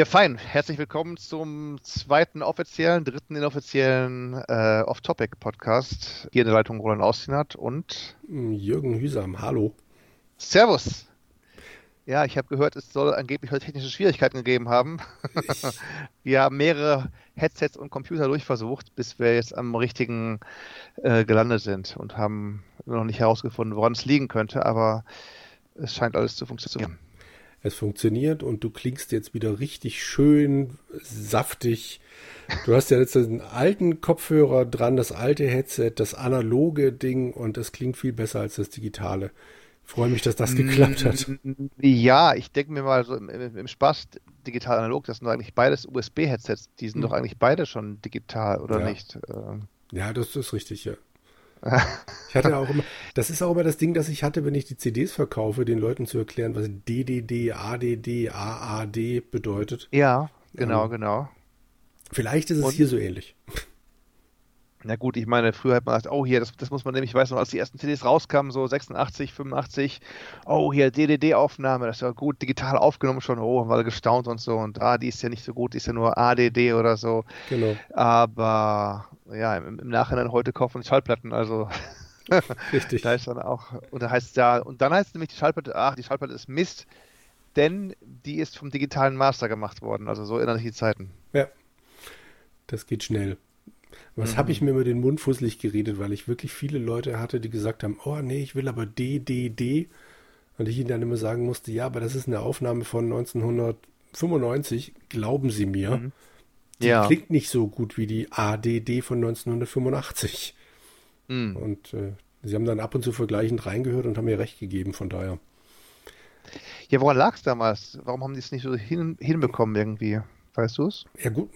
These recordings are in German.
Ja, fein. Herzlich willkommen zum zweiten offiziellen, dritten inoffiziellen äh, Off-Topic-Podcast. Hier in der Leitung Roland Austinat und Jürgen Hüsam. Hallo. Servus. Ja, ich habe gehört, es soll angeblich heute technische Schwierigkeiten gegeben haben. wir haben mehrere Headsets und Computer durchversucht, bis wir jetzt am richtigen äh, gelandet sind und haben noch nicht herausgefunden, woran es liegen könnte, aber es scheint alles zu funktionieren. Es funktioniert und du klingst jetzt wieder richtig schön saftig. Du hast ja jetzt den alten Kopfhörer dran, das alte Headset, das analoge Ding und es klingt viel besser als das digitale. Ich freue mich, dass das geklappt hat. Ja, ich denke mir mal so im, im Spaß digital analog, das sind doch eigentlich beides USB-Headsets. Die sind mhm. doch eigentlich beide schon digital, oder ja. nicht? Ähm. Ja, das ist richtig, ja. Ich hatte auch immer, das ist auch immer das Ding, das ich hatte, wenn ich die CDs verkaufe, den Leuten zu erklären, was DDD, ADD, AAD bedeutet. Ja, genau, ähm, genau. Vielleicht ist es Und, hier so ähnlich. Na gut, ich meine, früher hat man gesagt, oh hier, das, das muss man nämlich, ich weiß noch, als die ersten CDs rauskamen, so 86, 85, oh hier, DDD-Aufnahme, das ist ja gut, digital aufgenommen schon, oh, haben wir alle gestaunt und so und ah, die ist ja nicht so gut, die ist ja nur ADD oder so. Genau. Aber ja, im, im Nachhinein heute kaufen Schallplatten, also Richtig. da ist dann auch, und da heißt ja, und dann heißt es nämlich die Schallplatte, ach, die Schallplatte ist Mist, denn die ist vom digitalen Master gemacht worden, also so erinnere ich die Zeiten. Ja, das geht schnell. Was mhm. habe ich mir über den Mund fusselig geredet, weil ich wirklich viele Leute hatte, die gesagt haben, oh nee, ich will aber DDD. Und ich ihnen dann immer sagen musste, ja, aber das ist eine Aufnahme von 1995, glauben Sie mir. Mhm. Die ja. klingt nicht so gut wie die ADD von 1985. Mhm. Und äh, sie haben dann ab und zu vergleichend reingehört und haben mir recht gegeben, von daher. Ja, woran lag es damals? Warum haben die es nicht so hin, hinbekommen irgendwie? Weißt du es? Ja gut,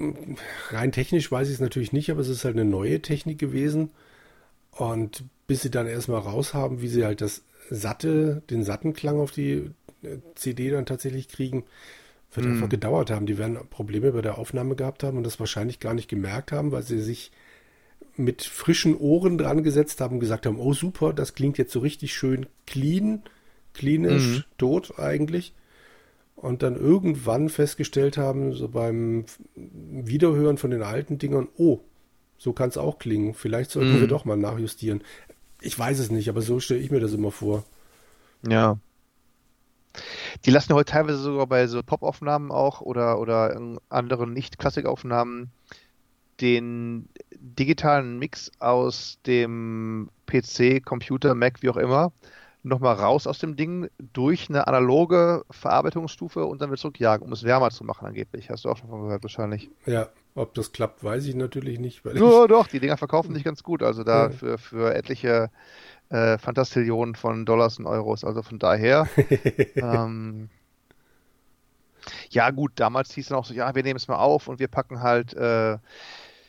rein technisch weiß ich es natürlich nicht, aber es ist halt eine neue Technik gewesen. Und bis sie dann erstmal raus haben, wie sie halt das satte, den satten Klang auf die äh, CD dann tatsächlich kriegen, wird mm. einfach gedauert haben. Die werden Probleme bei der Aufnahme gehabt haben und das wahrscheinlich gar nicht gemerkt haben, weil sie sich mit frischen Ohren dran gesetzt haben und gesagt haben, oh super, das klingt jetzt so richtig schön clean, klinisch, mm. tot eigentlich und dann irgendwann festgestellt haben, so beim Wiederhören von den alten Dingern, oh, so kann es auch klingen. Vielleicht sollten mm. wir doch mal nachjustieren. Ich weiß es nicht, aber so stelle ich mir das immer vor. Ja. Die lassen heute teilweise sogar bei so Pop-Aufnahmen auch oder, oder anderen Nicht-Klassik-Aufnahmen den digitalen Mix aus dem PC, Computer, Mac, wie auch immer, nochmal raus aus dem Ding durch eine analoge Verarbeitungsstufe und dann wieder zurückjagen, um es wärmer zu machen angeblich. Hast du auch schon von gehört wahrscheinlich. Ja, ob das klappt, weiß ich natürlich nicht. Weil ja, doch, die Dinger verkaufen sich ganz gut. Also da ja. für, für etliche äh, Fantastillionen von Dollars und Euros. Also von daher. ähm, ja, gut, damals hieß es dann auch so, ja, wir nehmen es mal auf und wir packen halt, äh,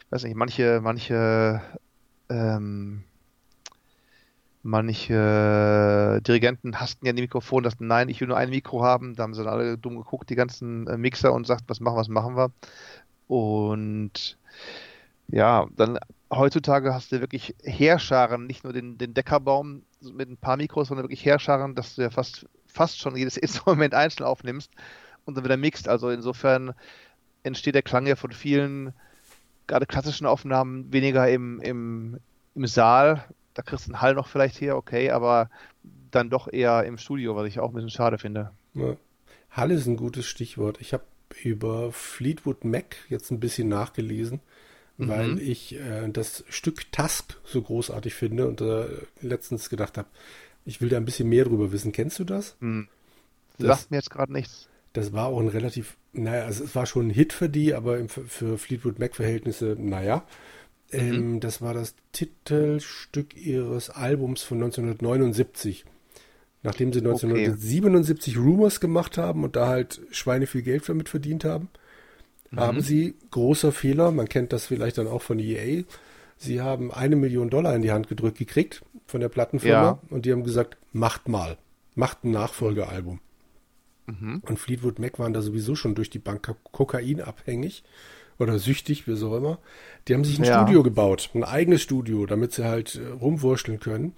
weiß nicht, manche, manche ähm, Manche Dirigenten hassten ja die Mikrofon, dass nein, ich will nur ein Mikro haben. Da haben sie dann alle dumm geguckt, die ganzen äh, Mixer, und sagt, was machen, was machen wir. Und ja, dann heutzutage hast du wirklich Heerscharen, nicht nur den, den Deckerbaum mit ein paar Mikros, sondern wirklich Heerscharen, dass du ja fast, fast schon jedes Instrument einzeln aufnimmst und dann wieder mixt. Also insofern entsteht der Klang ja von vielen, gerade klassischen Aufnahmen, weniger im, im, im Saal, da kriegst du einen Hall noch vielleicht her, okay, aber dann doch eher im Studio, was ich auch ein bisschen schade finde. Ja. Hall ist ein gutes Stichwort. Ich habe über Fleetwood Mac jetzt ein bisschen nachgelesen, mhm. weil ich äh, das Stück Task so großartig finde und äh, letztens gedacht habe, ich will da ein bisschen mehr drüber wissen. Kennst du das? Mhm. Das sagt mir jetzt gerade nichts. Das war auch ein relativ, naja, also es war schon ein Hit für die, aber im, für Fleetwood Mac-Verhältnisse, naja. Ähm, mhm. Das war das Titelstück ihres Albums von 1979. Nachdem sie 1977 okay. Rumors gemacht haben und da halt Schweine viel Geld damit verdient haben, mhm. haben sie, großer Fehler, man kennt das vielleicht dann auch von EA, sie haben eine Million Dollar in die Hand gedrückt gekriegt von der Plattenfirma ja. und die haben gesagt, macht mal, macht ein Nachfolgealbum. Mhm. Und Fleetwood Mac waren da sowieso schon durch die Bank Kokain abhängig oder süchtig, wie so immer. Die haben sich ein ja. Studio gebaut, ein eigenes Studio, damit sie halt äh, rumwurschteln können.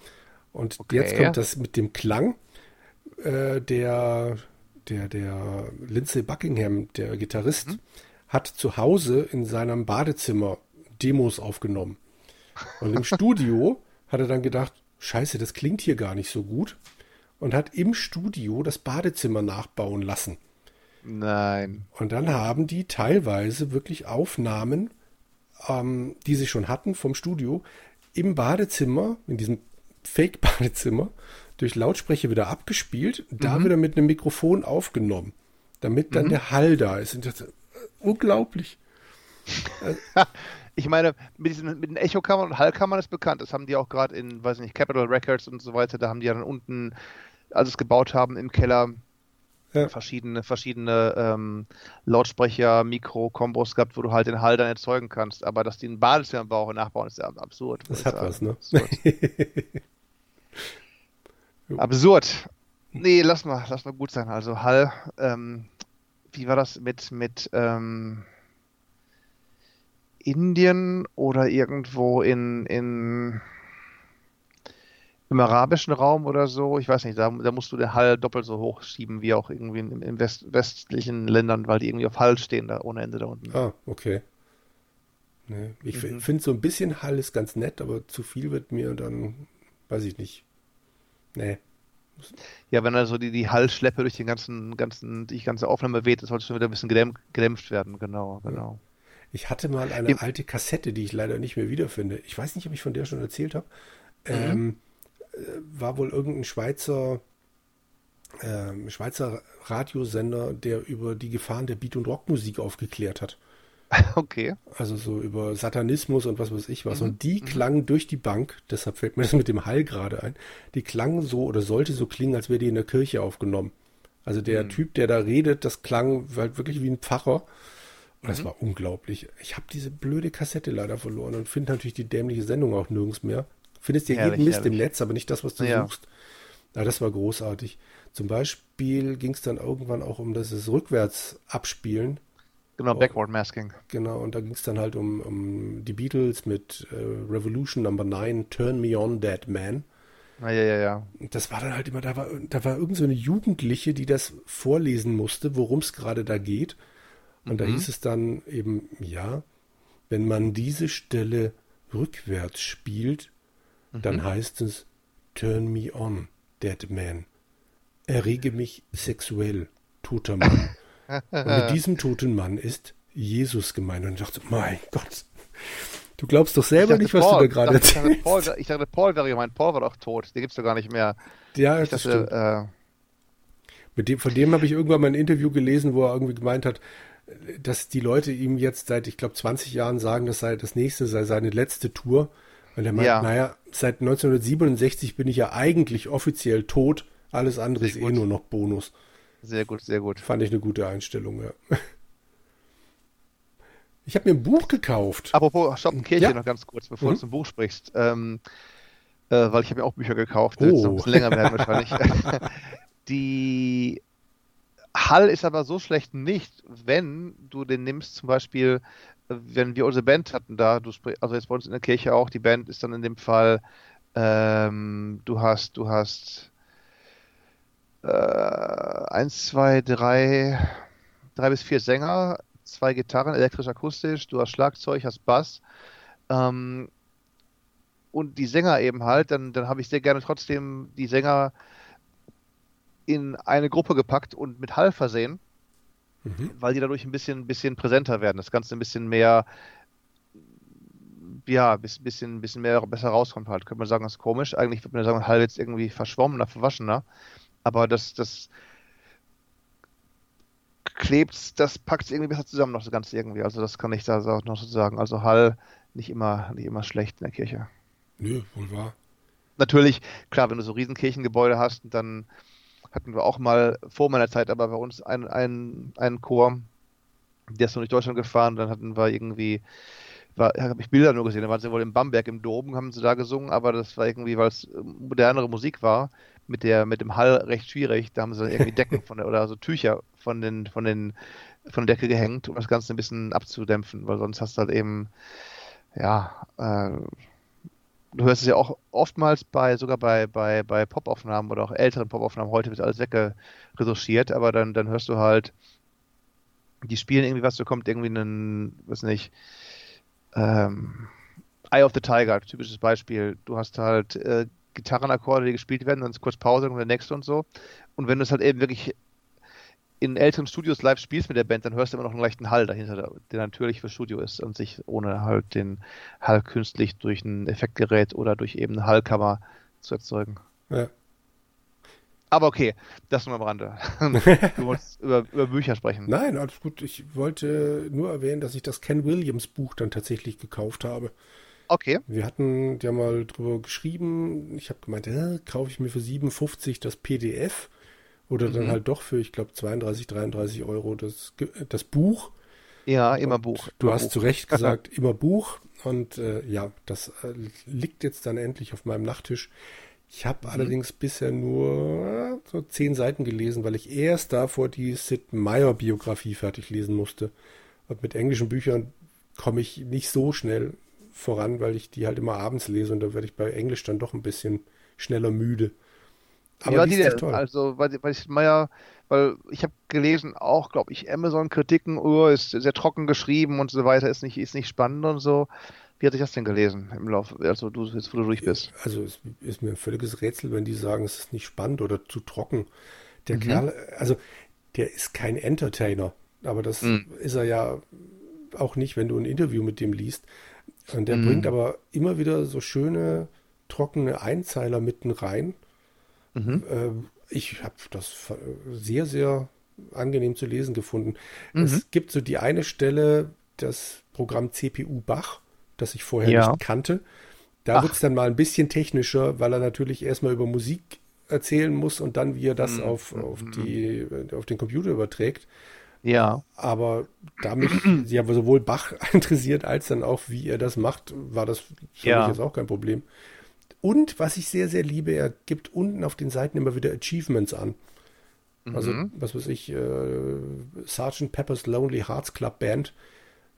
Und okay. jetzt kommt das mit dem Klang, äh, der der, der Lindsay Buckingham, der Gitarrist, mhm. hat zu Hause in seinem Badezimmer Demos aufgenommen. Und im Studio hat er dann gedacht, scheiße, das klingt hier gar nicht so gut. Und hat im Studio das Badezimmer nachbauen lassen. Nein. Und dann haben die teilweise wirklich Aufnahmen, ähm, die sie schon hatten vom Studio, im Badezimmer, in diesem Fake-Badezimmer, durch Lautsprecher wieder abgespielt, mhm. da wieder mit einem Mikrofon aufgenommen, damit dann mhm. der Hall da ist. Das, unglaublich. ich meine, mit, diesen, mit den Echokammern und Hallkammern ist bekannt. Das haben die auch gerade in, weiß nicht, Capital Records und so weiter. Da haben die ja dann unten, als es gebaut haben, im Keller ja. verschiedene, verschiedene ähm, Lautsprecher, Mikro-Kombos gehabt, wo du halt den Hall dann erzeugen kannst. Aber dass die einen Badezimmerbau nachbauen, ist ja absurd. Das hat was, ne? Absurd. absurd. Nee, lass mal, lass mal gut sein. Also Hall, ähm, wie war das mit, mit, ähm, Indien oder irgendwo in, in im arabischen Raum oder so, ich weiß nicht, da, da musst du den Hall doppelt so hoch schieben wie auch irgendwie in, in West, westlichen Ländern, weil die irgendwie auf Hall stehen, da ohne Ende da unten. Ah, okay. Nee, ich mhm. finde so ein bisschen Hall ist ganz nett, aber zu viel wird mir dann, weiß ich nicht. Nee. Ja, wenn also die, die Hallschleppe durch den ganzen, ganzen, die ganze Aufnahme weht, das sollte schon wieder ein bisschen gedämpft werden, genau, genau. Ich hatte mal eine ja. alte Kassette, die ich leider nicht mehr wiederfinde. Ich weiß nicht, ob ich von der schon erzählt habe. Mhm. Ähm, äh, war wohl irgendein Schweizer, äh, Schweizer Radiosender, der über die Gefahren der Beat- und Rockmusik aufgeklärt hat. Okay. Also so über Satanismus und was weiß ich was. Mhm. Und die mhm. klangen durch die Bank, deshalb fällt mir das mit dem Hall gerade ein, die klangen so oder sollte so klingen, als wäre die in der Kirche aufgenommen. Also der mhm. Typ, der da redet, das klang halt wirklich wie ein Pfarrer. Und das mhm. war unglaublich. Ich habe diese blöde Kassette leider verloren und finde natürlich die dämliche Sendung auch nirgends mehr. Findest ja jeden Mist herrlich. im Netz, aber nicht das, was du ja. suchst. Ja, das war großartig. Zum Beispiel ging es dann irgendwann auch um das Rückwärts-Abspielen. Genau, Backward Masking. Genau, und da ging es dann halt um, um die Beatles mit äh, Revolution Number 9, Turn Me On Dead Man. Ah, ja, ja, ja. Das war dann halt immer, da war, da war irgend so eine Jugendliche, die das vorlesen musste, worum es gerade da geht. Und mhm. da hieß es dann eben, ja, wenn man diese Stelle rückwärts spielt, mhm. dann heißt es Turn me on, dead man. Errege mich sexuell, toter Mann. Und mit diesem toten Mann ist Jesus gemeint. Und ich dachte, mein Gott, du glaubst doch selber dachte, nicht, was Paul, du da gerade erzählst. Ich dachte, Paul, ich dachte, Paul wäre gemeint. Paul war doch tot. Den gibt es doch gar nicht mehr. Ja, ich das dachte, stimmt. Äh, mit dem, von dem habe ich irgendwann mal ein Interview gelesen, wo er irgendwie gemeint hat, dass die Leute ihm jetzt seit, ich glaube, 20 Jahren sagen, das sei das nächste sei seine letzte Tour. Und er meint, ja. naja, seit 1967 bin ich ja eigentlich offiziell tot. Alles andere sehr ist eh gut. eh nur noch Bonus. Sehr gut, sehr gut. Fand ich eine gute Einstellung, ja. Ich habe mir ein Buch gekauft. Apropos Schottenkirche ja. noch ganz kurz, bevor mhm. du zum Buch sprichst. Ähm, äh, weil ich habe mir auch Bücher gekauft, die oh. ein bisschen länger werden wahrscheinlich. die Hall ist aber so schlecht nicht, wenn du den nimmst, zum Beispiel, wenn wir unsere Band hatten da, du also jetzt bei uns in der Kirche auch, die Band ist dann in dem Fall, ähm, du hast, du hast äh, eins, zwei, drei, drei bis vier Sänger, zwei Gitarren, elektrisch, akustisch, du hast Schlagzeug, hast Bass. Ähm, und die Sänger eben halt, dann, dann habe ich sehr gerne trotzdem die Sänger in eine Gruppe gepackt und mit Hall versehen, mhm. weil die dadurch ein bisschen, bisschen präsenter werden. Das Ganze ein bisschen mehr, ja, ein bisschen, bisschen mehr besser rauskommt halt. Könnte man sagen, das ist komisch. Eigentlich würde man sagen, Hall jetzt irgendwie verschwommener, verwaschener. Aber das, das klebt, das packt es irgendwie besser zusammen noch das Ganze irgendwie. Also das kann ich da noch so sagen. Also Hall nicht immer, nicht immer schlecht in der Kirche. Nö, wohl wahr. Natürlich, klar, wenn du so Riesenkirchengebäude hast, dann hatten wir auch mal vor meiner Zeit aber bei uns einen, einen, Chor, der ist noch durch Deutschland gefahren, dann hatten wir irgendwie, habe ich Bilder nur gesehen, da waren sie wohl in Bamberg im Dom, haben sie da gesungen, aber das war irgendwie, weil es modernere Musik war, mit der, mit dem Hall recht schwierig, da haben sie dann irgendwie Decken von der, oder so Tücher von den, von den, von der Decke gehängt, um das Ganze ein bisschen abzudämpfen, weil sonst hast du halt eben, ja, äh, du hörst es ja auch oftmals bei, sogar bei, bei, bei Popaufnahmen oder auch älteren Popaufnahmen, heute wird alles weggeretuschiert, aber dann, dann hörst du halt, die spielen irgendwie was, da kommt irgendwie ein, was nicht, ähm, Eye of the Tiger, typisches Beispiel. Du hast halt äh, Gitarrenakkorde, die gespielt werden, dann ist kurz Pause und der nächste und so. Und wenn du es halt eben wirklich in älteren Studios live spielst mit der Band, dann hörst du immer noch einen leichten Hall dahinter, der natürlich für Studio ist und sich ohne halt den Hall künstlich durch ein Effektgerät oder durch eben eine Hallkammer zu erzeugen. Ja. Aber okay, das nur am Rande. du wolltest über, über Bücher sprechen. Nein, alles gut. Ich wollte nur erwähnen, dass ich das Ken Williams Buch dann tatsächlich gekauft habe. Okay. Wir hatten ja mal drüber geschrieben. Ich habe gemeint, äh, kaufe ich mir für 57 das PDF oder mhm. dann halt doch für, ich glaube, 32, 33 Euro das, das Buch. Ja, immer und Buch. Du immer hast Buch. zu Recht gesagt, immer Buch. Und äh, ja, das äh, liegt jetzt dann endlich auf meinem Nachttisch. Ich habe mhm. allerdings bisher nur so zehn Seiten gelesen, weil ich erst davor die Sid Meier Biografie fertig lesen musste. Und mit englischen Büchern komme ich nicht so schnell voran, weil ich die halt immer abends lese und da werde ich bei Englisch dann doch ein bisschen schneller müde. Aber ja, die, die toll. also weil, weil ich Meier, weil ich habe gelesen auch, glaube ich, Amazon-Kritiken, oh, ist sehr trocken geschrieben und so weiter, ist nicht, ist nicht spannend und so. Wie hatte ich das denn gelesen im Laufe, also du jetzt, wo du durch bist? Also es ist mir ein völliges Rätsel, wenn die sagen, es ist nicht spannend oder zu trocken. Der mhm. Kerl, also der ist kein Entertainer, aber das mhm. ist er ja auch nicht, wenn du ein Interview mit dem liest. Und der mhm. bringt aber immer wieder so schöne, trockene Einzeiler mitten rein. Mhm. Ähm, ich habe das sehr, sehr angenehm zu lesen gefunden. Mhm. Es gibt so die eine Stelle, das Programm CPU Bach, das ich vorher ja. nicht kannte. Da wird es dann mal ein bisschen technischer, weil er natürlich erstmal über Musik erzählen muss und dann, wie er das mhm. auf, auf, mhm. die, auf den Computer überträgt. Ja. Aber da mich ja sowohl Bach interessiert, als dann auch, wie er das macht, war das für ja. mich jetzt auch kein Problem. Und was ich sehr, sehr liebe, er gibt unten auf den Seiten immer wieder Achievements an. Also, mhm. was weiß ich, äh, Sergeant Pepper's Lonely Hearts Club Band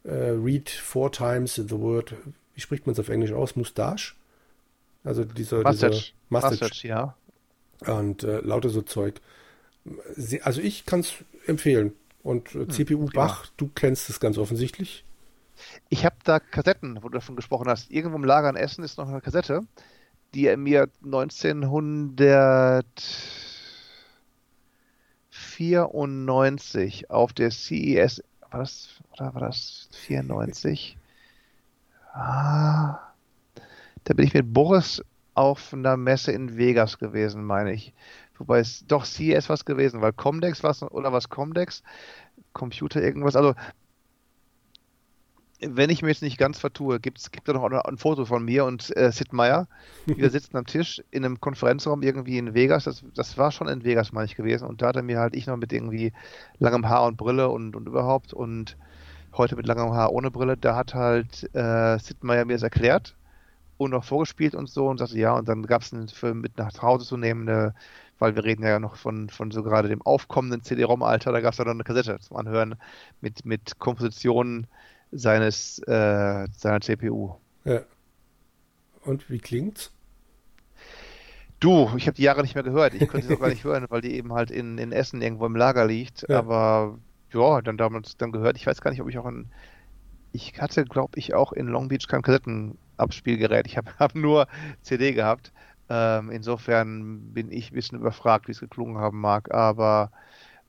äh, read four times the word, wie spricht man es auf Englisch aus? Mustache? Also dieser Mustache. Mustache, ja. Und äh, lauter so Zeug. Also ich kann es empfehlen. Und äh, hm, CPU prima. Bach, du kennst es ganz offensichtlich. Ich habe da Kassetten, wo du davon gesprochen hast. Irgendwo im Lager in Essen ist noch eine Kassette, die er mir 1994 auf der CES, war das, oder war das 94? Ah, da bin ich mit Boris auf einer Messe in Vegas gewesen, meine ich. Wobei es doch CES was gewesen, weil Comdex was oder was Comdex? Computer irgendwas. Also wenn ich mir jetzt nicht ganz vertue, gibt es da noch ein Foto von mir und äh, Sid Meier. Wir sitzen am Tisch in einem Konferenzraum irgendwie in Vegas. Das, das war schon in Vegas, meine ich, gewesen. Und da hatte mir halt ich noch mit irgendwie langem Haar und Brille und, und überhaupt und heute mit langem Haar ohne Brille. Da hat halt äh, Sid Meier mir das erklärt und noch vorgespielt und so und sagte ja. Und dann gab es für mit nach Hause zu nehmen eine weil wir reden ja noch von, von so gerade dem aufkommenden CD-ROM-Alter, da gab es ja noch eine Kassette zum Anhören mit, mit Kompositionen seines, äh, seiner CPU. Ja. Und wie klingt's? Du, ich habe die Jahre nicht mehr gehört. Ich konnte sie auch gar nicht hören, weil die eben halt in, in Essen irgendwo im Lager liegt. Ja. Aber ja, dann damals dann gehört. Ich weiß gar nicht, ob ich auch in. Ich hatte, glaube ich, auch in Long Beach kein Kassettenabspielgerät. Ich habe hab nur CD gehabt. Ähm, insofern bin ich ein bisschen überfragt, wie es geklungen haben mag. Aber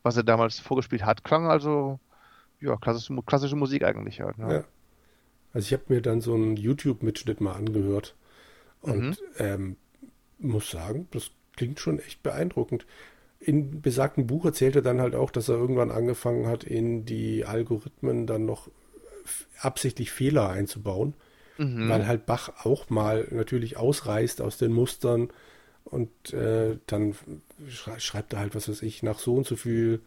was er damals vorgespielt hat, klang also ja, klassische, klassische Musik eigentlich halt. Ne? Ja. Also ich habe mir dann so einen YouTube-Mitschnitt mal angehört und mhm. ähm, muss sagen, das klingt schon echt beeindruckend. In besagtem Buch erzählt er dann halt auch, dass er irgendwann angefangen hat, in die Algorithmen dann noch absichtlich Fehler einzubauen mhm. weil halt Bach auch mal natürlich ausreißt aus den Mustern und äh, dann schreibt er halt, was weiß ich, nach so und so viel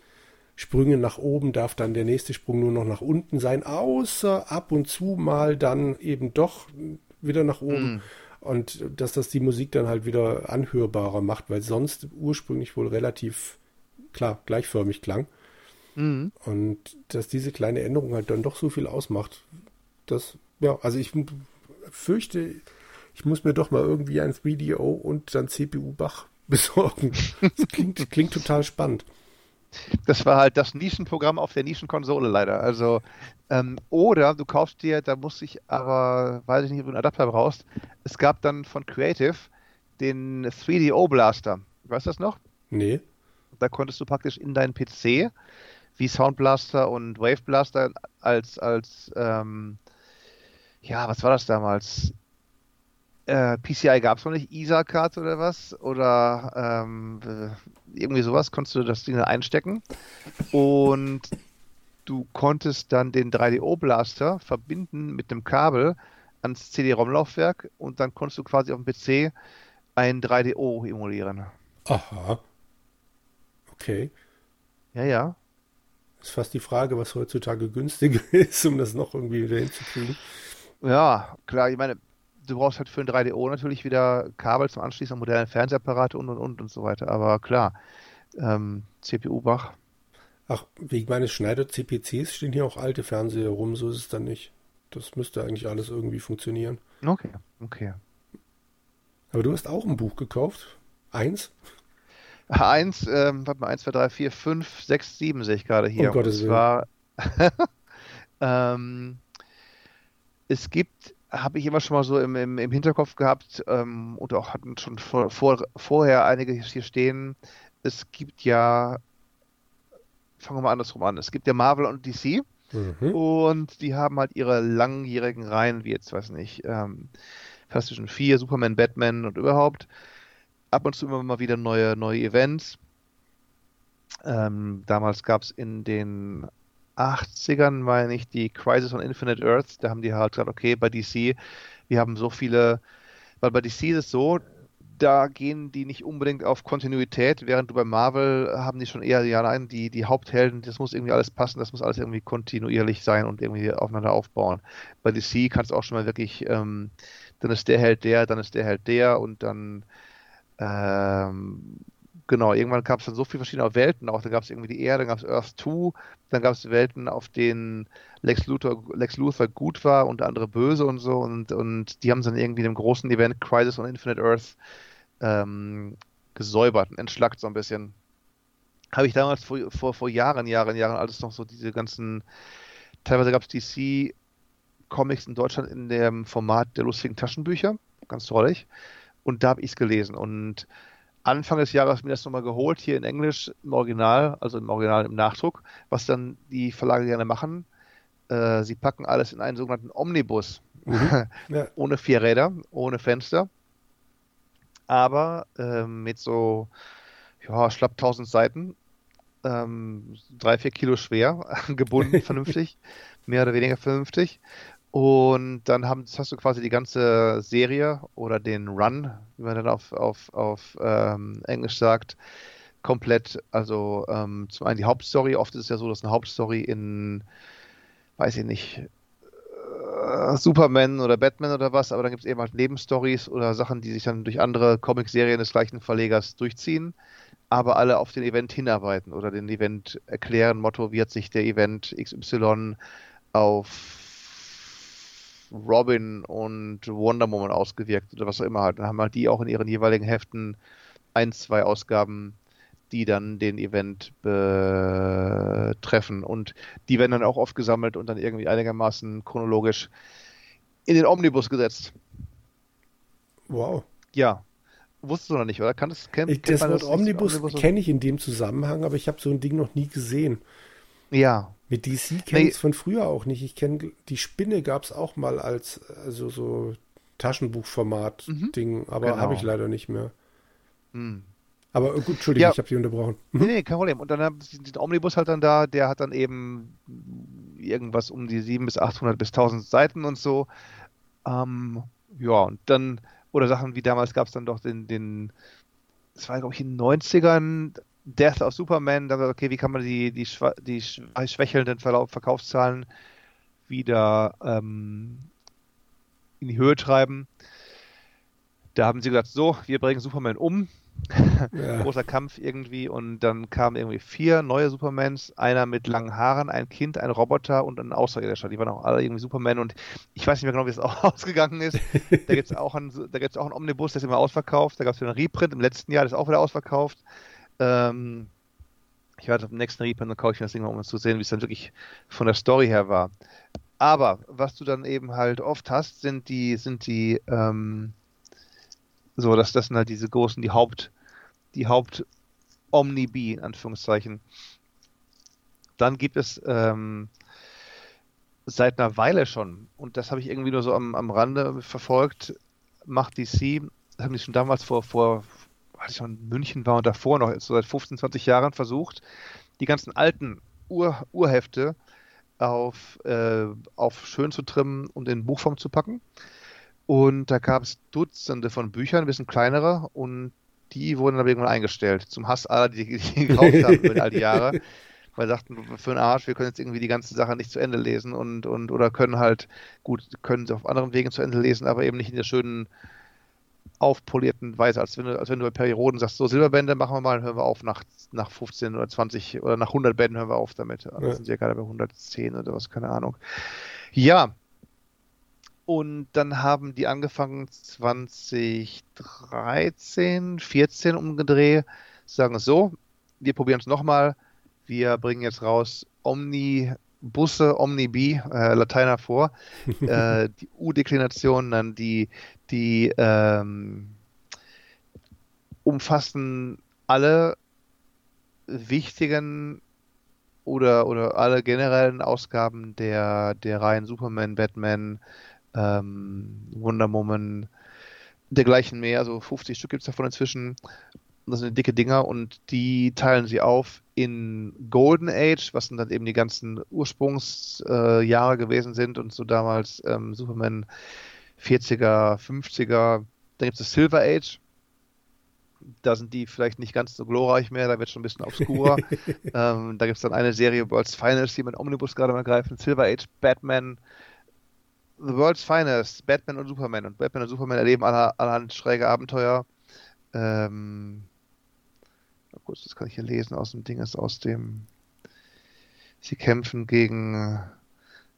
Sprüngen nach oben darf dann der nächste Sprung nur noch nach unten sein, außer ab und zu mal dann eben doch wieder nach oben. Mhm. Und dass das die Musik dann halt wieder anhörbarer macht, weil sonst ursprünglich wohl relativ klar gleichförmig klang. Mhm. Und dass diese kleine Änderung halt dann doch so viel ausmacht, das ja, also ich fürchte, ich muss mir doch mal irgendwie ein 3DO und dann CPU-Bach besorgen. Das klingt, klingt total spannend. Das war halt das Nischenprogramm auf der Nischenkonsole leider. Also, ähm, oder du kaufst dir, da muss ich aber, weiß ich nicht, ob du einen Adapter brauchst. Es gab dann von Creative den 3DO Blaster. Weißt du das noch? Nee. Da konntest du praktisch in deinen PC wie Sound Blaster und Wave Blaster als, als ähm, ja, was war das damals? Äh, PCI gab es noch nicht, ISA-Card oder was? Oder ähm, irgendwie sowas, konntest du das Ding einstecken. Und du konntest dann den 3DO-Blaster verbinden mit einem Kabel ans CD-ROM-Laufwerk und dann konntest du quasi auf dem PC ein 3DO emulieren. Aha. Okay. Ja, ja. Das ist fast die Frage, was heutzutage günstiger ist, um das noch irgendwie wieder hinzukriegen. Ja, klar, ich meine, du brauchst halt für ein 3DO natürlich wieder Kabel zum Anschließen an modernen Fernsehapparate und und und und so weiter. Aber klar, ähm, CPU-Bach. Ach, wegen meines Schneider-CPCs stehen hier auch alte Fernseher rum, so ist es dann nicht. Das müsste eigentlich alles irgendwie funktionieren. Okay, okay. Aber du hast auch ein Buch gekauft? Eins? Eins, ähm, warte mal, eins, zwei, drei, vier, fünf, sechs, sieben sehe ich gerade hier. Um Gottes Und zwar, ähm, es gibt, habe ich immer schon mal so im, im, im Hinterkopf gehabt ähm, und auch hatten schon vor, vor, vorher einige hier stehen. Es gibt ja, fangen wir mal andersrum an, es gibt ja Marvel und DC Mhm. und die haben halt ihre langjährigen Reihen, wie jetzt, weiß nicht, ähm, Fantastischen 4, Superman, Batman und überhaupt. Ab und zu immer mal wieder neue, neue Events. Ähm, damals gab es in den 80ern, meine ich, die Crisis on Infinite Earths. Da haben die halt gesagt, okay, bei DC, wir haben so viele, weil bei DC ist es so, da gehen die nicht unbedingt auf Kontinuität, während du bei Marvel haben die schon eher, ja nein, die, die Haupthelden, das muss irgendwie alles passen, das muss alles irgendwie kontinuierlich sein und irgendwie aufeinander aufbauen. Bei DC kannst du auch schon mal wirklich, ähm, dann ist der Held der, dann ist der Held der und dann ähm, genau, irgendwann gab es dann so viele verschiedene Welten auch. Da gab es irgendwie die Erde, dann gab es Earth 2, dann gab es Welten, auf denen Lex Luthor, Lex Luthor gut war und der andere böse und so. Und, und die haben dann irgendwie in einem großen Event Crisis on Infinite Earth ähm, gesäubert entschlackt so ein bisschen. Habe ich damals vor, vor, vor Jahren, Jahren, Jahren, alles noch so diese ganzen, teilweise gab es DC Comics in Deutschland in dem Format der lustigen Taschenbücher, ganz trollig. Und da habe ich es gelesen. Und Anfang des Jahres mir das nochmal geholt, hier in Englisch im Original, also im Original im Nachdruck, was dann die Verlage gerne machen. Äh, sie packen alles in einen sogenannten Omnibus. Mhm. Ja. ohne vier Räder, ohne Fenster. Aber ähm, mit so, ja, schlapp 1000 Seiten, ähm, drei, vier Kilo schwer, gebunden vernünftig, mehr oder weniger vernünftig. Und dann haben, hast du quasi die ganze Serie oder den Run, wie man dann auf, auf, auf ähm, Englisch sagt, komplett, also ähm, zum einen die Hauptstory, oft ist es ja so, dass eine Hauptstory in, weiß ich nicht, äh, Superman oder Batman oder was, aber dann gibt es eben halt Nebenstories oder Sachen, die sich dann durch andere Comic-Serien des gleichen Verlegers durchziehen, aber alle auf den Event hinarbeiten oder den Event erklären, Motto, wie hat sich der Event XY auf Robin und Wonder Woman ausgewirkt oder was auch immer halt. Dann haben halt die auch in ihren jeweiligen Heften ein, zwei Ausgaben, die dann den Event betreffen. Und die werden dann auch oft gesammelt und dann irgendwie einigermaßen chronologisch in den Omnibus gesetzt. Wow. Ja. Wusstest du noch nicht, oder? Kann das, kennt, Ich, das Wort nicht? Omnibus Omnibus- kenne ich in dem Zusammenhang, aber ich habe so ein Ding noch nie gesehen. Ja. Mit DC kenne ich es von früher auch nicht. Ich kenne die Spinne gab es auch mal als also so Mhm. Taschenbuchformat-Ding, aber Genau. habe ich leider nicht mehr. Hm. Aber äh, gut, Entschuldigung, Ja. ich habe dich unterbrochen. Nee, nee, kein Problem. Und dann haben sie den Omnibus halt dann da, der hat dann eben irgendwas um die 700 bis 800 bis 1000 Seiten und so. Ähm, ja, und dann, oder Sachen wie damals gab es dann doch den, den, das war glaube ich in den 90ern, Death of Superman, dann okay, wie kann man die, die, die schwa- schwächelnden Verkaufszahlen wieder ähm, in die Höhe treiben. Da haben sie gesagt, so, wir bringen Superman um. Ja. Großer Kampf irgendwie und dann kamen irgendwie vier neue Supermans, einer mit langen Haaren, ein Kind, ein Roboter und ein Außerirdischer. Die waren auch alle irgendwie Superman und ich weiß nicht mehr genau, wie es auch ausgegangen ist. da gibt es auch, einen, auch einen Omnibus, der ist immer ausverkauft. Da gab es wieder einen Reprint im letzten Jahr, der ist auch wieder ausverkauft. Ähm, ich warte auf den nächsten Reprint und kaufe ich mir das Ding mal, um zu sehen, wie es dann wirklich von der Story her war. Aber was du dann eben halt oft hast, sind die, sind die, ähm, so, dass das sind halt diese großen, die Haupt, die Haupt Omni-B, in Anführungszeichen. Dann gibt es ähm, seit einer Weile schon, und das habe ich irgendwie nur so am, am Rande verfolgt, macht DC, das haben die schon damals vor, vor, als ich schon in München war und davor noch, so seit 15, 20 Jahren versucht, die ganzen alten Ur Urhefte auf, äh, auf schön zu trimmen und in Buchform zu packen. Und da gab es Dutzende von Büchern, ein bisschen kleinere, und die wurden dann irgendwann eingestellt. Zum Hass aller, die, die gekauft haben über all die Jahre. Weil sie sagten, für einen Arsch, wir können jetzt irgendwie die ganze Sache nicht zu Ende lesen und, und oder können halt, gut, können sie auf anderen Wegen zu Ende lesen, aber eben nicht in der schönen aufpolierten Weise, als wenn du, als wenn du bei Perioden sagst, so Silberbände machen wir mal, hören wir auf nach, nach 15 oder 20 oder nach 100 Bänden hören wir auf damit. Ja. Das sind ja gerade bei 110 oder was, keine Ahnung. Ja, und dann haben die angefangen 2013, 14 umgedreht, sagen so, wir probieren es nochmal. Wir bringen jetzt raus Omni Busse, Omni-B, äh, Lateiner vor, äh, die U-Deklination, dann die, die ähm, umfassen alle wichtigen oder, oder alle generellen Ausgaben der, der Reihen Superman, Batman, ähm, Wonder Woman, dergleichen mehr. Also 50 Stück gibt es davon inzwischen. Das sind dicke Dinger und die teilen sie auf in Golden Age, was dann eben die ganzen Ursprungsjahre äh, gewesen sind und so damals ähm, Superman 40er, 50er. Dann gibt es Silver Age. Da sind die vielleicht nicht ganz so glorreich mehr, da wird schon ein bisschen obskurer. ähm, da gibt es dann eine Serie World's Finest, die mit Omnibus gerade mal greifen. Silver Age, Batman, The World's Finest, Batman und Superman. Und Batman und Superman erleben allerhand schräge Abenteuer. Ähm, kurz, das kann ich hier lesen aus dem Ding, ist aus dem. Sie kämpfen gegen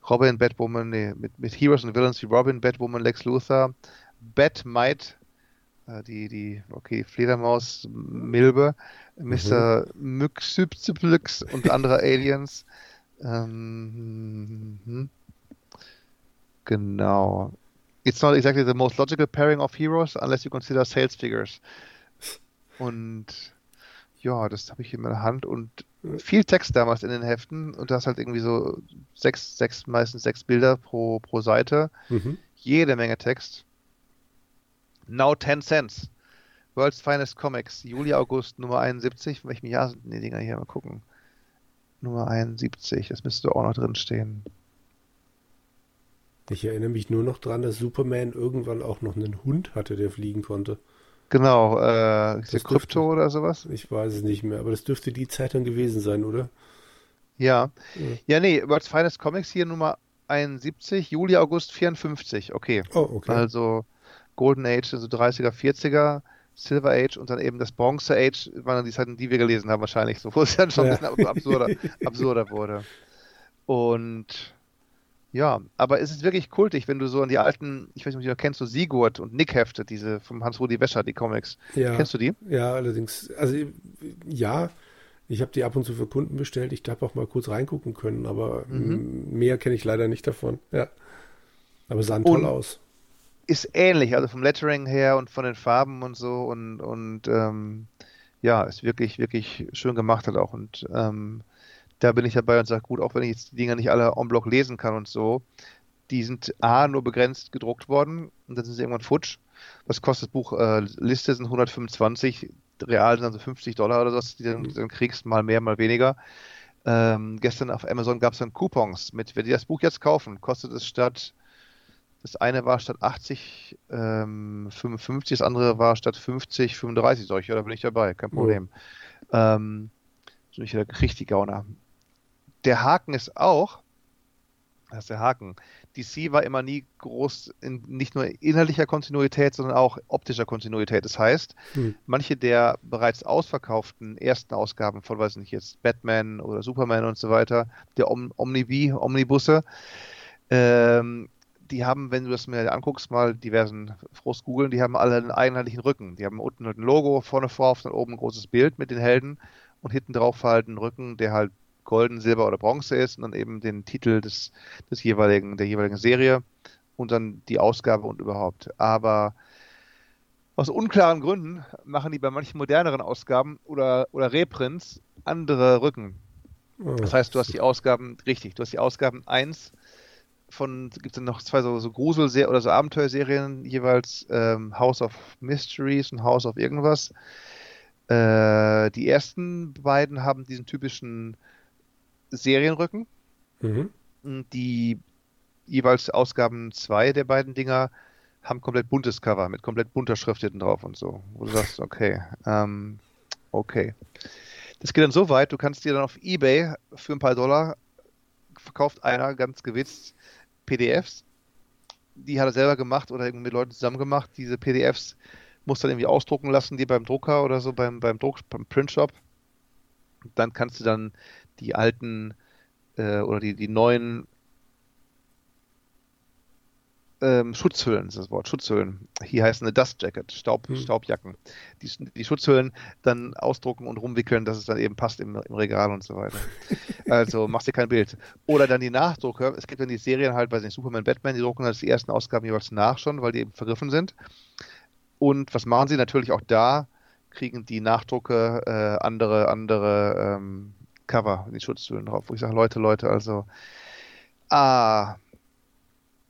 Robin, Batwoman, nee, mit, mit Heroes und Villains wie Robin, Batwoman, Lex Luthor, Batmite, äh, die, die, okay, Fledermaus, Milbe, Mr. Mhm. Myxypsyplix und andere Aliens. Ähm, hm. Genau. It's not exactly the most logical pairing of heroes unless you consider sales figures. Und ja, das habe ich in meiner Hand und viel Text damals in den Heften und das halt irgendwie so sechs, sechs, meistens sechs Bilder pro, pro Seite. Mhm. Jede Menge Text. Now 10 Cents. World's Finest Comics. Juli, August, Nummer 71. Von welchem Jahr sind die Dinger hier? Mal gucken. Nummer 71. Das müsste auch noch drin stehen. Ich erinnere mich nur noch dran, dass Superman irgendwann auch noch einen Hund hatte, der fliegen konnte. Genau, äh, der Krypto oder sowas? Ich weiß es nicht mehr, aber das dürfte die Zeit dann gewesen sein, oder? Ja. Ja, ja nee, World's Finest Comics hier Nummer 71, Juli, August 54, okay. Oh, okay. Also Golden Age, also 30er, 40er, Silver Age und dann eben das Bronze Age waren dann die Zeiten, die wir gelesen haben wahrscheinlich, so, wo es dann schon ja. ein bisschen absurder, absurder wurde. Und ja, aber es ist wirklich kultig, wenn du so an die alten, ich weiß nicht, ob du noch kennst, so Sigurd und Nick Hefte, diese vom Hans-Rudi Wäscher, die Comics. Ja, Kennst du die? Ja, allerdings. Also ja, ich habe die ab und zu für Kunden bestellt. Ich habe auch mal kurz reingucken können, aber mhm. mehr kenne ich leider nicht davon. Ja. Aber sahen toll und aus. Ist ähnlich, also vom Lettering her und von den Farben und so und, und ähm, ja, ist wirklich, wirklich schön gemacht hat auch und ähm, da bin ich dabei und sage, gut, auch wenn ich jetzt die Dinger nicht alle en bloc lesen kann und so, die sind A, nur begrenzt gedruckt worden und dann sind sie irgendwann futsch. Was kostet das Buch? Äh, Liste sind 125, real sind also 50 Dollar oder so, die dann, dann kriegst, mal mehr, mal weniger. Ähm, gestern auf Amazon gab es dann Coupons mit, wenn die das Buch jetzt kaufen, kostet es statt, das eine war statt 80, ähm, 55, das andere war statt 50, 35 solche, da bin ich dabei, kein Problem. Ja. Ähm, ich richtig Gauner. Der Haken ist auch, das ist der Haken, DC war immer nie groß in nicht nur inhaltlicher Kontinuität, sondern auch optischer Kontinuität. Das heißt, hm. manche der bereits ausverkauften ersten Ausgaben von, weiß nicht, jetzt Batman oder Superman und so weiter, der Om Omnibi, Omnibusse, ähm, die haben, wenn du das mir anguckst, mal diversen Frust googeln, die haben alle einen einheitlichen Rücken. Die haben unten ein Logo, vorne vor, dann oben ein großes Bild mit den Helden und hinten drauf halt einen Rücken, der halt Golden, Silber oder Bronze ist und dann eben den Titel des, des jeweiligen, der jeweiligen Serie und dann die Ausgabe und überhaupt. Aber aus unklaren Gründen machen die bei manchen moderneren Ausgaben oder, oder Reprints andere Rücken. Das heißt, du hast die Ausgaben, richtig, du hast die Ausgaben 1 von, gibt es dann noch zwei so, so Grusel- oder so Abenteuerserien, jeweils ähm, House of Mysteries und House of irgendwas. Äh, die ersten beiden haben diesen typischen Serienrücken. Mhm. Die jeweils Ausgaben zwei der beiden Dinger haben komplett buntes Cover mit komplett bunter Schrift hinten drauf und so. Wo du sagst, okay, ähm, okay. Das geht dann so weit, du kannst dir dann auf Ebay für ein paar Dollar verkauft einer ganz gewitzt PDFs. Die hat er selber gemacht oder mit Leuten zusammen gemacht. Diese PDFs muss dann irgendwie ausdrucken lassen, die beim Drucker oder so, beim, beim Druck, beim Printshop. Dann kannst du dann die alten äh, oder die, die neuen ähm, Schutzhüllen, ist das Wort, Schutzhüllen. Hier heißt eine Dust Jacket, Staub, hm. Staubjacken. Die, die Schutzhüllen dann ausdrucken und rumwickeln, dass es dann eben passt im, im Regal und so weiter. also machst dir kein Bild. Oder dann die Nachdrucke. Es gibt dann die Serien halt, weiß nicht, Superman, Batman, die drucken dann die ersten Ausgaben jeweils nach schon, weil die eben vergriffen sind. Und was machen sie natürlich auch da? Kriegen die Nachdrucke äh, andere, andere ähm, Cover, die Schutzhüllen drauf, wo ich sage, Leute, Leute, also ah,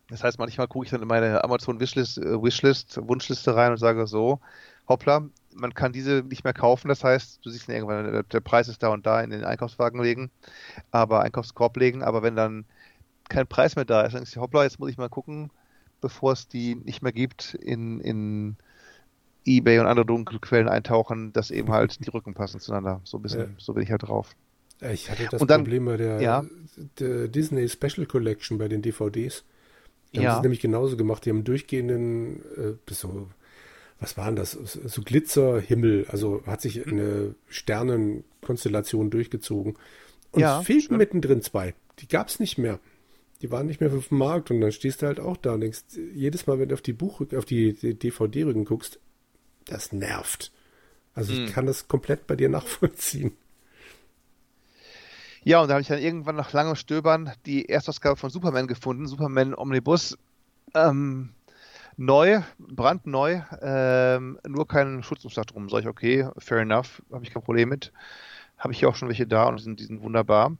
das heißt, manchmal gucke ich dann in meine Amazon Wishlist, äh, Wishlist, Wunschliste rein und sage so, hoppla, man kann diese nicht mehr kaufen. Das heißt, du siehst irgendwann, der, der Preis ist da und da in den Einkaufswagen legen, aber Einkaufskorb legen, aber wenn dann kein Preis mehr da ist, dann ist die hoppla, jetzt muss ich mal gucken, bevor es die nicht mehr gibt, in, in Ebay und andere dunkle Quellen eintauchen, dass eben halt die Rücken passen zueinander. So ein bisschen, ja. so bin ich halt drauf. Ich hatte das dann, Problem bei der, ja. der, Disney Special Collection bei den DVDs. Die ja. haben es nämlich genauso gemacht. Die haben durchgehenden, äh, so, was waren das? So Glitzerhimmel. Also hat sich eine Sternenkonstellation durchgezogen. Und ja, es fehlten mittendrin zwei. Die gab es nicht mehr. Die waren nicht mehr auf dem Markt und dann stehst du halt auch da und denkst, jedes Mal, wenn du auf die Buch, auf die, die DVD-Rücken guckst, das nervt. Also ich hm. kann das komplett bei dir nachvollziehen. Ja, und da habe ich dann irgendwann nach langem Stöbern die Erstausgabe von Superman gefunden, Superman Omnibus. Ähm, neu, brandneu, ähm, nur keinen Schutzumschlag drum. Sag ich, okay, fair enough, habe ich kein Problem mit. Habe ich hier auch schon welche da und sind, die sind wunderbar.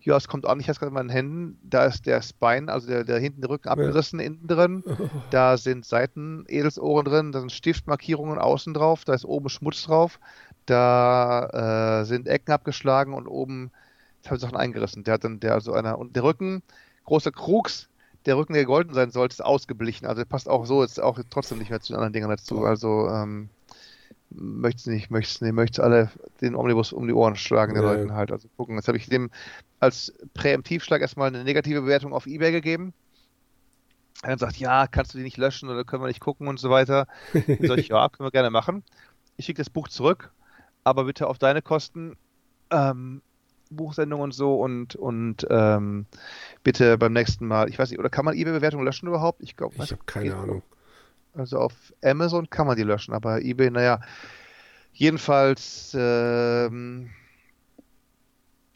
Ja, es kommt an, ich habe gerade in meinen Händen. Da ist der Spine, also der, der hinten der Rücken abgerissen, ja. innen drin. Da sind Seitenedelsohren drin, da sind Stiftmarkierungen außen drauf, da ist oben Schmutz drauf, da äh, sind Ecken abgeschlagen und oben Ich Sachen eingerissen. Der hat dann, der also einer, und der Rücken, großer Krugs, der Rücken, der golden sein sollte, ist ausgeblichen. Also passt auch so jetzt auch trotzdem nicht mehr zu den anderen Dingen dazu. Also, ähm, möchtest nicht, möchtest nicht, möchtest alle den Omnibus um die Ohren schlagen, den ja. Leuten halt. Also gucken. Jetzt habe ich dem als Präemptivschlag erstmal eine negative Bewertung auf Ebay gegeben. Er dann sagt, ja, kannst du die nicht löschen oder können wir nicht gucken und so weiter. Dann sage ich, ja, können wir gerne machen. Ich schicke das Buch zurück, aber bitte auf deine Kosten. Ähm, Buchsendung und so und, und ähm, bitte beim nächsten Mal, ich weiß nicht, oder kann man eBay-Bewertungen löschen überhaupt? Ich glaube, ich habe keine Ahnung. Also auf Amazon kann man die löschen, aber eBay, naja, jedenfalls ähm,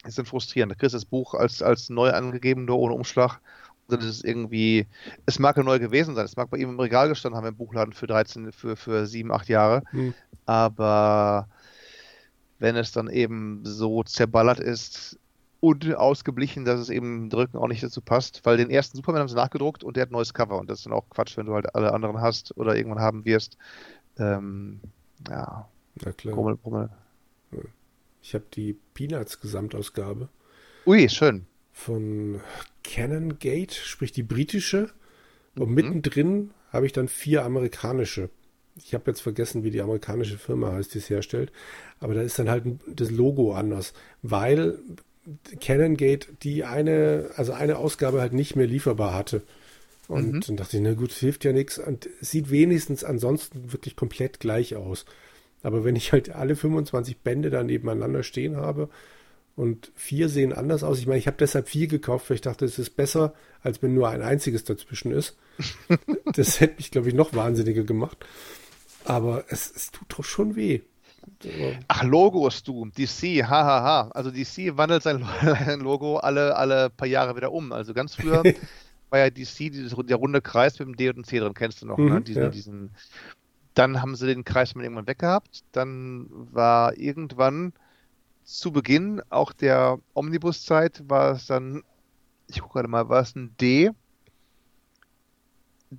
ist dann frustrierend. Da kriegst du das Buch als, als neu angegeben, nur ohne Umschlag. Und dann ist es irgendwie, es mag ja neu gewesen sein, es mag bei ihm im Regal gestanden haben im Buchladen für 13, für, für 7, 8 Jahre, hm. aber wenn es dann eben so zerballert ist und ausgeblichen, dass es eben Drücken auch nicht dazu passt, weil den ersten Superman haben sie nachgedruckt und der hat ein neues Cover und das ist dann auch Quatsch, wenn du halt alle anderen hast oder irgendwann haben wirst. Ähm, ja. Na klar. Brummel, Brummel. Ich habe die Peanuts Gesamtausgabe. Ui, schön. Von Canon Gate, sprich die britische. Und mhm. mittendrin habe ich dann vier amerikanische ich habe jetzt vergessen, wie die amerikanische Firma heißt, die es herstellt, aber da ist dann halt das Logo anders, weil Canon Gate die eine, also eine Ausgabe halt nicht mehr lieferbar hatte. Und mhm. dann dachte ich, na gut, hilft ja nichts. Und es sieht wenigstens ansonsten wirklich komplett gleich aus. Aber wenn ich halt alle 25 Bände da nebeneinander stehen habe und vier sehen anders aus, ich meine, ich habe deshalb vier gekauft, weil ich dachte, es ist besser, als wenn nur ein einziges dazwischen ist. das hätte mich, glaube ich, noch wahnsinniger gemacht. Aber es, es tut doch schon weh. Ach, Logos, du. DC, hahaha. Ha, ha. Also DC wandelt sein Logo alle, alle paar Jahre wieder um. Also ganz früher war ja DC dieses, der runde Kreis mit dem D und dem C drin, kennst du noch, ne? mhm, ne? Diesen, ja. diesen, dann haben sie den Kreis mal irgendwann weggehabt. Dann war irgendwann zu Beginn auch der Omnibuszeit war es dann, ich gucke gerade mal, war es ein D,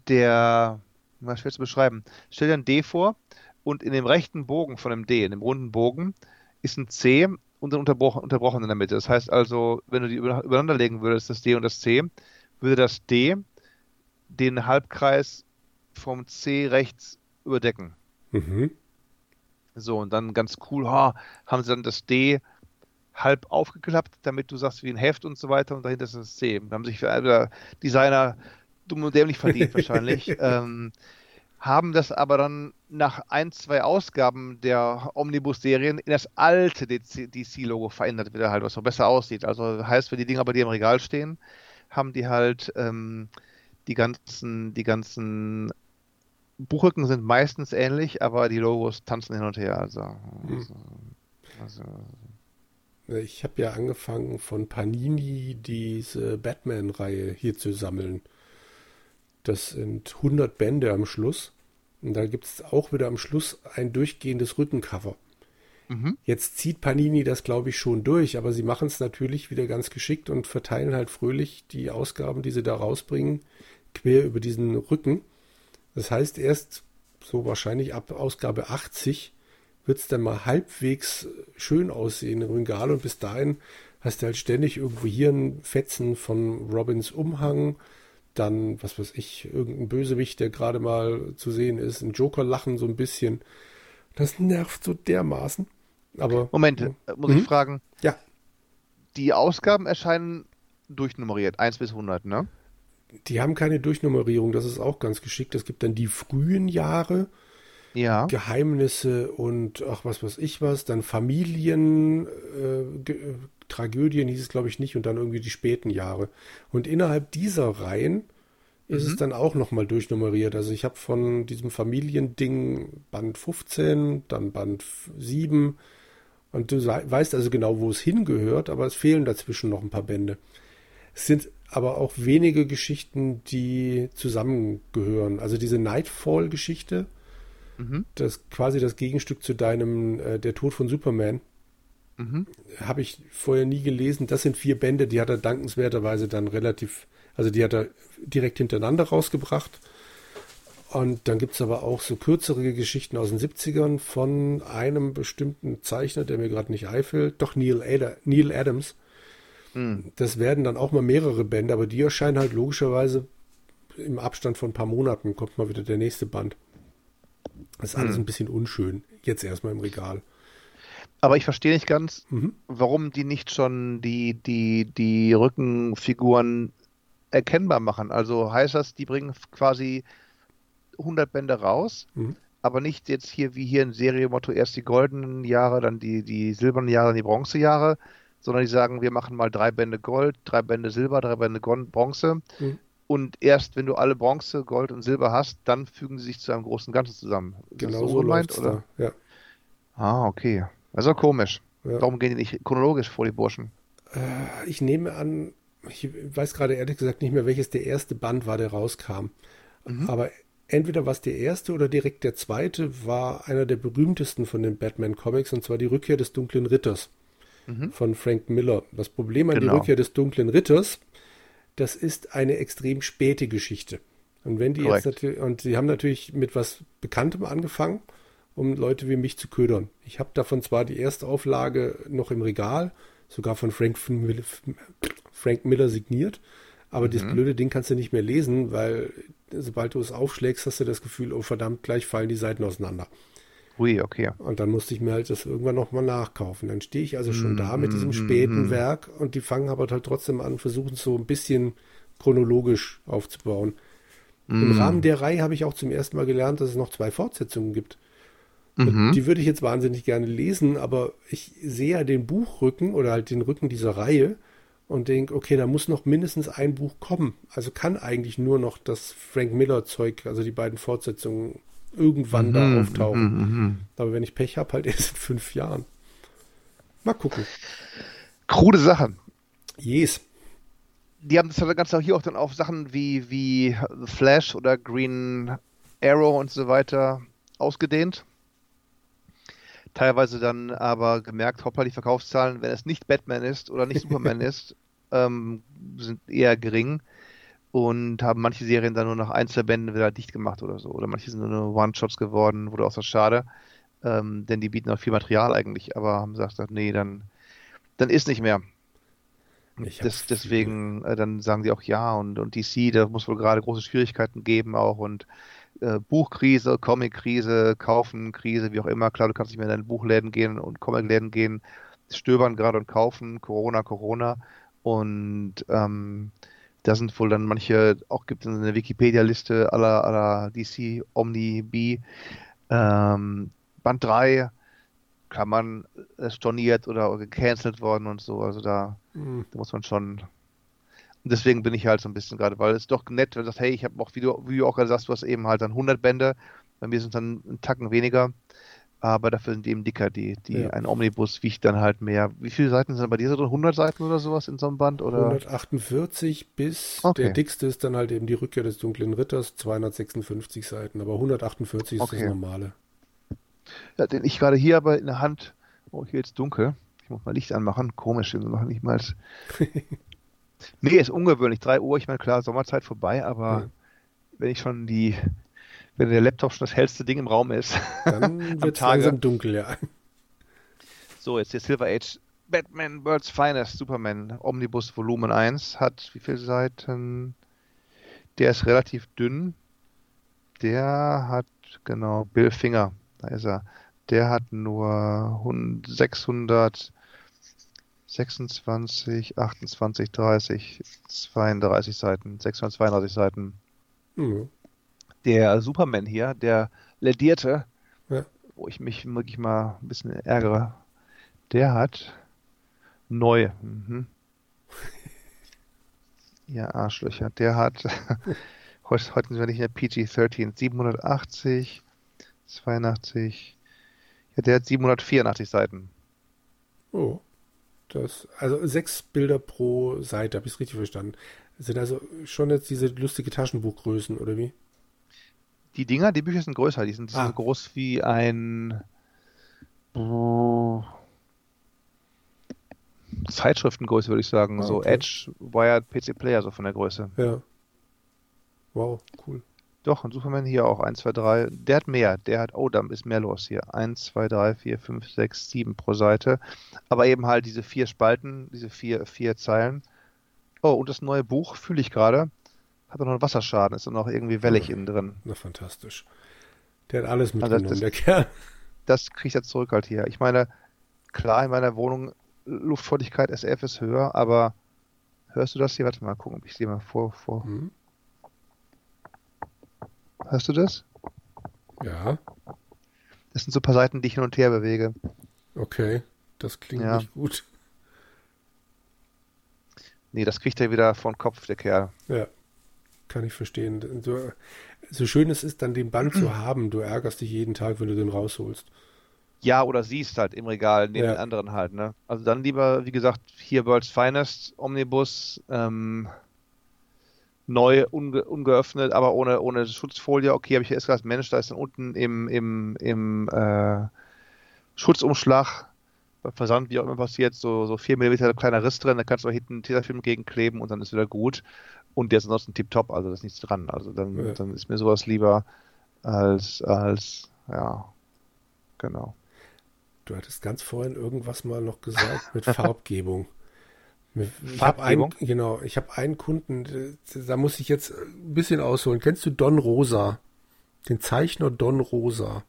der, mal schwer zu beschreiben. Stell dir ein D vor und in dem rechten Bogen von dem D, in dem runden Bogen, ist ein C und dann unterbrochen, unterbrochen in der Mitte. Das heißt also, wenn du die übereinander legen würdest, das D und das C, würde das D den Halbkreis vom C rechts überdecken. Mhm. So, und dann ganz cool, ha, haben sie dann das D halb aufgeklappt, damit du sagst wie ein Heft und so weiter und dahinter ist das C. Da haben sich Designer dumm und dämlich verdient wahrscheinlich. ähm, haben das aber dann nach ein, zwei Ausgaben der Omnibus-Serien in das alte DC-Logo verändert wieder halt, was so besser aussieht. Also heißt, wenn die Dinger bei dir im Regal stehen, haben die halt ähm, die ganzen, die ganzen Buchrücken sind meistens ähnlich, aber die Logos tanzen hin und her. Also, hm. also, also. ich habe ja angefangen von Panini diese Batman-Reihe hier zu sammeln. Das sind 100 Bände am Schluss. Und da gibt es auch wieder am Schluss ein durchgehendes Rückencover. Mhm. Jetzt zieht Panini das, glaube ich, schon durch, aber sie machen es natürlich wieder ganz geschickt und verteilen halt fröhlich die Ausgaben, die sie da rausbringen, quer über diesen Rücken. Das heißt, erst so wahrscheinlich ab Ausgabe 80 wird es dann mal halbwegs schön aussehen im Regal und bis dahin hast du halt ständig irgendwo hier ein Fetzen von Robins Umhang, dann, was weiß ich, irgendein Bösewicht, der gerade mal zu sehen ist, ein Joker-Lachen so ein bisschen. Das nervt so dermaßen. Aber. Moment, äh, muss mhm. ich fragen? Ja. Die Ausgaben erscheinen durchnummeriert, 1 bis 100, ne? Die haben keine Durchnummerierung, das ist auch ganz geschickt. Es gibt dann die frühen Jahre, ja. Geheimnisse und ach was weiß ich was, dann Familien, äh, Tragödien hieß es, glaube ich, nicht, und dann irgendwie die späten Jahre. Und innerhalb dieser Reihen ist mhm. es dann auch nochmal durchnummeriert. Also ich habe von diesem Familiending Band 15, dann Band 7 und du weißt also genau, wo es hingehört, aber es fehlen dazwischen noch ein paar Bände. Es sind aber auch wenige Geschichten, die zusammengehören. Also diese Nightfall-Geschichte, mhm. das quasi das Gegenstück zu deinem äh, Der Tod von Superman, Mhm. Habe ich vorher nie gelesen. Das sind vier Bände, die hat er dankenswerterweise dann relativ, also die hat er direkt hintereinander rausgebracht. Und dann gibt es aber auch so kürzere Geschichten aus den 70ern von einem bestimmten Zeichner, der mir gerade nicht einfällt, doch Neil, Ad Neil Adams. Mhm. Das werden dann auch mal mehrere Bände, aber die erscheinen halt logischerweise im Abstand von ein paar Monaten, kommt mal wieder der nächste Band. Das ist alles mhm. ein bisschen unschön, jetzt erstmal im Regal. Aber ich verstehe nicht ganz, mhm. warum die nicht schon die, die, die Rückenfiguren erkennbar machen. Also heißt das, die bringen quasi 100 Bände raus, mhm. aber nicht jetzt hier wie hier in Seriemotto erst die goldenen Jahre, dann die, die silbernen Jahre, dann die Bronzejahre, sondern die sagen, wir machen mal drei Bände Gold, drei Bände Silber, drei Bände Bronze. Mhm. Und erst wenn du alle Bronze, Gold und Silber hast, dann fügen sie sich zu einem großen Ganzen zusammen. Genau so, so meint, oder? Da. Ja. Ah, okay. Also komisch. Ja. Warum gehen die nicht chronologisch vor, die Burschen? Äh, ich nehme an, ich weiß gerade ehrlich gesagt nicht mehr, welches der erste Band war, der rauskam. Mhm. Aber entweder was der erste oder direkt der zweite war einer der berühmtesten von den Batman-Comics, und zwar die Rückkehr des dunklen Ritters mhm. von Frank Miller. Das Problem an genau. die Rückkehr des dunklen Ritters, das ist eine extrem späte Geschichte. Und wenn die Correct. jetzt natürlich, und sie haben natürlich mit was Bekanntem angefangen um Leute wie mich zu ködern. Ich habe davon zwar die erste Auflage noch im Regal, sogar von Frank, Frank Miller signiert, aber mhm. das blöde Ding kannst du nicht mehr lesen, weil sobald du es aufschlägst, hast du das Gefühl, oh verdammt, gleich fallen die Seiten auseinander. Ui, okay. Und dann musste ich mir halt das irgendwann nochmal nachkaufen. Dann stehe ich also schon mm, da mit diesem späten mm, Werk und die fangen aber halt trotzdem an, versuchen so ein bisschen chronologisch aufzubauen. Mm. Im Rahmen der Reihe habe ich auch zum ersten Mal gelernt, dass es noch zwei Fortsetzungen gibt. Mhm. Die würde ich jetzt wahnsinnig gerne lesen, aber ich sehe ja den Buchrücken oder halt den Rücken dieser Reihe und denke, okay, da muss noch mindestens ein Buch kommen. Also kann eigentlich nur noch das Frank Miller Zeug, also die beiden Fortsetzungen irgendwann mhm, da auftauchen. Mhm, mhm, Aber wenn ich Pech habe, halt erst in fünf Jahren. Mal gucken. Krude Sachen. Yes. Die haben das Ganze hier auch dann auf Sachen wie, wie The Flash oder Green Arrow und so weiter ausgedehnt. Teilweise dann aber gemerkt, hoppla, die Verkaufszahlen, wenn es nicht Batman ist oder nicht Superman ist, ähm, sind eher gering und haben manche Serien dann nur noch Einzelbände wieder dicht gemacht oder so. Oder manche sind nur One-Shots geworden, wurde auch so schade. Ähm, denn die bieten auch viel Material eigentlich, aber haben gesagt, nee, dann, dann ist nicht mehr. Das, deswegen, äh, dann sagen die auch ja und, und DC, da muss wohl gerade große Schwierigkeiten geben auch und äh, Buchkrise, Comic-Krise, Kaufen-Krise, wie auch immer. Klar, du kannst nicht mehr in deine Buchläden gehen und Comic-Läden gehen, stöbern gerade und kaufen, Corona, Corona. Und ähm, da sind wohl dann manche, auch gibt es eine Wikipedia-Liste aller, aller DC Omni B. Ähm, Band 3 kann man äh, storniert oder gecancelt worden und so. Also da, mhm. da muss man schon. Und deswegen bin ich halt so ein bisschen gerade, weil es doch nett, wenn du sagst, hey, ich habe auch, wie du, wie du auch gerade sagst, du hast eben halt dann 100 Bände. Bei mir sind es dann einen Tacken weniger aber dafür sind die eben dicker. Die, die, ja. Ein Omnibus wiegt dann halt mehr. Wie viele Seiten sind bei dir so drin? 100 Seiten oder sowas in so einem Band? Oder? 148 bis, okay. der dickste ist dann halt eben die Rückkehr des dunklen Ritters, 256 Seiten, aber 148 ist okay. das normale. Ja, den ich gerade hier aber in der Hand, oh, hier jetzt dunkel. Ich muss mal Licht anmachen. Komisch, wir machen nicht mal. nee, ist ungewöhnlich. 3 Uhr, ich meine, klar, Sommerzeit vorbei, aber ja. wenn ich schon die wenn der Laptop schon das hellste Ding im Raum ist. Dann wird es langsam dunkel, ja. So, jetzt der Silver Age. Batman World's Finest Superman Omnibus Volumen 1 hat wie viele Seiten? Der ist relativ dünn. Der hat, genau, Bill Finger, da ist er. Der hat nur 626, 28, 30, 32 Seiten, 632 Seiten. Mhm der Superman hier, der ledierte, ja. wo ich mich wirklich mal ein bisschen ärgere, der hat neu. Mhm. ja, Arschlöcher. Der hat, heute, heute sind wir nicht in der PG-13, 780, 82, ja, der hat 784 Seiten. Oh. Das, also sechs Bilder pro Seite, habe ich es richtig verstanden. sind also schon jetzt diese lustige Taschenbuchgrößen, oder wie? Die Dinger, die Bücher sind größer, die sind ah. so groß wie ein oh, Zeitschriftengröße, würde ich sagen. Ah, so Edge, Wired, PC Player, so von der Größe. Ja. Wow, cool. Doch, und Superman hier auch 1, 2, 3. Der hat mehr. Der hat, oh, da ist mehr los hier. 1, 2, 3, 4, 5, 6, 7 pro Seite. Aber eben halt diese vier Spalten, diese vier, vier Zeilen. Oh, und das neue Buch fühle ich gerade hat er noch einen Wasserschaden, ist er noch irgendwie wellig innen drin. Na, fantastisch. Der hat alles mitgenommen, also das, der Kerl. Das kriegt er zurück halt hier. Ich meine, klar, in meiner Wohnung Luftfeuchtigkeit SF ist höher, aber hörst du das hier? Warte mal gucken, ob ich sie mal vor. vor. Mhm. Hörst du das? Ja. Das sind so ein paar Seiten, die ich hin und her bewege. Okay, das klingt ja. nicht gut. Nee, das kriegt er wieder von Kopf, der Kerl. Ja kann ich verstehen. So, so schön es ist, dann den Band zu haben, du ärgerst dich jeden Tag, wenn du den rausholst. Ja, oder siehst halt im Regal neben ja. den anderen halt, ne? Also dann lieber, wie gesagt, hier World's Finest Omnibus, ähm, neu, unge ungeöffnet, aber ohne, ohne Schutzfolie. Okay, habe ich erst gesagt, Mensch, da ist dann unten im, im, im äh, Schutzumschlag beim Versand, wie auch immer passiert, so, so 4 mm kleiner Riss drin, da kannst du hinten einen Tesafilm gegenkleben und dann ist wieder gut. Und der ist ansonsten tipptopp, also da ist nichts dran. Also dann, ja. dann ist mir sowas lieber als, als, ja, genau. Du hattest ganz vorhin irgendwas mal noch gesagt mit Farbgebung. Ich habe einen, genau, ich habe einen Kunden, da muss ich jetzt ein bisschen ausholen. Kennst du Don Rosa? Den Zeichner Don Rosa?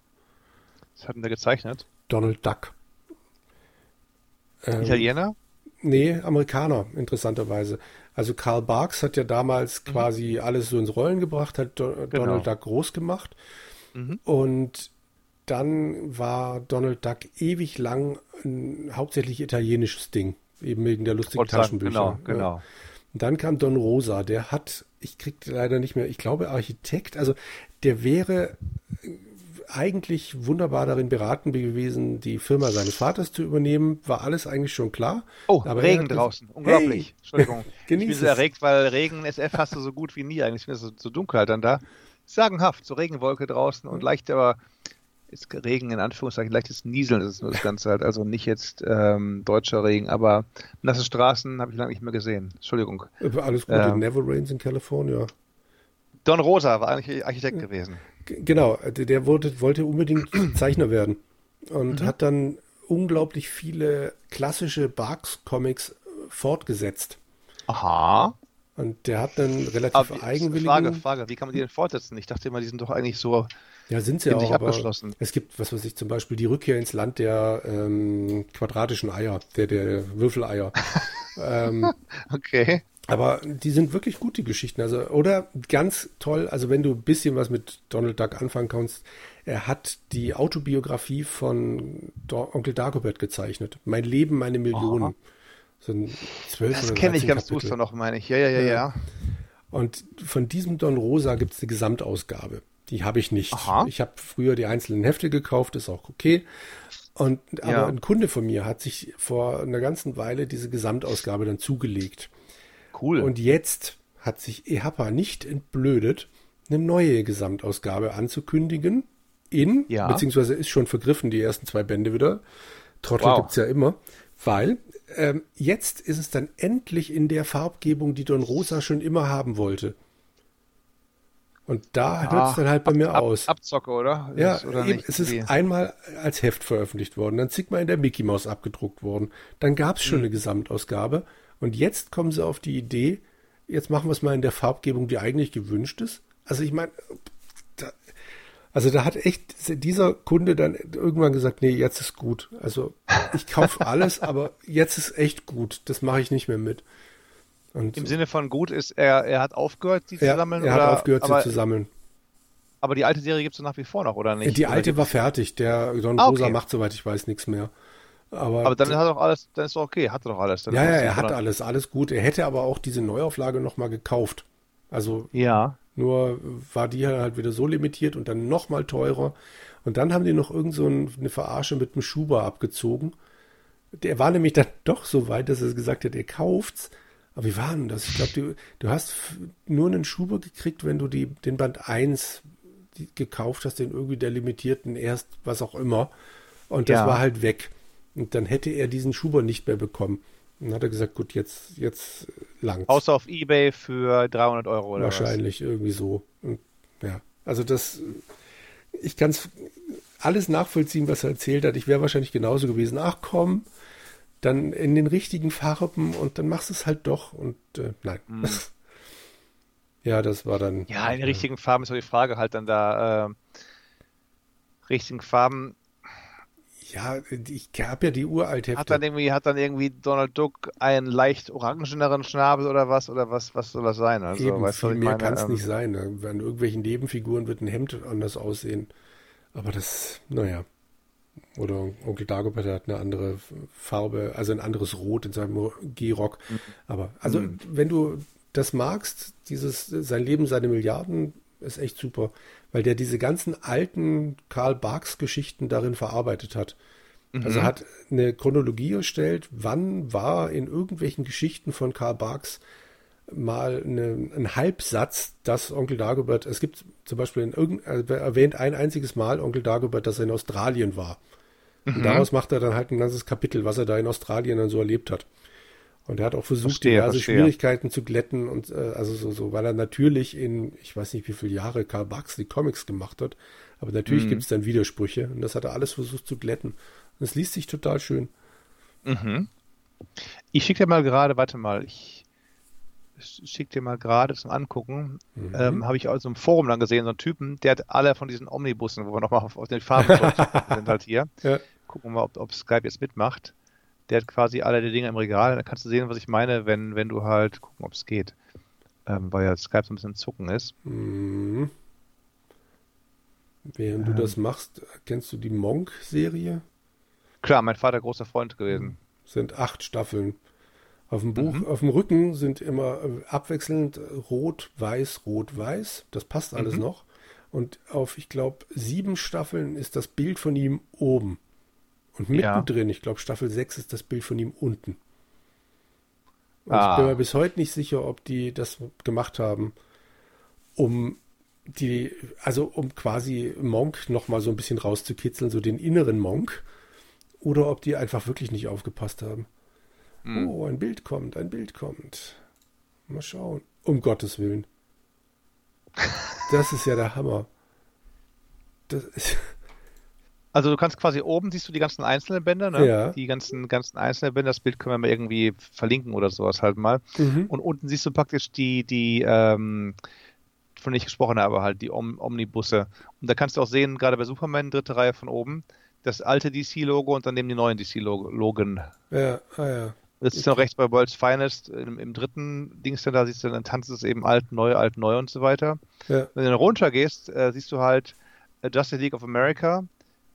Was hat denn der gezeichnet? Donald Duck. Ähm, Italiener? Nee, Amerikaner, interessanterweise. Also Karl Barks hat ja damals mhm. quasi alles so ins Rollen gebracht, hat Do genau. Donald Duck groß gemacht. Mhm. Und dann war Donald Duck ewig lang ein hauptsächlich italienisches Ding, eben wegen der lustigen Taschenbücher. Genau, genau. Ja. Und dann kam Don Rosa, der hat, ich krieg leider nicht mehr, ich glaube Architekt, also der wäre eigentlich wunderbar darin beraten gewesen, die Firma seines Vaters zu übernehmen. War alles eigentlich schon klar. Oh, aber Regen draußen. Unglaublich. Hey. Entschuldigung. ich bin so erregt, weil Regen SF hast du so gut wie nie eigentlich. Ich es so, so dunkel halt dann da. Sagenhaft, so Regenwolke draußen und leicht aber ist Regen in Anführungszeichen, leichtes Nieseln ist nur das Ganze halt. Also nicht jetzt ähm, deutscher Regen, aber nasse Straßen habe ich lange nicht mehr gesehen. Entschuldigung. Alles gut, ähm, Never Rains in California. Don Rosa war eigentlich Architekt gewesen. Genau, der wurde, wollte unbedingt Zeichner werden und mhm. hat dann unglaublich viele klassische Barks-Comics fortgesetzt. Aha. Und der hat dann relativ eigenwillig. Frage, Frage, wie kann man die denn fortsetzen? Ich dachte immer, die sind doch eigentlich so ja, sind sie auch, abgeschlossen. es gibt, was weiß ich, zum Beispiel die Rückkehr ins Land der ähm, quadratischen Eier, der, der Würfeleier. ähm, okay. Aber die sind wirklich gut, die Geschichten. Also, oder ganz toll, also wenn du ein bisschen was mit Donald Duck anfangen kannst, er hat die Autobiografie von Do Onkel Dagobert gezeichnet. Mein Leben, meine Millionen. So ein 12 das kenne ich ganz duster noch, meine ich. Ja, ja, ja, ja. Und von diesem Don Rosa gibt es eine Gesamtausgabe. Die habe ich nicht. Aha. Ich habe früher die einzelnen Hefte gekauft, ist auch okay. Und aber ja. ein Kunde von mir hat sich vor einer ganzen Weile diese Gesamtausgabe dann zugelegt. Cool. Und jetzt hat sich EHAPA nicht entblödet, eine neue Gesamtausgabe anzukündigen. In, ja. beziehungsweise ist schon vergriffen, die ersten zwei Bände wieder. Trottel wow. es ja immer. Weil ähm, jetzt ist es dann endlich in der Farbgebung, die Don Rosa schon immer haben wollte. Und da hört es dann halt bei mir ab, aus. Abzocke, oder? Ja, oder eben, es ist wie? einmal als Heft veröffentlicht worden, dann zigmal in der Mickey Mouse abgedruckt worden. Dann gab es schon mhm. eine Gesamtausgabe und jetzt kommen sie auf die Idee, jetzt machen wir es mal in der Farbgebung, die eigentlich gewünscht ist. Also ich meine, da, also da hat echt dieser Kunde dann irgendwann gesagt, nee, jetzt ist gut. Also ich kaufe alles, aber jetzt ist echt gut. Das mache ich nicht mehr mit. Und Im Sinne von gut ist, er, er hat aufgehört, sie zu sammeln? Er oder, hat aufgehört, aber, sie zu sammeln. Aber die alte Serie gibt es nach wie vor noch, oder nicht? Die oder alte war fertig. Der Don ah, Rosa okay. macht, soweit ich weiß, nichts mehr. Aber, aber dann hat er doch alles, dann ist doch okay, hat er doch alles. ja, ja, er hat alles, alles gut. Er hätte aber auch diese Neuauflage nochmal gekauft. Also ja. nur war die halt wieder so limitiert und dann nochmal teurer. Und dann haben die noch irgend so eine Verarsche mit dem Schuber abgezogen. Der war nämlich dann doch so weit, dass er gesagt hat, er kauft's aber wie war denn das? Ich glaube, du, du hast nur einen Schuber gekriegt, wenn du die, den Band 1 gekauft hast, den irgendwie der limitierten erst, was auch immer. Und das ja. war halt weg. Und dann hätte er diesen Schuber nicht mehr bekommen. Und dann hat er gesagt, gut, jetzt, jetzt lang. Außer auf Ebay für 300 Euro oder Wahrscheinlich was? irgendwie so. Und, ja, also das, ich kann es alles nachvollziehen, was er erzählt hat. Ich wäre wahrscheinlich genauso gewesen. Ach komm, dann in den richtigen Farben und dann machst du es halt doch und äh, nein. Mhm. ja, das war dann. Ja, in den richtigen Farben ist auch die Frage halt dann da. Äh, richtigen Farben. Ja, ich habe ja die uralte Hat dann irgendwie, hat dann irgendwie Donald Duck einen leicht orangeneren Schnabel oder was? Oder was, was soll das sein? Also, Eben, weißt viel mehr kann es ähm, nicht sein. Ne? An irgendwelchen Nebenfiguren wird ein Hemd anders aussehen. Aber das, naja. Oder Onkel Dagobert hat eine andere Farbe, also ein anderes Rot in seinem Gehrock. Mhm. Aber also, mhm. wenn du das magst, dieses sein Leben, seine Milliarden, ist echt super, weil der diese ganzen alten Karl Barks Geschichten darin verarbeitet hat. Also mhm. Also hat eine Chronologie erstellt, wann war in irgendwelchen Geschichten von Karl Barks mal eine, ein Halbsatz, dass Onkel Dagobert, es gibt zum Beispiel in irgend, also erwähnt ein einziges Mal Onkel Dagobert, dass er in Australien war. Mhm. Und daraus macht er dann halt ein ganzes Kapitel, was er da in Australien dann so erlebt hat. Und er hat auch versucht, verstehe, diverse verstehe. Schwierigkeiten zu glätten und äh, also so, so, weil er natürlich in, ich weiß nicht wie viele Jahre Karl Barks die Comics gemacht hat, aber natürlich mhm. gibt es dann Widersprüche und das hat er alles versucht zu glätten. Und es liest sich total schön. Mhm. Ich schicke dir mal gerade, warte mal, ich schick dir mal gerade zum Angucken, mhm. ähm, habe ich aus einem Forum dann gesehen, so einen Typen, der hat alle von diesen Omnibussen, wo wir nochmal auf, auf den Farben sind halt hier. Ja. Gucken wir mal, ob, ob Skype jetzt mitmacht. Der hat quasi alle die Dinge im Regal. Da kannst du sehen, was ich meine, wenn, wenn du halt gucken, ob es geht. Ähm, weil ja Skype so ein bisschen zucken ist. Mhm. Während ähm. du das machst, kennst du die Monk-Serie? Klar, mein Vater großer Freund gewesen. Sind acht Staffeln. Auf dem Buch, mhm. auf dem Rücken sind immer äh, abwechselnd rot, weiß, rot, weiß. Das passt alles mhm. noch. Und auf, ich glaube, sieben Staffeln ist das Bild von ihm oben. Und mittendrin, ja. ich glaube, Staffel 6 ist das Bild von ihm unten. Und ah. ich bin mir bis heute nicht sicher, ob die das gemacht haben, um die, also um quasi Monk nochmal so ein bisschen rauszukitzeln, so den inneren Monk, oder ob die einfach wirklich nicht aufgepasst haben. Mhm. Oh, ein Bild kommt, ein Bild kommt. Mal schauen. Um Gottes Willen. Das ist ja der Hammer. Also du kannst quasi oben siehst du die ganzen einzelnen Bänder, ne? Ja. Die ganzen, ganzen einzelnen Bänder. Das Bild können wir mal irgendwie verlinken oder sowas halt mal. Mhm. Und unten siehst du praktisch die, die, ähm, von denen ich gesprochen habe, halt die Om Omnibusse. Und da kannst du auch sehen, gerade bei Superman, dritte Reihe von oben, das alte DC-Logo und dann neben die neuen DC-Logen. Ja, ah ja. Das ist noch rechts bei World's Finest im, im dritten Dings, da siehst du, dann tanzt es eben alt, neu, alt, neu und so weiter. Ja. Wenn du dann runter gehst, äh, siehst du halt äh, Justice League of America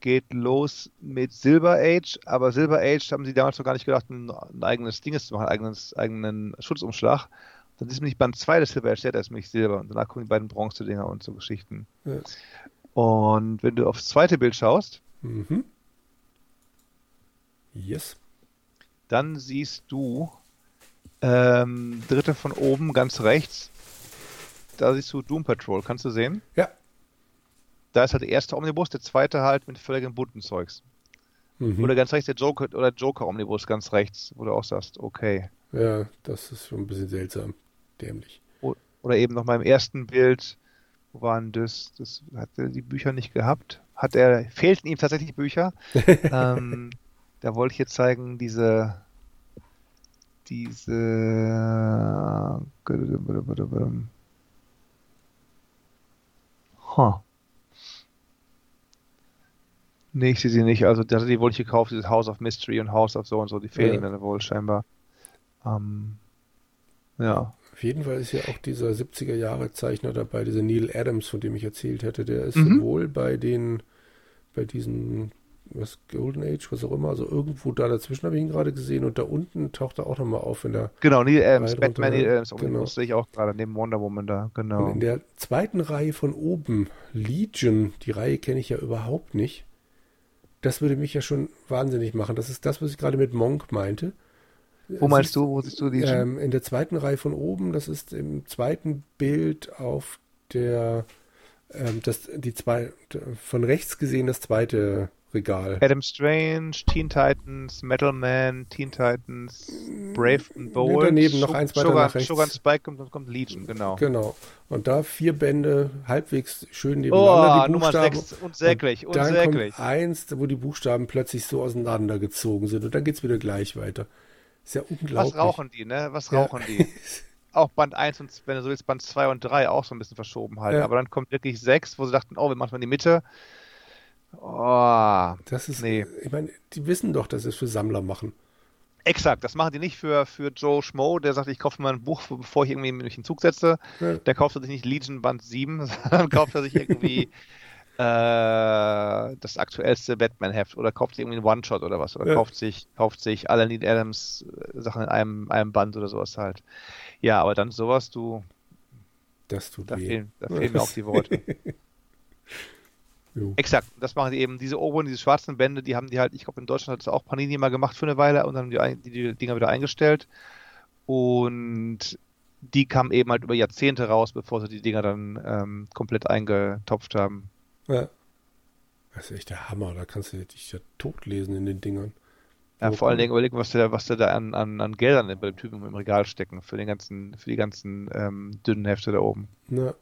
geht los mit Silver Age, aber Silver Age haben sie damals noch gar nicht gedacht, ein, ein eigenes Ding zu machen, einen eigenen Schutzumschlag. Dann ist nämlich Band 2 des Silver Age, der ist nämlich Silber und danach kommen die beiden Bronze-Dinger und so Geschichten. Ja. Und wenn du aufs zweite Bild schaust, mhm. yes dann siehst du ähm, dritte von oben ganz rechts. Da siehst du Doom Patrol. Kannst du sehen? Ja. Da ist halt der erste Omnibus, der zweite halt mit völligem bunten Zeugs. Mhm. Oder ganz rechts der Joker oder Joker Omnibus ganz rechts, wo du auch sagst, okay. Ja, das ist schon ein bisschen seltsam, dämlich. Oder eben noch mal im ersten Bild, wo waren das? Das hat er die Bücher nicht gehabt. Hat er, fehlten ihm tatsächlich Bücher. ähm, da wollte ich jetzt zeigen, diese, diese, huh. Nee, ich sehe sie nicht. Also, die wollte ich gekauft, dieses House of Mystery und House of so und so, die fehlen ja. mir wohl scheinbar. Ähm, ja. Auf jeden Fall ist ja auch dieser 70er Jahre Zeichner dabei, dieser Neil Adams, von dem ich erzählt hätte, der ist mhm. sowohl bei den, bei diesen was Golden Age, was auch immer, also irgendwo da dazwischen habe ich ihn gerade gesehen und da unten taucht er auch nochmal auf in der Genau, Neil Adams, Batman Neil Adams, genau. sehe ich auch gerade neben Wonder Woman da, genau. Und in der zweiten Reihe von oben, Legion, die Reihe kenne ich ja überhaupt nicht. Das würde mich ja schon wahnsinnig machen. Das ist das, was ich gerade mit Monk meinte. Wo meinst du, wo siehst du Legion? Ähm, in der zweiten Reihe von oben, das ist im zweiten Bild auf der, ähm, das, die zwei, von rechts gesehen das zweite Regal. Adam Strange, Teen Titans, Metal Man, Teen Titans, Brave and Bold. Daneben noch eins weiter Sugar, nach rechts. Sugar Spike und dann kommt Legion, genau. Genau. Und da vier Bände halbwegs schön nebeneinander. Oh, die Nummer 6, unsäglich, und dann unsäglich. Kommt eins, wo die Buchstaben plötzlich so auseinandergezogen sind und dann geht es wieder gleich weiter. Ist ja unglaublich. Was rauchen die, ne? Was rauchen ja. die? auch Band 1 und, wenn du so willst, Band 2 und 3 auch so ein bisschen verschoben halt. Ja. Aber dann kommt wirklich 6, wo sie dachten, oh, wir machen mal in die Mitte. Oh, das ist, nee. Ich meine, die wissen doch, dass sie es für Sammler machen. Exakt, das machen die nicht für, für Joe Schmo, der sagt, ich kaufe mal ein Buch, bevor ich irgendwie mich in den Zug setze. Ja. Der kauft sich nicht Legion Band 7, sondern kauft er sich irgendwie äh, das aktuellste Batman-Heft oder kauft sich irgendwie einen One-Shot oder was. Oder ja. kauft sich, kauft sich alle Need Adams äh, Sachen in einem, einem Band oder sowas halt. Ja, aber dann sowas, du. Das tut da weh. Fehlen, da fehlen mir auch die Worte. Jo. Exakt, das machen die eben. Diese oberen, diese schwarzen Bände, die haben die halt, ich glaube in Deutschland hat das auch Panini mal gemacht für eine Weile und dann haben die, die, die Dinger wieder eingestellt. Und die kamen eben halt über Jahrzehnte raus, bevor sie die Dinger dann ähm, komplett eingetopft haben. Ja. Das ist echt der Hammer, da kannst du dich ja totlesen in den Dingern. Ja, vor allen Dingen überlegen, was der, was der da an, an, an Geldern bei dem Typen im Regal stecken für den ganzen, für die ganzen ähm, dünnen Hefte da oben. Ja.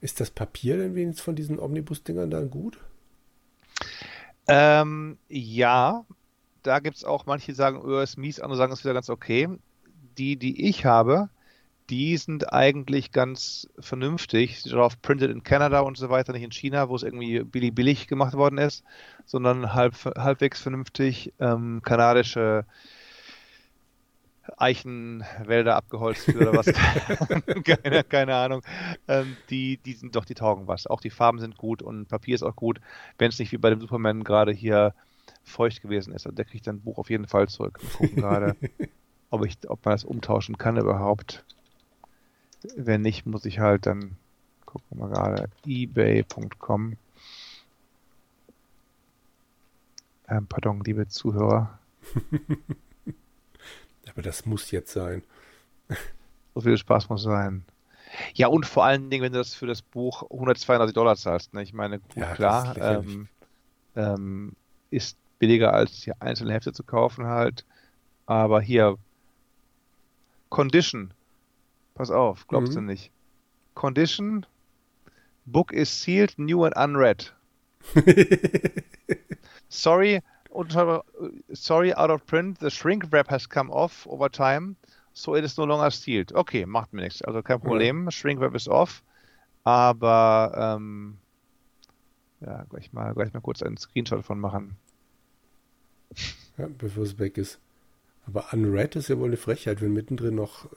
Ist das Papier denn wenigstens von diesen Omnibus-Dingern dann gut? Ähm, ja, da gibt es auch manche, die sagen, oh, ist mies, andere sagen, ist wieder ganz okay. Die, die ich habe, die sind eigentlich ganz vernünftig. Darauf printed in Canada und so weiter, nicht in China, wo es irgendwie billig billig gemacht worden ist, sondern halb, halbwegs vernünftig ähm, kanadische Eichenwälder abgeholzt oder was. keine, keine, Ahnung. Ähm, die, die sind doch, die taugen was. Auch die Farben sind gut und Papier ist auch gut, wenn es nicht wie bei dem Superman gerade hier feucht gewesen ist. Also der kriegt sein Buch auf jeden Fall zurück. Wir gucken gerade, ob, ich, ob man das umtauschen kann überhaupt. Wenn nicht, muss ich halt dann gucken wir mal gerade ebay.com. Ähm, pardon, liebe Zuhörer. Aber das muss jetzt sein. So viel Spaß muss sein. Ja, und vor allen Dingen, wenn du das für das Buch 132 Dollar zahlst. Ne? Ich meine, gut, ja, klar, ähm, ähm, ist billiger als die einzelne Hefte zu kaufen halt. Aber hier, Condition, pass auf, glaubst mhm. du nicht. Condition, Book is sealed, new and unread. Sorry, sorry, out of print, the shrink wrap has come off over time, so it is no longer sealed. Okay, macht mir nichts, also kein Problem, ja. shrink wrap ist off, aber ähm, ja, gleich mal, gleich mal kurz einen Screenshot davon machen. Ja, bevor es weg ist. Aber unread ist ja wohl eine Frechheit, wenn mittendrin noch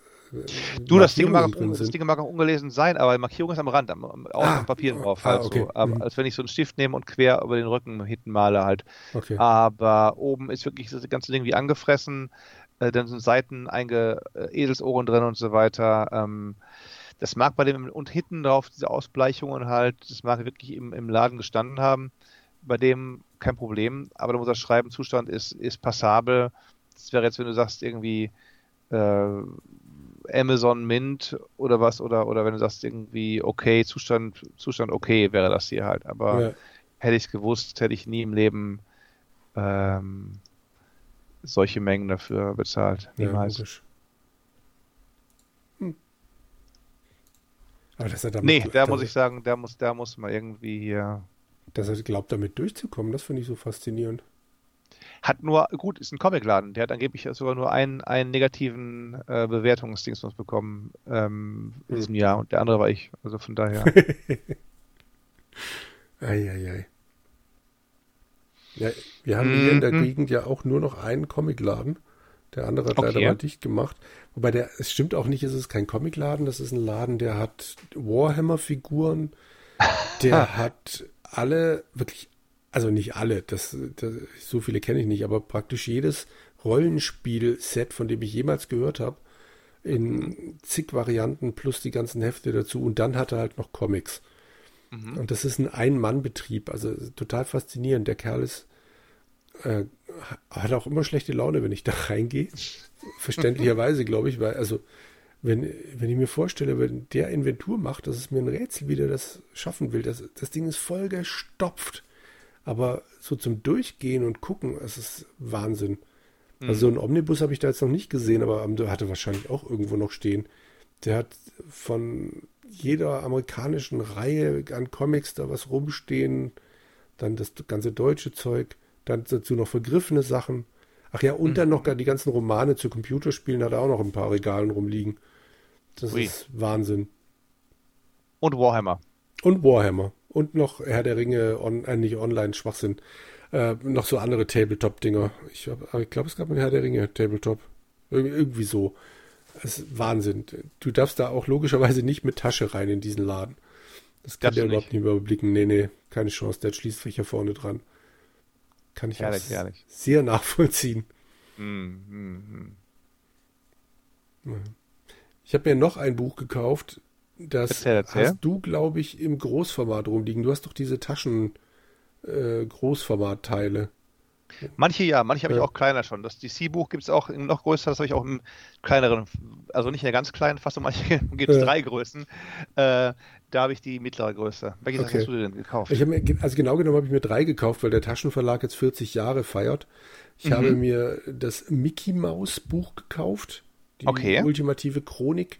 Du, das Ding, mag, das Ding mag auch ungelesen sein, aber Markierung ist am Rand, am, am, ah, am Papier drauf. Ah, halt okay. so. mhm. Als wenn ich so einen Stift nehme und quer über den Rücken hinten male halt. Okay. Aber oben ist wirklich das ganze Ding wie angefressen. Äh, dann sind Seiten einge äh, Eselsohren drin und so weiter. Ähm, das mag bei dem und hinten drauf diese Ausbleichungen halt, das mag wirklich im, im Laden gestanden haben. Bei dem kein Problem, aber da muss das Schreiben Zustand ist, ist passabel. Das wäre jetzt, wenn du sagst, irgendwie äh, Amazon Mint oder was, oder, oder wenn du sagst irgendwie, okay, Zustand, Zustand okay, wäre das hier halt. Aber ja. hätte ich es gewusst, hätte ich nie im Leben ähm, solche Mengen dafür bezahlt. Niemals. Ja, hm. Aber dass er damit, nee, da muss ich sagen, der muss, der muss mal irgendwie hier. Dass er glaubt, damit durchzukommen, das finde ich so faszinierend. Hat nur, gut, ist ein Comicladen. Der hat angeblich sogar nur einen, einen negativen äh, Bewertungsdingsmus bekommen ähm, in diesem Jahr und der andere war ich. Also von daher. Eieiei. Ja, wir haben hier in der mhm. Gegend ja auch nur noch einen Comicladen. Der andere hat okay. leider mal dicht gemacht. Wobei der, es stimmt auch nicht, es ist kein Comicladen, das ist ein Laden, der hat Warhammer-Figuren, der hat alle, wirklich also nicht alle, das, das, so viele kenne ich nicht, aber praktisch jedes Rollenspiel-Set, von dem ich jemals gehört habe, in zig Varianten plus die ganzen Hefte dazu und dann hat er halt noch Comics. Mhm. Und das ist ein Ein-Mann-Betrieb, also total faszinierend. Der Kerl ist, äh, hat auch immer schlechte Laune, wenn ich da reingehe. Verständlicherweise, glaube ich, weil, also, wenn, wenn ich mir vorstelle, wenn der Inventur macht, dass es mir ein Rätsel wieder das schaffen will, das, das Ding ist voll gestopft. Aber so zum Durchgehen und gucken, es ist Wahnsinn. Mhm. Also so einen Omnibus habe ich da jetzt noch nicht gesehen, aber der hatte wahrscheinlich auch irgendwo noch stehen. Der hat von jeder amerikanischen Reihe an Comics da was rumstehen. Dann das ganze deutsche Zeug. Dann dazu noch vergriffene Sachen. Ach ja, und mhm. dann noch die ganzen Romane zu Computerspielen hat er auch noch ein paar Regalen rumliegen. Das Ui. ist Wahnsinn. Und Warhammer. Und Warhammer und noch Herr der Ringe, on, äh, nicht online, Schwachsinn. Äh, noch so andere Tabletop-Dinger. Ich, ich glaube, es gab ein Herr der Ringe Tabletop. Ir irgendwie so. Das ist Wahnsinn. Du darfst da auch logischerweise nicht mit Tasche rein in diesen Laden. Das kann der überhaupt nicht überblicken. Nee, nee, keine Chance. Der schließt sich ja vorne dran. Kann ich ehrlich, ehrlich. sehr nachvollziehen. Mm, mm, mm. Ich habe mir noch ein Buch gekauft, das erzähl, erzähl. hast du, glaube ich, im Großformat rumliegen. Du hast doch diese Taschen äh, Großformatteile. Manche ja, manche habe ich auch kleiner schon. Das DC-Buch gibt es auch in noch größer, das habe ich auch im kleineren, also nicht in der ganz kleinen Fassung, manche gibt es ja. drei Größen. Äh, da habe ich die mittlere Größe. Welche okay. hast du denn gekauft? Ich mir, also genau genommen habe ich mir drei gekauft, weil der Taschenverlag jetzt 40 Jahre feiert. Ich mhm. habe mir das Mickey Maus Buch gekauft. Die okay. ultimative Chronik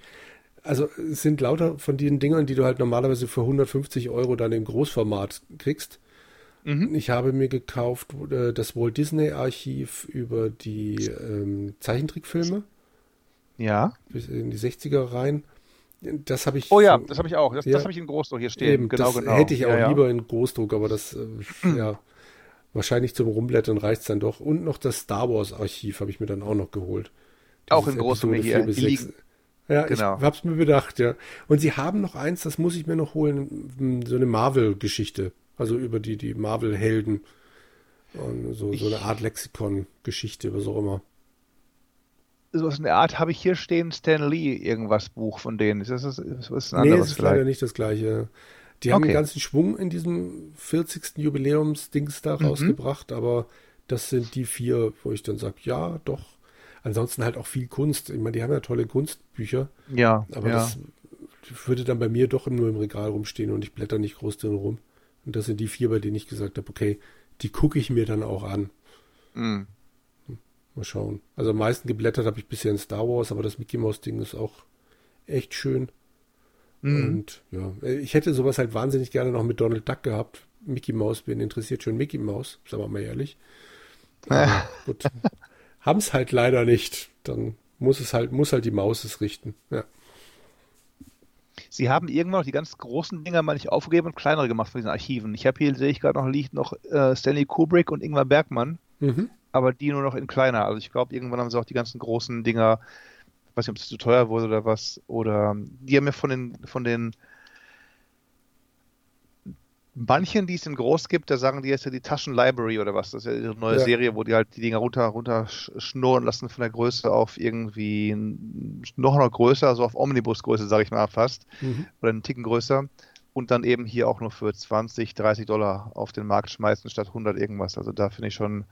also es sind lauter von den Dingern, die du halt normalerweise für 150 Euro dann im Großformat kriegst. Mhm. Ich habe mir gekauft äh, das Walt Disney Archiv über die ähm, Zeichentrickfilme. Ja. Bis in die 60er rein. Das habe ich. Oh ja, das habe ich auch. Das, ja, das habe ich in Großdruck hier stehen. Eben, genau, das genau. hätte ich auch ja, ja. lieber in Großdruck, aber das, äh, ja, wahrscheinlich zum Rumblättern reicht es dann doch. Und noch das Star Wars Archiv habe ich mir dann auch noch geholt. Auch Dieses in Großdruck hier. Die liegen, Ja, Genau. ich hab's mir bedacht, ja. Und sie haben noch eins, das muss ich mir noch holen, so eine Marvel-Geschichte. Also über die, die Marvel-Helden. Und so, so eine Art Lexikon-Geschichte, was auch immer. so in der Art habe ich hier stehen Stan Lee irgendwas Buch von denen. Ist das, ist, das ein Nee, anderes es ist leider nicht das gleiche. Die haben Okay. einen ganzen Schwung in diesem 40. Jubiläums-Dings da Mhm. rausgebracht, aber das sind die vier, wo ich dann sage, ja, doch. Ansonsten halt auch viel Kunst. Ich meine, die haben ja tolle Kunstbücher, Ja, aber ja. das würde dann bei mir doch nur im Regal rumstehen und ich blätter nicht groß drin rum. Und das sind die vier, bei denen ich gesagt habe, okay, die gucke ich mir dann auch an. Mm. Mal schauen. Also am meisten geblättert habe ich bisher in Star Wars, aber das Mickey Mouse Ding ist auch echt schön. Mm. Und ja, ich hätte sowas halt wahnsinnig gerne noch mit Donald Duck gehabt. Mickey Mouse, wen interessiert schon Mickey Mouse? Sagen wir mal ehrlich. Aber gut. Haben es halt leider nicht. Dann muss es halt, muss halt die Maus es richten. Ja. Sie haben irgendwann noch die ganz großen Dinger mal nicht aufgegeben und kleinere gemacht von diesen Archiven. Ich habe hier, sehe ich gerade noch, liegt noch äh, Stanley Kubrick und Ingmar Bergmann, Mhm. aber die nur noch in kleiner. Also ich glaube, irgendwann haben sie auch die ganzen großen Dinger, weiß nicht, ob es zu teuer wurde oder was, oder die haben mir von den, von den manchen, die es in groß gibt, da sagen die jetzt ja die Taschenlibrary oder was. Das ist ja ihre neue Ja. Serie, wo die halt die Dinger runter, runter sch- schnurren lassen von der Größe auf irgendwie noch noch größer, so auf Omnibus-Größe, sage ich mal fast Mhm. oder einen Ticken größer und dann eben hier auch nur für 20, 30 Dollar auf den Markt schmeißen statt 100 irgendwas. Also da finde ich schon,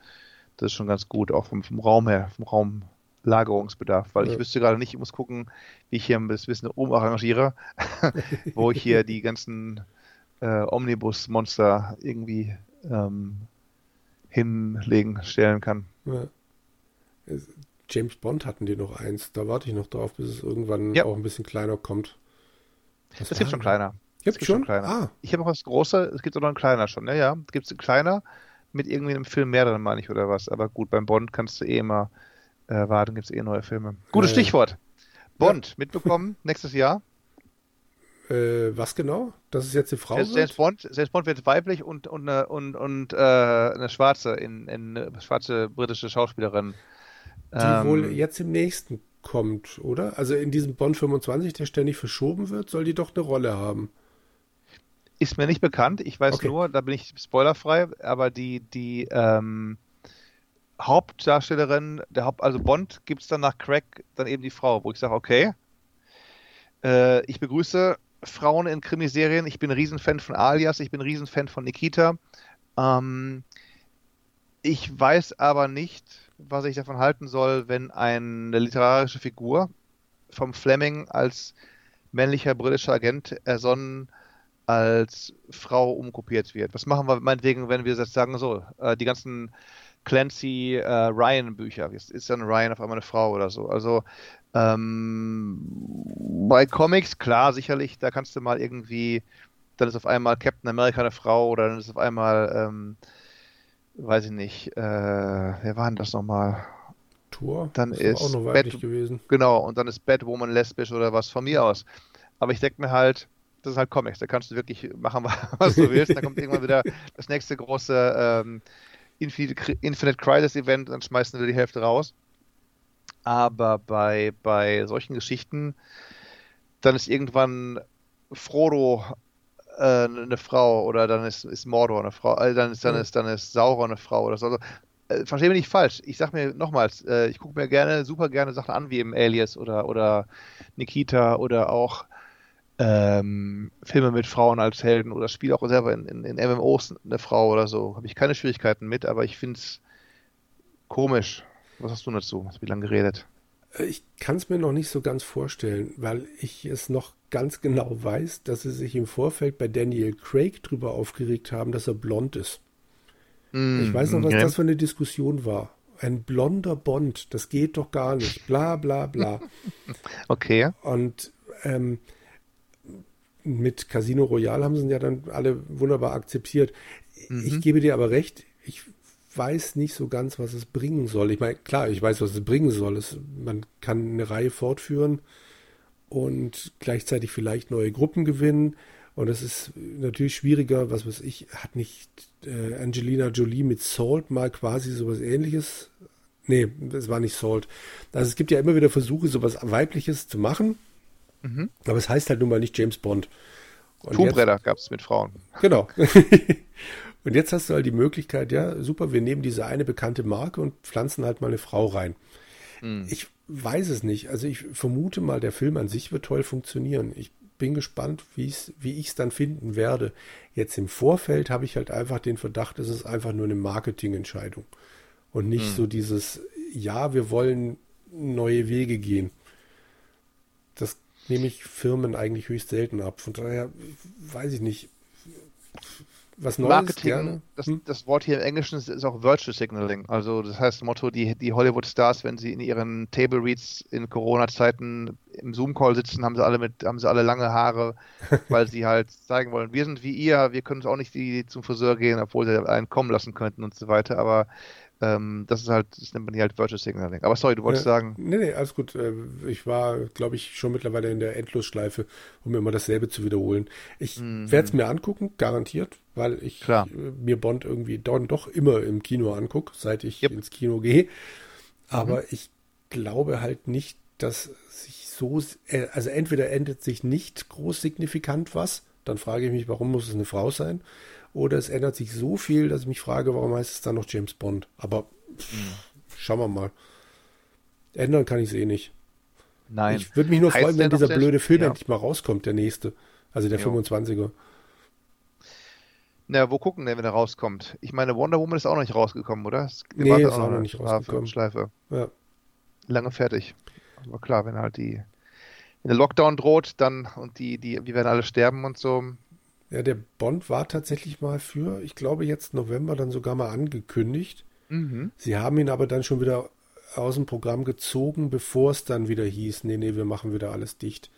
das ist schon ganz gut, auch vom, vom Raum her, vom Raumlagerungsbedarf, weil Ja. ich wüsste gerade nicht, ich muss gucken, wie ich hier das Wissen umarrangiere, wo ich hier die ganzen äh, Omnibus-Monster irgendwie ähm, hinlegen, stellen kann. Ja. Es- James Bond hatten die noch eins. Da warte ich noch drauf, bis es irgendwann Ja. auch ein bisschen kleiner kommt. Was war gibt schon kleiner. Gibt gibt schon? schon kleiner. Ah, Ich habe auch was Große, es gibt auch noch einen kleiner schon. Ja, ja, gibt es einen kleiner mit irgendwie einem Film mehr drin, meine ich, oder was. Aber gut, beim Bond kannst du eh immer äh, warten, gibt es eh neue Filme. Gutes ja. Stichwort. Bond, mitbekommen, nächstes Jahr. Äh, was genau? Dass es jetzt eine Frau James, wird? James Bond, James Bond wird weiblich und, und, eine- und, und äh, eine schwarze, in, in, eine schwarze britische Schauspielerin. Die Ähm, wohl jetzt im nächsten kommt, oder? Also in diesem Bond 25, der ständig verschoben wird, soll die doch eine Rolle haben. Ist mir nicht bekannt. Ich weiß Okay. nur, da bin ich spoilerfrei, aber die, die ähm, Hauptdarstellerin, der Haupt, also Bond, gibt es dann nach Craig dann eben die Frau, wo ich sage, okay, äh, ich begrüße Frauen in Krimiserien. Ich bin ein Riesenfan von Alias, ich bin ein Riesenfan von Nikita. Ähm, ich weiß aber nicht, was ich davon halten soll, wenn eine literarische Figur vom Fleming als männlicher britischer Agent ersonnen als Frau umkopiert wird. Was machen wir meinetwegen, wenn wir jetzt sagen, so, äh, die ganzen Clancy äh, Ryan Bücher, ist, ist dann Ryan auf einmal eine Frau oder so. Also ähm, bei Comics, klar, sicherlich, da kannst du mal irgendwie, dann ist auf einmal Captain America eine Frau oder dann ist auf einmal, ähm, weiß ich nicht, äh, wer war denn das nochmal? Tor? Dann ist, doch ist auch noch weiblich Bat- gewesen. Genau, und dann ist Batwoman lesbisch oder was von mir aus. Aber ich denke mir halt, das ist halt Comics, da kannst du wirklich machen, was du willst. Dann kommt irgendwann wieder das nächste große ähm, Infinite, Infinite Crisis Event, dann schmeißen wir die Hälfte raus. Aber bei, bei solchen Geschichten, dann ist irgendwann Frodo äh, eine Frau oder dann ist, ist Mordor eine Frau, äh, dann ist dann ist dann ist Sauron eine Frau oder so. Also, äh, verstehe mich nicht falsch. Ich sag mir nochmals, äh, ich gucke mir gerne, super gerne Sachen an, wie eben Alias oder, oder Nikita oder auch ähm, Filme mit Frauen als Helden oder spiele auch selber in, in, in MMOs eine Frau oder so. Habe ich keine Schwierigkeiten mit, aber ich finde es komisch. Was hast du dazu? Hast du wie lange geredet? Äh, Ich kann es mir noch nicht so ganz vorstellen, weil ich es noch ganz genau weiß, dass sie sich im Vorfeld bei Daniel Craig drüber aufgeregt haben, dass er blond ist. Ich weiß noch, was okay. das für eine Diskussion war. Ein blonder Bond, das geht doch gar nicht. Bla bla bla. Okay. Und ähm, mit Casino Royale haben sie ihn ja dann alle wunderbar akzeptiert. Ich gebe dir aber recht, ich weiß nicht so ganz, was es bringen soll. Ich meine, klar, ich weiß, was es bringen soll. Es, man kann eine Reihe fortführen und gleichzeitig vielleicht neue Gruppen gewinnen. Und es ist natürlich schwieriger, was weiß ich, hat nicht äh, Angelina Jolie mit Salt mal quasi sowas ähnliches? Nee, das war nicht Salt. Also es gibt ja immer wieder Versuche, sowas Weibliches zu machen. Mhm. Aber es heißt halt nun mal nicht James Bond. Tumbredder gab es mit Frauen. Genau. und jetzt hast du halt die Möglichkeit, ja, super, wir nehmen diese eine bekannte Marke und pflanzen halt mal eine Frau rein. Mhm. Ich weiß es nicht. Also ich vermute mal, der Film an sich wird toll funktionieren. Ich bin gespannt, wie ich es dann finden werde. Jetzt im Vorfeld habe ich halt einfach den Verdacht, es ist einfach nur eine Marketingentscheidung. Und nicht mhm. so dieses, ja, wir wollen neue Wege gehen. Das nehme ich Firmen eigentlich höchst selten ab. Von daher weiß ich nicht. Was Neues Marketing, gerne? Das, hm? das, Wort hier im Englischen ist, ist, auch Virtual Signaling. Also das heißt Motto, die, die Hollywood-Stars, wenn sie in ihren Table Reads in Corona-Zeiten im Zoom-Call sitzen, haben sie alle mit, haben sie alle lange Haare, weil sie halt zeigen wollen, wir sind wie ihr, wir können uns auch nicht die, zum Friseur gehen, obwohl sie einen kommen lassen könnten und so weiter. Aber ähm, das ist halt, das nennt man hier halt Virtual Signaling. Aber sorry, du wolltest ja, sagen. Nee, nee, alles gut. Äh, ich war, glaube ich, schon mittlerweile in der Endlosschleife, um immer dasselbe zu wiederholen. Ich mhm. werde es mir angucken, garantiert, weil ich Klar. Äh, mir Bond irgendwie dann doch immer im Kino angucke, seit ich yep. ins Kino gehe. Aber mhm. ich glaube halt nicht, dass sich so, äh, also entweder endet sich nicht groß signifikant was, dann frage ich mich, warum muss es eine Frau sein? Oder es ändert sich so viel, dass ich mich frage, warum heißt es dann noch James Bond? Aber mhm. schauen wir mal. Ändern kann ich es eh nicht. Nein. Ich würde mich nur heißt freuen, wenn dieser blöde Film ja. endlich mal rauskommt, der nächste. Also der jo. 25er. Na, wo gucken denn, wenn er rauskommt? Ich meine, Wonder Woman ist auch noch nicht rausgekommen, oder? Es nee, ist auch noch nicht rausgekommen. Schleife. Ja. Lange fertig. Aber klar, wenn halt die, wenn der Lockdown droht, dann und die, die, wir werden alle sterben und so, ja, der Bond war tatsächlich mal für, ich glaube, jetzt November dann sogar mal angekündigt. Mhm. Sie haben ihn aber dann schon wieder aus dem Programm gezogen, bevor es dann wieder hieß, nee, nee, wir machen wieder alles dicht.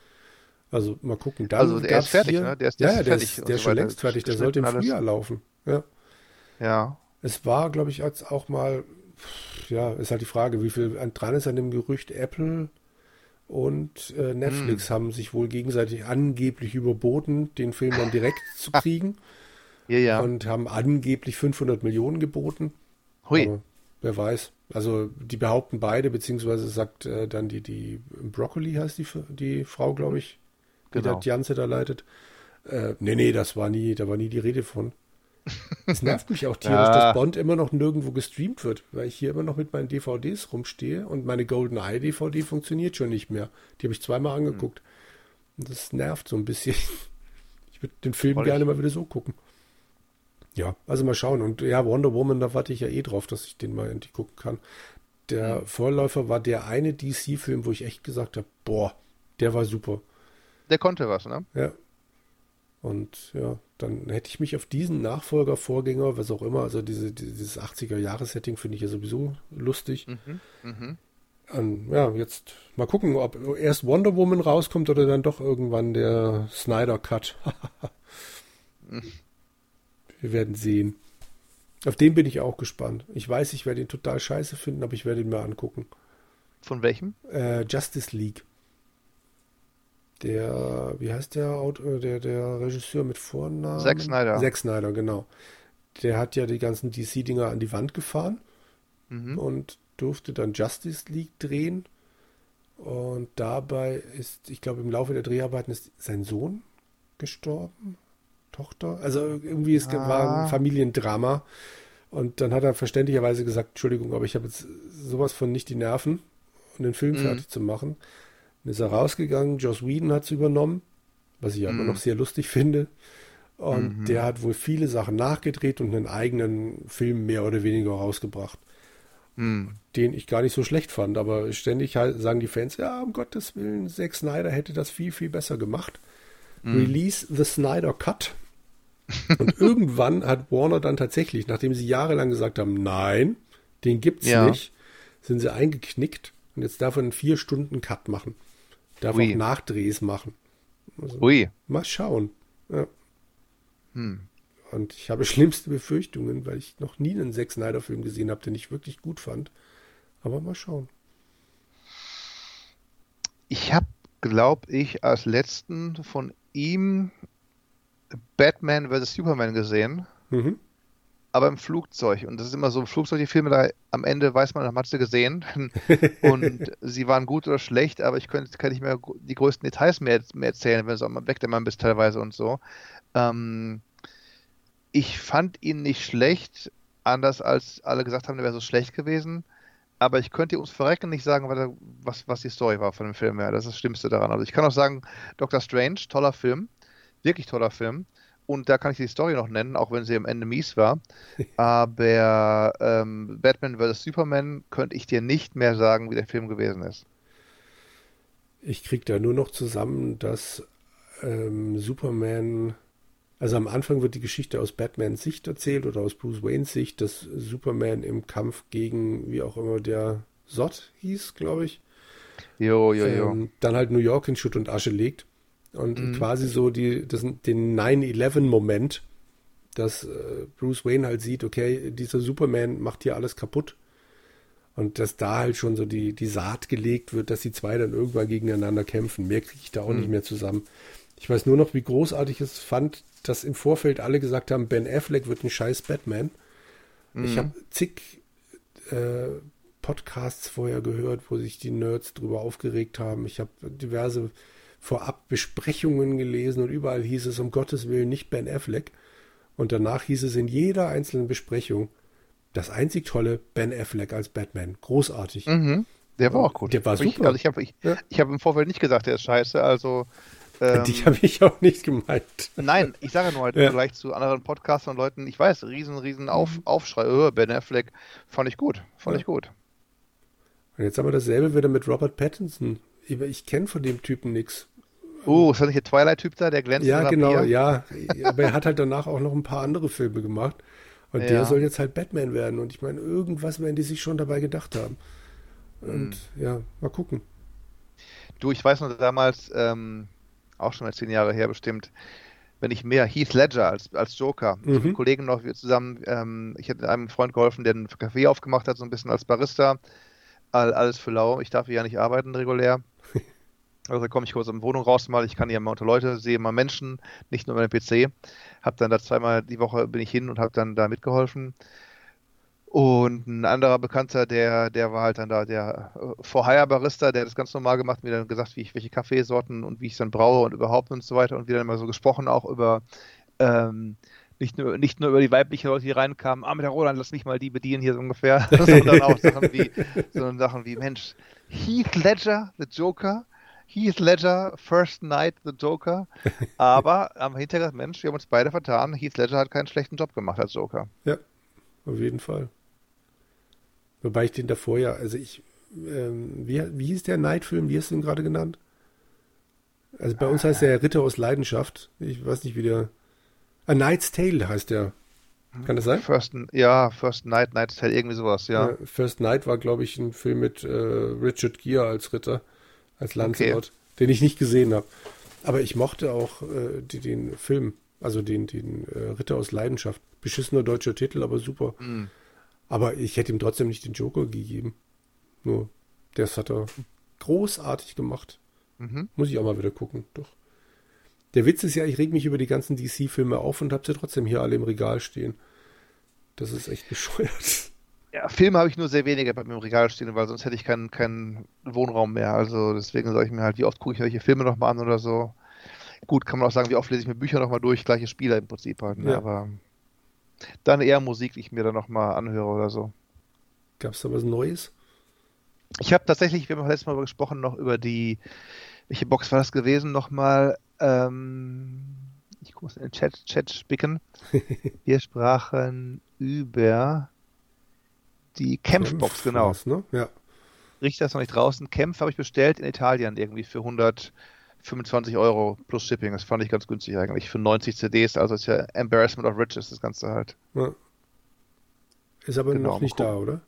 Also mal gucken. Dann also der ist fertig, hier, ne? Der ist, der ja, ist fertig. Der ist, der ist schon längst fertig. Der sollte im Frühjahr laufen. Ja. Ja. Es war, glaube ich, als auch mal, ja, ist halt die Frage, wie viel dran ist an dem Gerücht Apple und äh, Netflix hm. haben sich wohl gegenseitig angeblich überboten, den Film dann direkt zu kriegen. Ja, ja. Und haben angeblich 500 Millionen geboten. Hui. Aber wer weiß. Also die behaupten beide, beziehungsweise sagt äh, dann die, die Broccoli heißt die, die Frau, glaube ich, die genau. die Janze da leitet. Äh, nee, nee, das war nie, da war nie die Rede von. Es nervt mich auch tierisch, ja. dass Bond immer noch nirgendwo gestreamt wird, weil ich hier immer noch mit meinen DVDs rumstehe und meine Golden Eye DVD funktioniert schon nicht mehr. Die habe ich zweimal hm. angeguckt. Und das nervt so ein bisschen. Ich würde den Film Voll gerne mal wieder so gucken. Ja, also mal schauen. Und ja, Wonder Woman, da warte ich ja eh drauf, dass ich den mal endlich gucken kann. Der mhm. Vorläufer war der eine DC-Film, wo ich echt gesagt habe, boah, der war super. Der konnte was, ne? Ja, und ja, dann hätte ich mich auf diesen Nachfolger, Vorgänger, was auch immer, also diese, dieses 80er-Jahres-Setting finde ich ja sowieso lustig. Mhm, mh. Und, ja, jetzt mal gucken, ob erst Wonder Woman rauskommt oder dann doch irgendwann der Snyder Cut. Wir werden sehen. Auf den bin ich auch gespannt. Ich weiß, ich werde ihn total scheiße finden, aber ich werde ihn mir angucken. Von welchem? Äh, Justice League der, wie heißt der Autor, der, der Regisseur mit Vornamen? Zack Snyder. Zack Snyder, genau. Der hat ja die ganzen DC-Dinger an die Wand gefahren mhm. und durfte dann Justice League drehen. Und dabei ist, ich glaube, im Laufe der Dreharbeiten ist sein Sohn gestorben. Tochter. Also irgendwie es ah. war ein Familiendrama. Und dann hat er verständlicherweise gesagt, Entschuldigung, aber ich habe jetzt sowas von nicht die Nerven, um den Film mhm. fertig zu machen. Dann ist er rausgegangen, Joss Whedon hat es übernommen, was ich mhm. immer noch sehr lustig finde. Und mhm. der hat wohl viele Sachen nachgedreht und einen eigenen Film mehr oder weniger rausgebracht. Mhm. Den ich gar nicht so schlecht fand, aber ständig halt sagen die Fans, ja, um Gottes Willen, Zack Snyder hätte das viel, viel besser gemacht. Mhm. Release the Snyder Cut. und irgendwann hat Warner dann tatsächlich, nachdem sie jahrelang gesagt haben, nein, den gibt's ja. nicht, sind sie eingeknickt und jetzt darf er einen vier Stunden Cut machen. Darf Ui. auch Nachdrehs machen. Also, Ui. Mal schauen. Ja. Hm. Und ich habe schlimmste Befürchtungen, weil ich noch nie einen Zack Snyder-Film gesehen habe, den ich wirklich gut fand. Aber mal schauen. Ich habe, glaube ich, als letzten von ihm Batman vs. Superman gesehen. Mhm. Aber im Flugzeug. Und das ist immer so, im Flugzeug, die Filme, da am Ende weiß man, man hat sie gesehen. und sie waren gut oder schlecht, aber ich könnte, kann nicht mehr die größten Details mehr, mehr erzählen, wenn du auch mal weg der Mann bist teilweise und so. Ähm, ich fand ihn nicht schlecht, anders als alle gesagt haben, er wäre so schlecht gewesen. Aber ich könnte ums Verrecken nicht sagen, was, was die Story war von dem Film her. Das ist das Schlimmste daran. Also ich kann auch sagen, Doctor Strange, toller Film. Wirklich toller Film. Und da kann ich die Story noch nennen, auch wenn sie am Ende mies war. Aber ähm, Batman vs. Superman könnte ich dir nicht mehr sagen, wie der Film gewesen ist. Ich krieg da nur noch zusammen, dass ähm, Superman also am Anfang wird die Geschichte aus Batmans Sicht erzählt oder aus Bruce Waynes Sicht, dass Superman im Kampf gegen, wie auch immer der Sot hieß, glaube ich. Jo, jo, jo. Ähm, dann halt New York in Schutt und Asche legt. Und mhm. quasi so die, das, den 9-11-Moment, dass äh, Bruce Wayne halt sieht, okay, dieser Superman macht hier alles kaputt. Und dass da halt schon so die, die Saat gelegt wird, dass die zwei dann irgendwann gegeneinander kämpfen. Mehr kriege ich da auch mhm. nicht mehr zusammen. Ich weiß nur noch, wie großartig es fand, dass im Vorfeld alle gesagt haben, Ben Affleck wird ein scheiß Batman. Mhm. Ich habe zig äh, Podcasts vorher gehört, wo sich die Nerds drüber aufgeregt haben. Ich habe diverse vorab Besprechungen gelesen und überall hieß es um Gottes Willen nicht Ben Affleck. Und danach hieß es in jeder einzelnen Besprechung, das einzig tolle Ben Affleck als Batman. Großartig. Mhm. Der war auch gut. Der war super. Ich, also ich habe ja. hab im Vorfeld nicht gesagt, der ist scheiße. Also ähm, Dich habe ich auch nicht gemeint. Nein, ich sage nur halt ja. gleich zu anderen Podcasts und Leuten, ich weiß, riesen, riesen Auf, mhm. Aufschrei, oh, Ben Affleck, fand ich gut, fand ja. ich gut. Und jetzt haben wir dasselbe wieder mit Robert Pattinson. Ich, kenne von dem Typen nichts. Oh, ist das nicht der Twilight-Typ da, der glänzt? Ja, genau, Bier? ja. Aber er hat halt danach auch noch ein paar andere Filme gemacht. Und ja. der soll jetzt halt Batman werden. Und ich meine, irgendwas werden die sich schon dabei gedacht haben. Und mhm. ja, mal gucken. Du, ich weiß noch damals, ähm, auch schon mal zehn Jahre her bestimmt, wenn ich mehr Heath Ledger als, als Joker. Mhm. Ich mit Kollegen noch, wir zusammen, ähm, ich hätte einem Freund geholfen, der einen Café aufgemacht hat, so ein bisschen als Barista. All, alles für lau. Ich darf hier ja nicht arbeiten regulär. Also komme ich kurz in die Wohnung raus mal, ich kann hier mal unter Leute, sehe mal Menschen, nicht nur meinen PC. Hab dann da zweimal die Woche bin ich hin und habe dann da mitgeholfen. Und ein anderer Bekannter, der, der war halt dann da, der äh, Vorhire-Barista, der hat das ganz normal gemacht, mir dann gesagt, wie ich welche Kaffeesorten und wie ich es dann braue und überhaupt und so weiter. Und wir dann immer so gesprochen auch über ähm, nicht nur, nicht nur über die weiblichen Leute, die reinkamen, ah, mit der Roland, lass mich mal die bedienen hier so ungefähr, sondern auch Sachen wie, sondern Sachen wie, Mensch, Heath Ledger, the Joker, Heath Ledger, First Night, the Joker, aber am Hintergrund, Mensch, wir haben uns beide vertan, Heath Ledger hat keinen schlechten Job gemacht als Joker. Ja, auf jeden Fall. Wobei ich den davor ja, also ich, ähm, wie, wie hieß der Night-Film, wie hast du ihn gerade genannt? Also bei uns heißt der Ritter aus Leidenschaft. Ich weiß nicht, wie der. A Knight's Tale heißt der. Kann das sein? First, ja, First Night, Knight's Tale, irgendwie sowas, ja. ja First Night war, glaube ich, ein Film mit äh, Richard Gere als Ritter, als Lancelot, okay. den ich nicht gesehen habe. Aber ich mochte auch äh, die, den Film, also den, den äh, Ritter aus Leidenschaft. Beschissener deutscher Titel, aber super. Mm. Aber ich hätte ihm trotzdem nicht den Joker gegeben. Nur, das hat er großartig gemacht. Mhm. Muss ich auch mal wieder gucken, doch. Der Witz ist ja, ich reg mich über die ganzen DC-Filme auf und habe sie trotzdem hier alle im Regal stehen. Das ist echt bescheuert. Ja, Filme habe ich nur sehr wenige bei mir im Regal stehen, weil sonst hätte ich keinen, keinen Wohnraum mehr. Also deswegen sage ich mir halt, wie oft gucke ich welche Filme nochmal an oder so. Gut, kann man auch sagen, wie oft lese ich mir Bücher nochmal durch, gleiche Spieler im Prinzip halt. Ne? Ja. Aber dann eher Musik, die ich mir dann nochmal anhöre oder so. Gab es da was Neues? Ich habe tatsächlich, wir haben letztes Mal gesprochen, noch über die, welche Box war das gewesen, nochmal, ähm, ich muss in den Chat, Chat spicken. wir sprachen über die Kämpfbox, genau. ne? Ja. Richter ist noch nicht draußen. Kämpf habe ich bestellt in Italien irgendwie für 100 25 Euro plus Shipping. Das fand ich ganz günstig eigentlich. Für 90 CDs, also ist ja Embarrassment of Riches, das Ganze halt. Ja. Ist aber genau, noch nicht da, oder?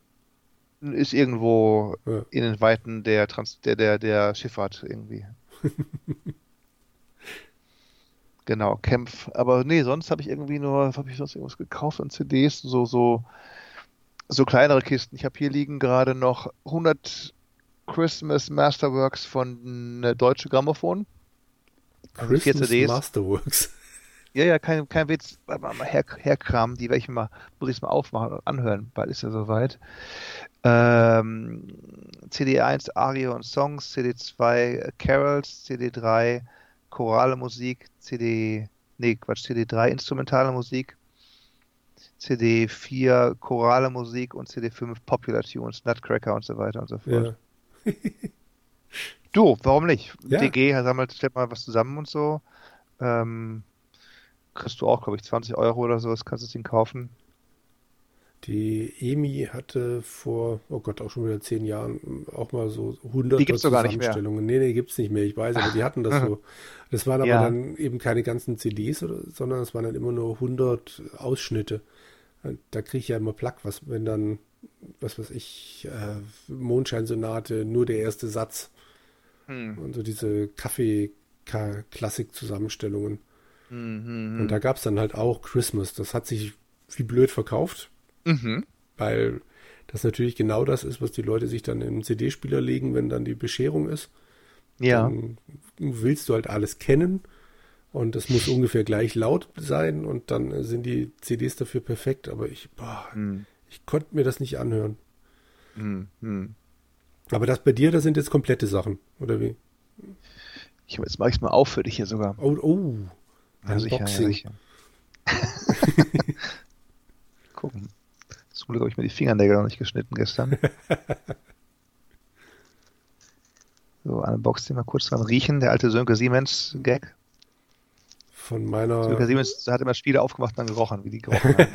Ist irgendwo ja. in den Weiten der, Trans der, der, der Schifffahrt irgendwie. Genau, Kämpf. Aber nee, sonst habe ich irgendwie nur, habe ich sonst irgendwas gekauft an CDs, so, so, so kleinere Kisten. Ich habe hier liegen gerade noch 100 Christmas Masterworks von äh, Deutsche Grammophon. Also Christmas Masterworks. Ja, ja, kein, kein Witz. Mal her, herkramen, die werde ich mal, muss ich mal aufmachen und anhören. Bald ist ja soweit. Ähm, CD1 Ario und Songs, CD2 Carols, CD3 chorale Musik, CD, nee, Quatsch, CD3 instrumentale Musik, CD4 chorale Musik und CD5 Popular Tunes, Nutcracker und so weiter und so fort. Ja. du, warum nicht? Ja. DG sammelt, stellt mal was zusammen und so. Ähm, kriegst du auch, glaube ich, 20 Euro oder so, das kannst du den kaufen. Die EMI hatte vor, oh Gott, auch schon wieder zehn Jahren auch mal so 100 die gibt's gar nicht mehr. Nee, nee, gibt es nicht mehr, ich weiß, aber die hatten das so. Das waren aber ja. dann eben keine ganzen CDs, sondern es waren dann immer nur 100 Ausschnitte. Da kriege ich ja immer Plack, was, wenn dann, was weiß ich, äh, Mondscheinsonate, nur der erste Satz. Hm. Und so diese Kaffee-Klassik-Zusammenstellungen. Mhm, und da gab es dann halt auch Christmas. Das hat sich wie blöd verkauft. Mhm. Weil das natürlich genau das ist, was die Leute sich dann in den CD-Spieler legen, wenn dann die Bescherung ist. Ja. Dann willst du halt alles kennen und es muss ungefähr gleich laut sein und dann sind die CDs dafür perfekt, aber ich, boah, hm. ich konnte mir das nicht anhören. Hm, hm. Aber das bei dir, das sind jetzt komplette Sachen, oder wie? Ich, jetzt mache ich es mal auf für dich hier sogar. Oh, oh. Ja, sicher, ja, sicher. Gucken. Zum Glück habe ich mir die Fingernägel noch nicht geschnitten gestern. so, eine Box, die mal kurz dran riechen. Der alte Sönke Siemens Gag. Von meiner. Sönke Siemens hat immer Spiele aufgemacht und dann gerochen, wie die gerochen haben.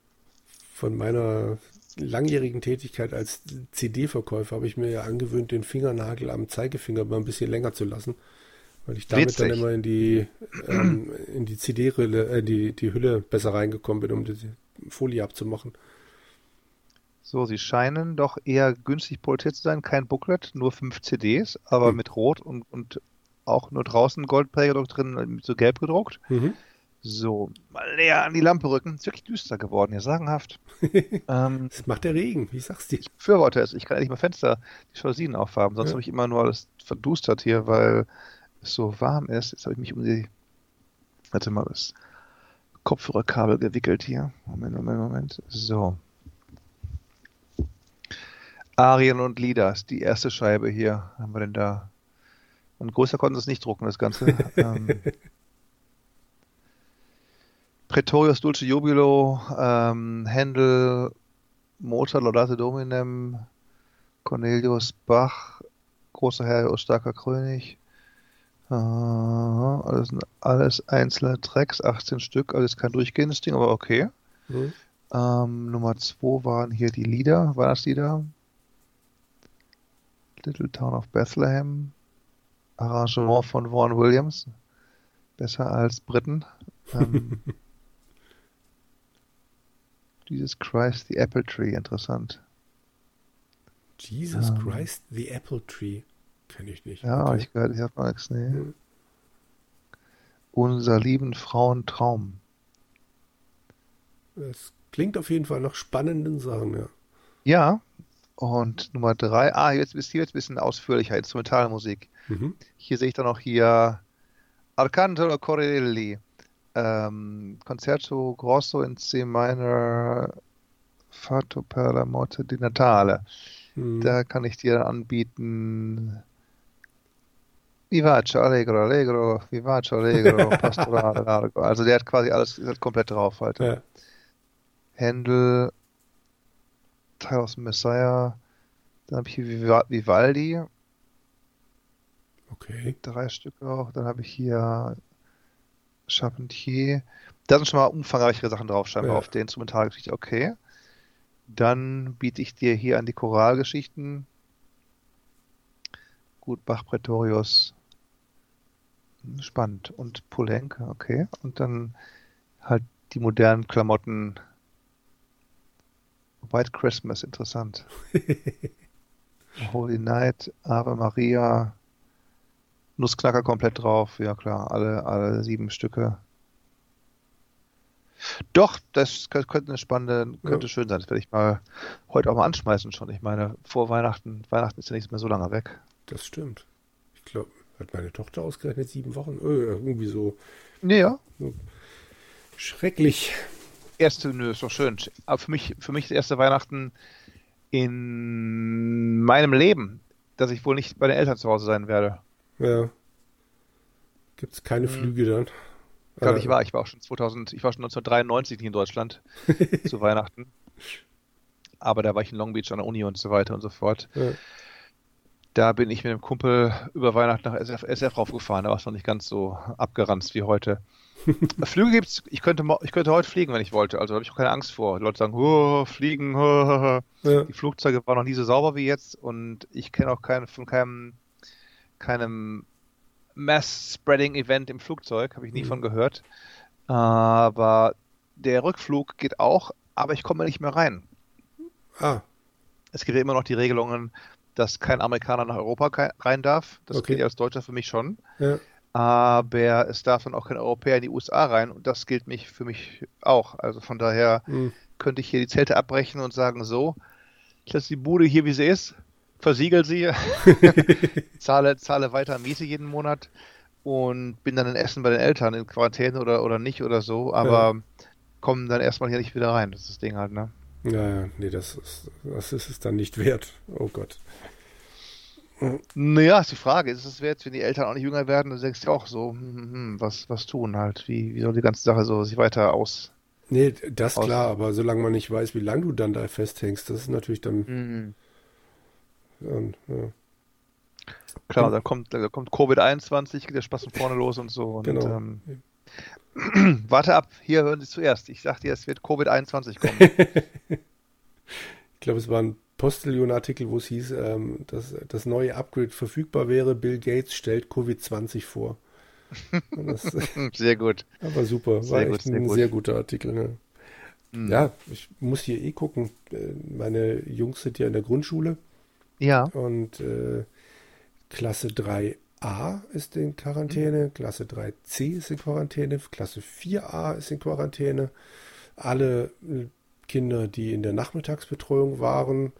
Von meiner langjährigen Tätigkeit als CD-Verkäufer habe ich mir ja angewöhnt, den Fingernagel am Zeigefinger mal ein bisschen länger zu lassen. Weil ich damit Witzig. dann immer in die, ähm, in die CD-Hülle, äh, die, die Hülle besser reingekommen bin, um die Folie abzumachen. So, sie scheinen doch eher günstig produziert zu sein. Kein Booklet, nur fünf CDs, aber mhm. mit Rot und, und auch nur draußen Goldprägedruck drin, so gelb gedruckt. Mhm. So, mal näher an die Lampe rücken. Ist wirklich düster geworden, ja, sagenhaft. ähm, das macht der Regen, wie sagst du? Ich befürworte es. Ich kann endlich mal Fenster, die Jalousien aufhaben. Sonst ja. habe ich immer nur alles verdustert hier, weil es so warm ist. Jetzt habe ich mich um die. Warte mal, das Kopfhörerkabel gewickelt hier. Moment, Moment, Moment. So. Arien und Lidas, die erste Scheibe hier. Haben wir denn da? Und größer konnten sie es nicht drucken, das Ganze. ähm, Pretorius Dulce Jubilo, ähm, Händel, Mozart, Laudate Dominem, Cornelius Bach, großer Herr, starker König, Aha, alles, alles einzelne Tracks, 18 Stück, alles kein durchgehendes Ding, aber okay. Mhm. Ähm, Nummer 2 waren hier die Lieder, Weihnachtslieder. Little Town of Bethlehem. Arrangement von Vaughan Williams. Besser als Briten. Ähm, Jesus Christ, the Apple Tree, interessant. Jesus ähm, Christ, the Apple Tree. Kenne ich nicht. Ja, okay. ich gehört, ich habe mal nichts, nee. Hm. Unser lieben Frauentraum. Das klingt auf jeden Fall nach spannenden Sachen, ja. Ja, und Nummer drei, ah, jetzt bist du jetzt ein bisschen ausführlicher, Instrumentalmusik. Mhm. Hier sehe ich dann noch hier Arcangelo Corelli, ähm, Concerto Grosso in C minor, Fato per la morte di Natale. Mhm. Da kann ich dir anbieten Vivace, Allegro, Allegro, Vivace, Allegro, Pastorale, Largo. Also der hat quasi alles hat komplett drauf halt. Ja. Händel, Teil aus Messiah, dann habe ich hier Vivaldi. Okay. Drei Stück auch. Dann habe ich hier Charpentier. Da sind schon mal umfangreichere Sachen drauf, scheinbar ja. auf der Instrumentalgeschichte. Okay. Dann biete ich dir hier an die Choralgeschichten. Gut, Bach Pretorius, Spannend. Und Polenka, okay. Und dann halt die modernen Klamotten. White Christmas, interessant. Holy Night, Ave Maria, Nussknacker komplett drauf, ja klar, alle, alle sieben Stücke. Doch, das könnte eine spannende, könnte ja. schön sein. Das werde ich mal heute auch mal anschmeißen schon. Ich meine, vor Weihnachten, Weihnachten ist ja nicht mehr so lange weg. Das stimmt. Ich glaube, hat meine Tochter ausgerechnet sieben Wochen? Äh, irgendwie so. Nee, ja. Schrecklich. Erste, nö, ist doch schön. Aber für mich, für mich das erste Weihnachten in meinem Leben, dass ich wohl nicht bei den Eltern zu Hause sein werde. Ja. Gibt es keine hm. Flüge dann? Glaube ich war. Ich war auch schon 2000, ich war schon 1993 nicht in Deutschland zu Weihnachten. Aber da war ich in Long Beach an der Uni und so weiter und so fort. Ja. Da bin ich mit einem Kumpel über Weihnachten nach SF, SF raufgefahren. Da war es noch nicht ganz so abgeranzt wie heute. Flüge gibt's. Ich könnte, ich könnte heute fliegen, wenn ich wollte. Also habe ich auch keine Angst vor. Die Leute sagen, oh, fliegen. Oh. Ja. Die Flugzeuge waren noch nie so sauber wie jetzt und ich kenne auch keinen von keinem keinem Mass-Spreading-Event im Flugzeug, habe ich nie mhm. von gehört. Aber der Rückflug geht auch, aber ich komme nicht mehr rein. Ah. Es gibt ja immer noch die Regelungen, dass kein Amerikaner nach Europa rein darf. Das okay. gilt ja als Deutscher für mich schon. Ja. Aber es darf dann auch kein Europäer in die USA rein und das gilt mich für mich auch. Also von daher mhm. könnte ich hier die Zelte abbrechen und sagen, so, ich lasse die Bude hier, wie sie ist versiegel sie, zahle, zahle weiter Miete jeden Monat und bin dann in Essen bei den Eltern in Quarantäne oder, oder nicht oder so, aber ja. kommen dann erstmal hier nicht wieder rein. Das ist das Ding halt, ne? Ja, ja, nee, das ist, das ist es dann nicht wert. Oh Gott. Naja, ist die Frage, ist es wert, wenn die Eltern auch nicht jünger werden, dann denkst du auch so, hm, hm, was, was tun halt, wie, wie soll die ganze Sache so sich weiter aus. Nee, das aus klar, aber solange man nicht weiß, wie lange du dann da festhängst, das ist natürlich dann. Mhm. Und, ja. Klar, dann kommt, dann kommt Covid-21, geht der Spaß von vorne los und so. Und, genau. Ähm, warte ab, hier hören Sie zuerst. Ich sagte dir, es wird Covid-21 kommen. ich glaube, es war ein Postillion-Artikel, wo es hieß, ähm, dass das neue Upgrade verfügbar wäre. Bill Gates stellt Covid-20 vor. Das, sehr gut. Aber super, sehr war gut, echt ein sehr, sehr guter Artikel. Ne? Mhm. Ja, ich muss hier eh gucken. Äh, meine Jungs sind ja in der Grundschule. Ja. Und äh, Klasse 3a ist in Quarantäne, mhm. Klasse 3c ist in Quarantäne, Klasse 4a ist in Quarantäne. Alle äh, Kinder, die in der Nachmittagsbetreuung waren,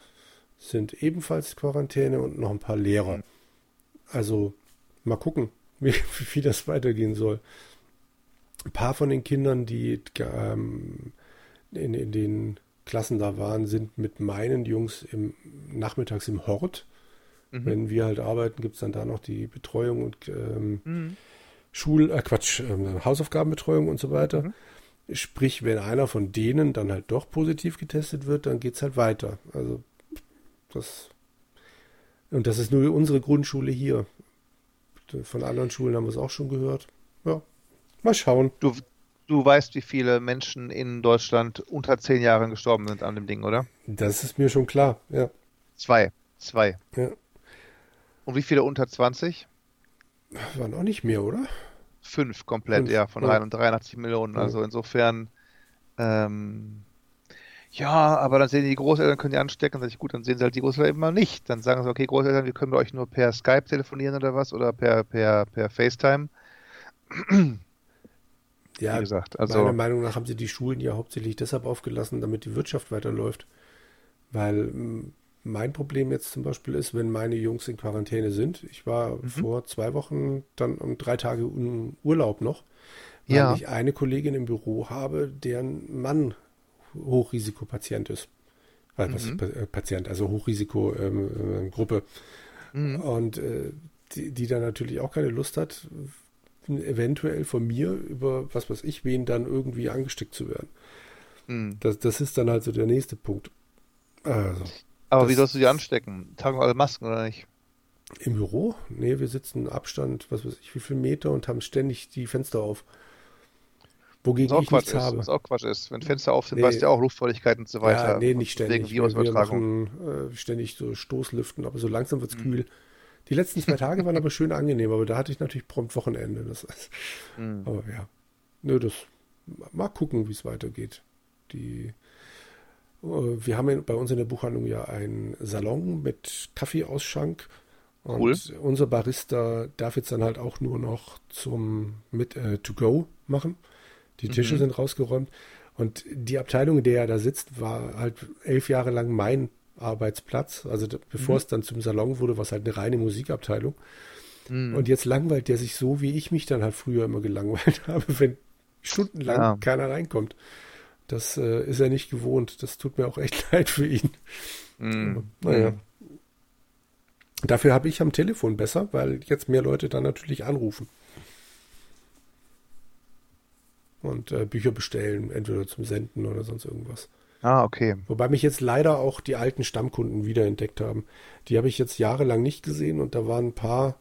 sind ebenfalls Quarantäne und noch ein paar Lehrer. Also mal gucken, wie, wie das weitergehen soll. Ein paar von den Kindern, die ähm, in, in den Klassen da waren, sind mit meinen Jungs im, nachmittags im Hort. Mhm. Wenn wir halt arbeiten, gibt es dann da noch die Betreuung und ähm, mhm. Schul, äh, Quatsch, äh, Hausaufgabenbetreuung und so weiter. Mhm. Sprich, wenn einer von denen dann halt doch positiv getestet wird, dann geht es halt weiter. Also das und das ist nur unsere Grundschule hier. Von anderen Schulen haben wir es auch schon gehört. Ja, mal schauen. Du, du weißt, wie viele Menschen in Deutschland unter zehn Jahren gestorben sind an dem Ding, oder? Das ist mir schon klar, ja. Zwei. Zwei. Ja. Und wie viele unter 20? Waren auch nicht mehr, oder? Fünf komplett, Fünf. ja, von ja. 83 Millionen. Also insofern, ähm, ja, aber dann sehen die Großeltern, können die anstecken, sag ich, gut, dann sehen sie halt die Großeltern immer nicht. Dann sagen sie, okay, Großeltern, wir können bei euch nur per Skype telefonieren oder was oder per, per, per FaceTime. Ja, wie gesagt. Also, meiner Meinung nach haben sie die Schulen ja hauptsächlich deshalb aufgelassen, damit die Wirtschaft weiterläuft. Weil mein Problem jetzt zum Beispiel ist, wenn meine Jungs in Quarantäne sind. Ich war mhm. vor zwei Wochen dann um drei Tage im Urlaub noch, weil ja. ich eine Kollegin im Büro habe, deren Mann Hochrisikopatient ist. Also, mhm. was ist äh, Patient, also Hochrisikogruppe. Ähm, äh, mhm. Und äh, die, die dann natürlich auch keine Lust hat, eventuell von mir über was weiß ich wen dann irgendwie angesteckt zu werden. Mhm. Das, das ist dann halt so der nächste Punkt. Also, Aber wie sollst du die anstecken? Tragen alle Masken oder nicht? Im Büro? Nee, wir sitzen Abstand, was weiß ich, wie viel Meter und haben ständig die Fenster auf. Wogegen ich nichts ist, habe. Was auch Quatsch ist. Wenn Fenster auf sind, nee. weißt du ja auch Luftfeuchtigkeit und so weiter. Ja, nee, nicht ständig. Wegen. Wir machen äh, ständig so Stoßlüften, aber so langsam wird es mhm. kühl. Die letzten zwei Tage waren aber schön angenehm, aber da hatte ich natürlich prompt Wochenende. Das heißt, mhm. Aber ja, nö, das mal gucken, wie es weitergeht. Die, wir haben bei uns in der Buchhandlung ja einen Salon mit Kaffeeausschank Cool. Und unser Barista darf jetzt dann halt auch nur noch zum mit äh, to go machen. Die Tische mhm. sind rausgeräumt. Und die Abteilung, in der er da sitzt, war halt elf Jahre lang mein Arbeitsplatz. Also bevor mhm. es dann zum Salon wurde, war es halt eine reine Musikabteilung. Mhm. Und jetzt langweilt der sich so, wie ich mich dann halt früher immer gelangweilt habe, wenn stundenlang ja. keiner reinkommt. Das äh, ist er nicht gewohnt. Das tut mir auch echt leid für ihn. Mhm. naja. Dafür habe ich am Telefon besser, weil jetzt mehr Leute dann natürlich anrufen. Und äh, Bücher bestellen, entweder zum Senden oder sonst irgendwas. Ah, okay. Wobei mich jetzt leider auch die alten Stammkunden wiederentdeckt haben. Die habe ich jetzt jahrelang nicht gesehen und da waren ein paar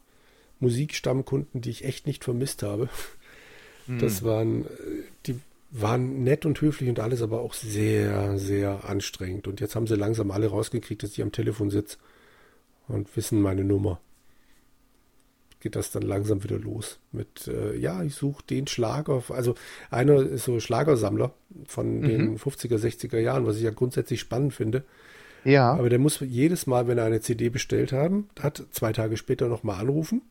Musikstammkunden, die ich echt nicht vermisst habe. Hm. Das waren, äh, die waren nett und höflich und alles, aber auch sehr, sehr anstrengend. Und jetzt haben sie langsam alle rausgekriegt, dass ich am Telefon sitze und wissen meine Nummer. Geht das dann langsam wieder los mit, äh, ja, ich suche den Schlager. Also einer ist so Schlagersammler von mhm. den 50er, 60er Jahren, was ich ja grundsätzlich spannend finde. Ja. Aber der muss jedes Mal, wenn er eine CD bestellt haben, hat, zwei Tage später nochmal anrufen,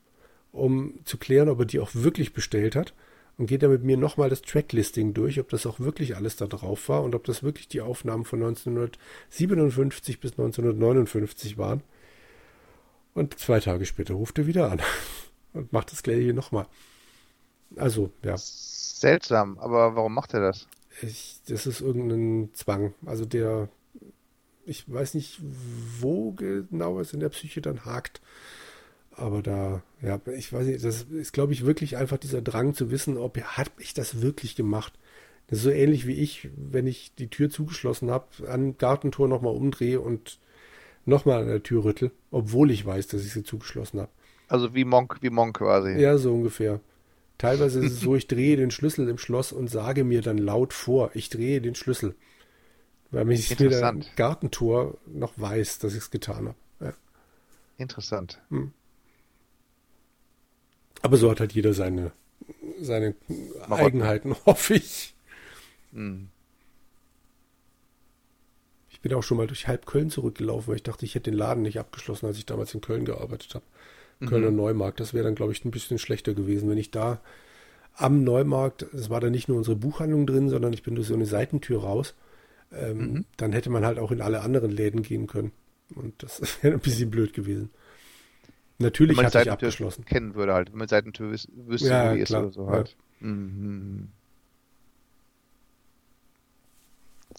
um zu klären, ob er die auch wirklich bestellt hat. Und geht dann mit mir nochmal das Tracklisting durch, ob das auch wirklich alles da drauf war und ob das wirklich die Aufnahmen von 1957 bis 1959 waren. Und zwei Tage später ruft er wieder an und macht das gleiche nochmal. Also, ja. Seltsam, aber warum macht er das? Ich, das ist irgendein Zwang. Also der, ich weiß nicht, wo genau es in der Psyche dann hakt. Aber da, ja, ich weiß nicht, das ist, glaube ich, wirklich einfach dieser Drang zu wissen, ob hat ich das wirklich gemacht. Das ist so ähnlich wie ich, wenn ich die Tür zugeschlossen habe, an Gartentor nochmal umdrehe und nochmal an der Tür rüttel, obwohl ich weiß, dass ich sie zugeschlossen habe. Also wie Monk, wie Monk quasi. Ja, so ungefähr. Teilweise ist es so, ich drehe den Schlüssel im Schloss und sage mir dann laut vor, ich drehe den Schlüssel. Weil mich mir der Gartentor noch weiß, dass ich es getan habe. Ja. Interessant. Hm. Aber so hat halt jeder seine, seine Eigenheiten, hoffe ich. Hm bin auch schon mal durch halb Köln zurückgelaufen, weil ich dachte, ich hätte den Laden nicht abgeschlossen, als ich damals in Köln gearbeitet habe. Mhm. Kölner Neumarkt. Das wäre dann, glaube ich, ein bisschen schlechter gewesen, wenn ich da am Neumarkt, es war da nicht nur unsere Buchhandlung drin, sondern ich bin durch so eine Seitentür raus. Ähm, mhm. Dann hätte man halt auch in alle anderen Läden gehen können. Und das wäre ein bisschen blöd gewesen. Natürlich hatte ich abgeschlossen. kennen würde halt, wenn man Seitentür wüs wüsste, ja, wie es oder so halt. Ja. Mhm.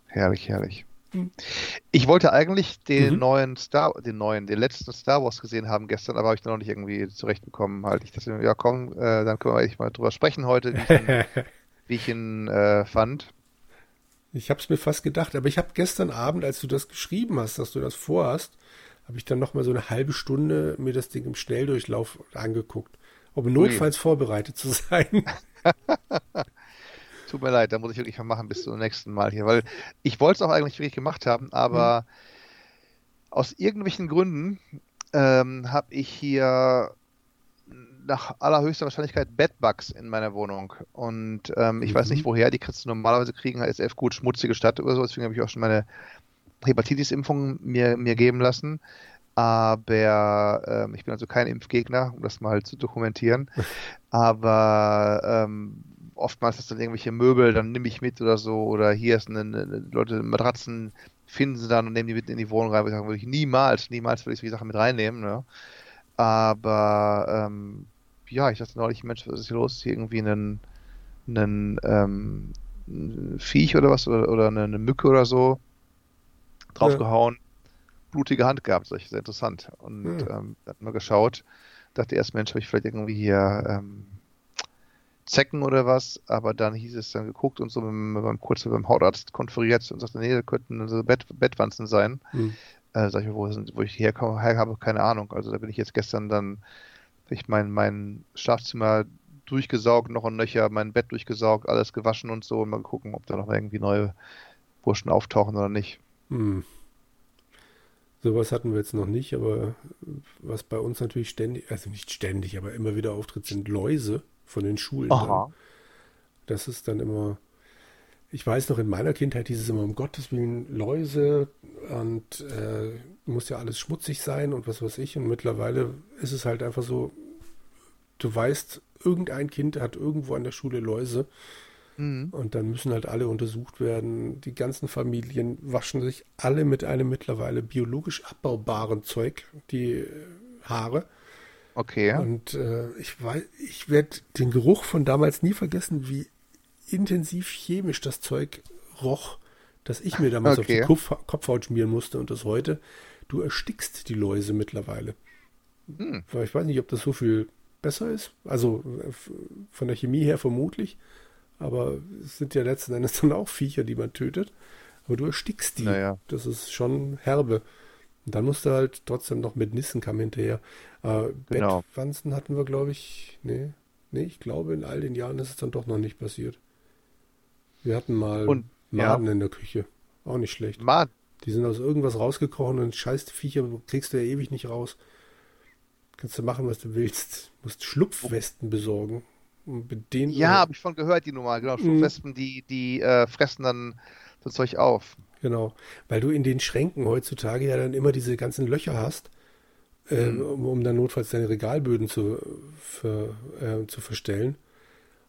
Herrlich, herrlich. Ich wollte eigentlich den mhm. neuen Star, den neuen, den letzten Star Wars gesehen haben gestern, aber habe ich noch nicht irgendwie zurechtbekommen. Halt, ich dachte, ja komm, äh, dann können wir eigentlich mal drüber sprechen heute, wie ich ihn, wie ich ihn äh, fand. Ich habe es mir fast gedacht, aber ich habe gestern Abend, als du das geschrieben hast, dass du das vorhast, habe ich dann noch mal so eine halbe Stunde mir das Ding im Schnelldurchlauf angeguckt, um notfalls Ui. vorbereitet zu sein. Tut mir leid, da muss ich wirklich mal machen bis zum nächsten Mal hier, weil ich wollte es auch eigentlich wirklich gemacht haben, aber mhm. aus irgendwelchen Gründen ähm, habe ich hier nach allerhöchster Wahrscheinlichkeit Bedbugs in meiner Wohnung. Und ähm, ich mhm. weiß nicht mhm. woher, die kriegst du normalerweise kriegen HSF gut schmutzige Stadt oder so, deswegen habe ich auch schon meine Hepatitis-Impfung mir, mir geben lassen. Aber ähm, ich bin also kein Impfgegner, um das mal zu dokumentieren. Aber ähm, oftmals ist dann irgendwelche Möbel, dann nehme ich mit oder so, oder hier ist eine, eine Leute, Matratzen finden sie dann und nehmen die mit in die Wohnung rein. Ich sagen, würde ich niemals, niemals würde ich solche Sachen mit reinnehmen. Ne? Aber ähm, ja, ich dachte neulich, Mensch, was ist hier los? Hier irgendwie einen, einen ähm, ein Viech oder was oder, oder eine, eine, Mücke oder so draufgehauen, ja. blutige Hand gehabt, ist sehr interessant. Und ja. ähm, hat mal geschaut, dachte erst, Mensch, habe ich vielleicht irgendwie hier ähm, Zecken oder was, aber dann hieß es dann geguckt und so beim, kurz beim Hautarzt konferiert und sagte, nee, das könnten so Bett, Bettwanzen sein. Mhm. Äh, sag ich, wo, sind, wo ich herkomme, her habe, keine Ahnung. Also da bin ich jetzt gestern dann, ich mein, mein Schlafzimmer durchgesaugt, noch ein nöcher, mein Bett durchgesaugt, alles gewaschen und so und mal gucken, ob da noch irgendwie neue Burschen auftauchen oder nicht. Mhm. Sowas hatten wir jetzt noch nicht, aber was bei uns natürlich ständig, also nicht ständig, aber immer wieder auftritt, sind Läuse von den Schulen. Das ist dann immer, Ich weiß noch, in meiner Kindheit hieß es immer, um Gottes Willen, Läuse und äh, muss ja alles schmutzig sein und was weiß ich. Und mittlerweile ist es halt einfach so, du weißt, irgendein Kind hat irgendwo an der Schule Läuse. Mhm. Und dann müssen halt alle untersucht werden. Die ganzen Familien waschen sich alle mit einem mittlerweile biologisch abbaubaren Zeug die Haare. Okay. Und äh, ich weiß, ich werde den Geruch von damals nie vergessen, wie intensiv chemisch das Zeug roch, dass ich mir damals okay. auf die Kopf, Kopfhaut schmieren musste und das heute. Du erstickst die Läuse mittlerweile. Hm. Ich weiß nicht, ob das so viel besser ist. Also äh, von der Chemie her vermutlich. Aber es sind ja letzten Endes dann auch Viecher, die man tötet. Aber du erstickst die. Naja. Das ist schon herbe. Und dann musst du halt trotzdem noch mit Nissenkamm hinterher. Äh, genau. Bettwanzen hatten wir, glaube ich, nee, nee, ich glaube, in all den Jahren ist es dann doch noch nicht passiert. Wir hatten mal und, Maden ja. in der Küche. Auch nicht schlecht. Maden? Die sind aus irgendwas rausgekrochen und scheiß Viecher kriegst du ja ewig nicht raus. Kannst du machen, was du willst. Musst Schlupfwesten besorgen. Denen ja, habe ich von gehört, die Nummer. Genau. Schlupfwespen, mhm. die, die äh, fressen dann das Zeug auf. Genau, weil du in den Schränken heutzutage ja dann immer diese ganzen Löcher hast, äh, mhm. um, um, dann notfalls deine Regalböden zu, für, äh, zu verstellen.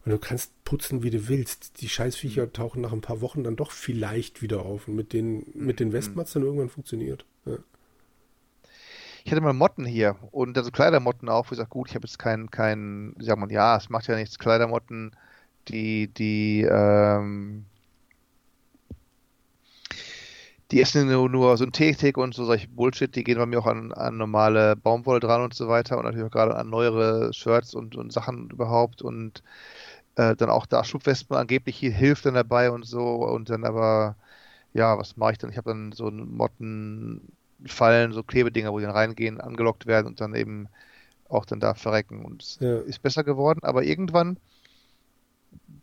Und du kannst putzen, wie du willst. Die Scheißviecher mhm. tauchen nach ein paar Wochen dann doch vielleicht wieder auf. Und mit den, mit den mhm. Wespen hat es dann irgendwann funktioniert. Ich hatte mal Motten hier und also Kleidermotten auch. Wo ich sage, gut, ich habe jetzt keinen, kein, wie sagt man, ja, es macht ja nichts. Kleidermotten, die, die, ähm, die essen nur, nur Synthetik und so solche Bullshit, die gehen bei mir auch an, an normale Baumwolle dran und so weiter und natürlich auch gerade an neuere Shirts und, und Sachen überhaupt und äh, dann auch da Schubwespen angeblich hilft dann dabei und so und dann aber, ja, was mache ich dann? Ich habe dann so Mottenfallen, so Klebedinger, wo die dann reingehen, angelockt werden und dann eben auch dann da verrecken und es ja. ist besser geworden, aber irgendwann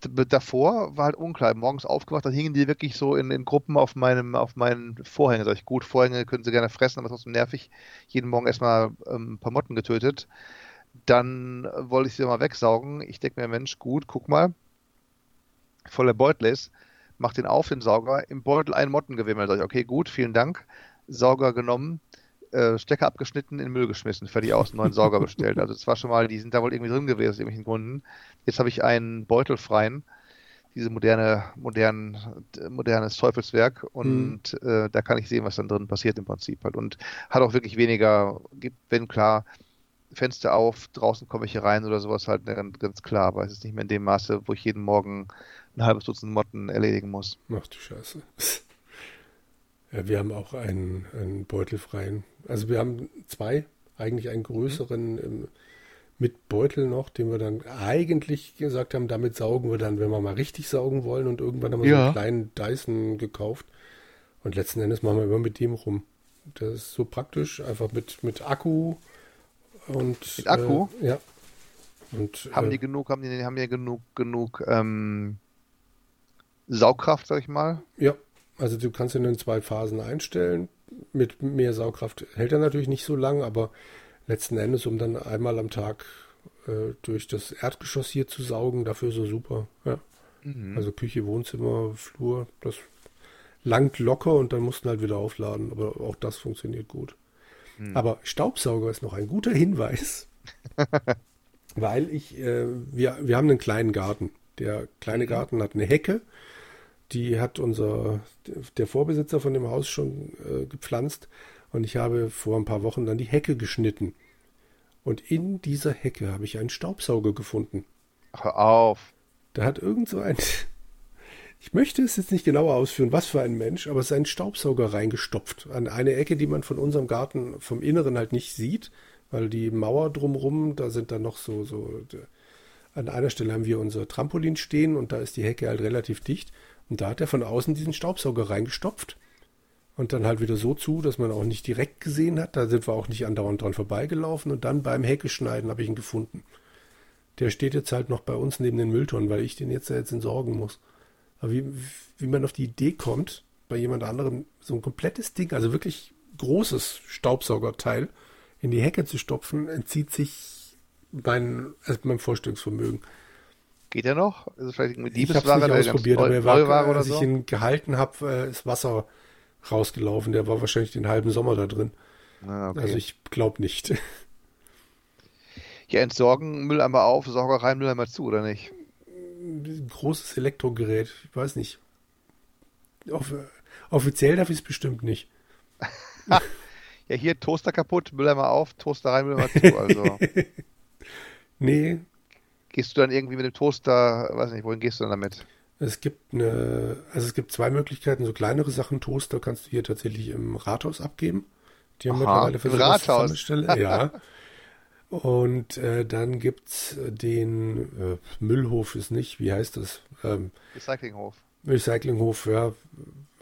davor war halt unklar. Morgens aufgewacht, da hingen die wirklich so in, in Gruppen auf meinem, auf meinen Vorhängen. Sag ich, gut, Vorhänge können sie gerne fressen, aber trotzdem nervig. Jeden Morgen erstmal ähm, ein paar Motten getötet. Dann wollte ich sie mal wegsaugen. Ich denke mir, Mensch, gut, guck mal. Voller Beutel ist. Mach den auf, den Sauger. Im Beutel ein Mottengewimmel. Sag ich, okay, gut, vielen Dank. Sauger genommen äh, Stecker abgeschnitten, in Müll geschmissen, fertig aus, einen neuen Sauger bestellt. Also es war schon mal, die sind da wohl irgendwie drin gewesen aus irgendwelchen Gründen. Jetzt habe ich einen Beutel freien, diese moderne, modern, modernes Teufelswerk und mhm. äh, da kann ich sehen, was dann drin passiert im Prinzip halt. Und hat auch wirklich weniger, gibt, wenn klar, Fenster auf, draußen komme ich hier rein oder sowas halt ganz, ganz klar, aber es ist nicht mehr in dem Maße, wo ich jeden Morgen ein halbes Dutzend Motten erledigen muss. Ach du Scheiße. Ja, wir haben auch einen, einen beutelfreien. Also wir haben zwei, eigentlich einen größeren ähm, mit Beutel noch, den wir dann eigentlich gesagt haben, damit saugen wir dann, wenn wir mal richtig saugen wollen. Und irgendwann haben wir ja. so einen kleinen Dyson gekauft. Und letzten Endes machen wir immer mit dem rum. Das ist so praktisch, einfach mit, mit Akku und. Mit Akku? Äh, ja. Und, haben äh, die genug, haben die, haben die genug, genug ähm, Saugkraft, sag ich mal? Ja, also du kannst ihn in zwei Phasen einstellen. Mit mehr Saugkraft hält er natürlich nicht so lang, aber letzten Endes, um dann einmal am Tag äh, durch das Erdgeschoss hier zu saugen, dafür so super. Ja. Mhm. Also Küche, Wohnzimmer, Flur, das langt locker und dann mussten halt wieder aufladen. Aber auch das funktioniert gut. Mhm. Aber Staubsauger ist noch ein guter Hinweis, weil ich, äh, wir, wir haben einen kleinen Garten. Der kleine mhm. Garten hat eine Hecke die hat unser, der Vorbesitzer von dem Haus schon äh, gepflanzt und ich habe vor ein paar Wochen dann die Hecke geschnitten. Und in dieser Hecke habe ich einen Staubsauger gefunden. Hör auf. Da hat irgend so ein, ich möchte es jetzt nicht genauer ausführen, was für ein Mensch, aber es ist ein Staubsauger reingestopft an eine Ecke, die man von unserem Garten vom Inneren halt nicht sieht, weil die Mauer drumrum, da sind dann noch so, so, an einer Stelle haben wir unser Trampolin stehen und da ist die Hecke halt relativ dicht und da hat er von außen diesen Staubsauger reingestopft und dann halt wieder so zu, dass man auch nicht direkt gesehen hat. Da sind wir auch nicht andauernd dran vorbeigelaufen und dann beim Heckeschneiden habe ich ihn gefunden. Der steht jetzt halt noch bei uns neben den Mülltonnen, weil ich den jetzt jetzt entsorgen muss. Aber wie, wie man auf die Idee kommt, bei jemand anderem so ein komplettes Ding, also wirklich großes Staubsaugerteil in die Hecke zu stopfen, entzieht sich mein, also meinem Vorstellungsvermögen. Geht er noch? Es vielleicht irgendwie Diebesware? Ich habe nicht ausprobiert, aber er war, als ich ihn gehalten habe, äh, ist Wasser rausgelaufen. Der war wahrscheinlich den halben Sommer da drin. Ah, okay. Also ich glaube nicht. Ja, entsorgen Mülleimer auf, Saugerei Mülleimer zu, oder nicht? Großes Elektrogerät, ich weiß nicht. Off offiziell darf ich es bestimmt nicht. ja, hier Toaster kaputt, Mülleimer auf, Toaster rein, Mülleimer zu, also. nee. Gehst du dann irgendwie mit dem Toaster, weiß nicht, wohin gehst du dann damit? Es gibt eine, also es gibt zwei Möglichkeiten, so kleinere Sachen, Toaster kannst du hier tatsächlich im Rathaus abgeben. Die haben Aha, mittlerweile für Rathaus. Stelle. Ja. Und äh, dann gibt es den äh, Müllhof ist nicht, wie heißt das? Ähm, Recyclinghof. Recyclinghof, ja,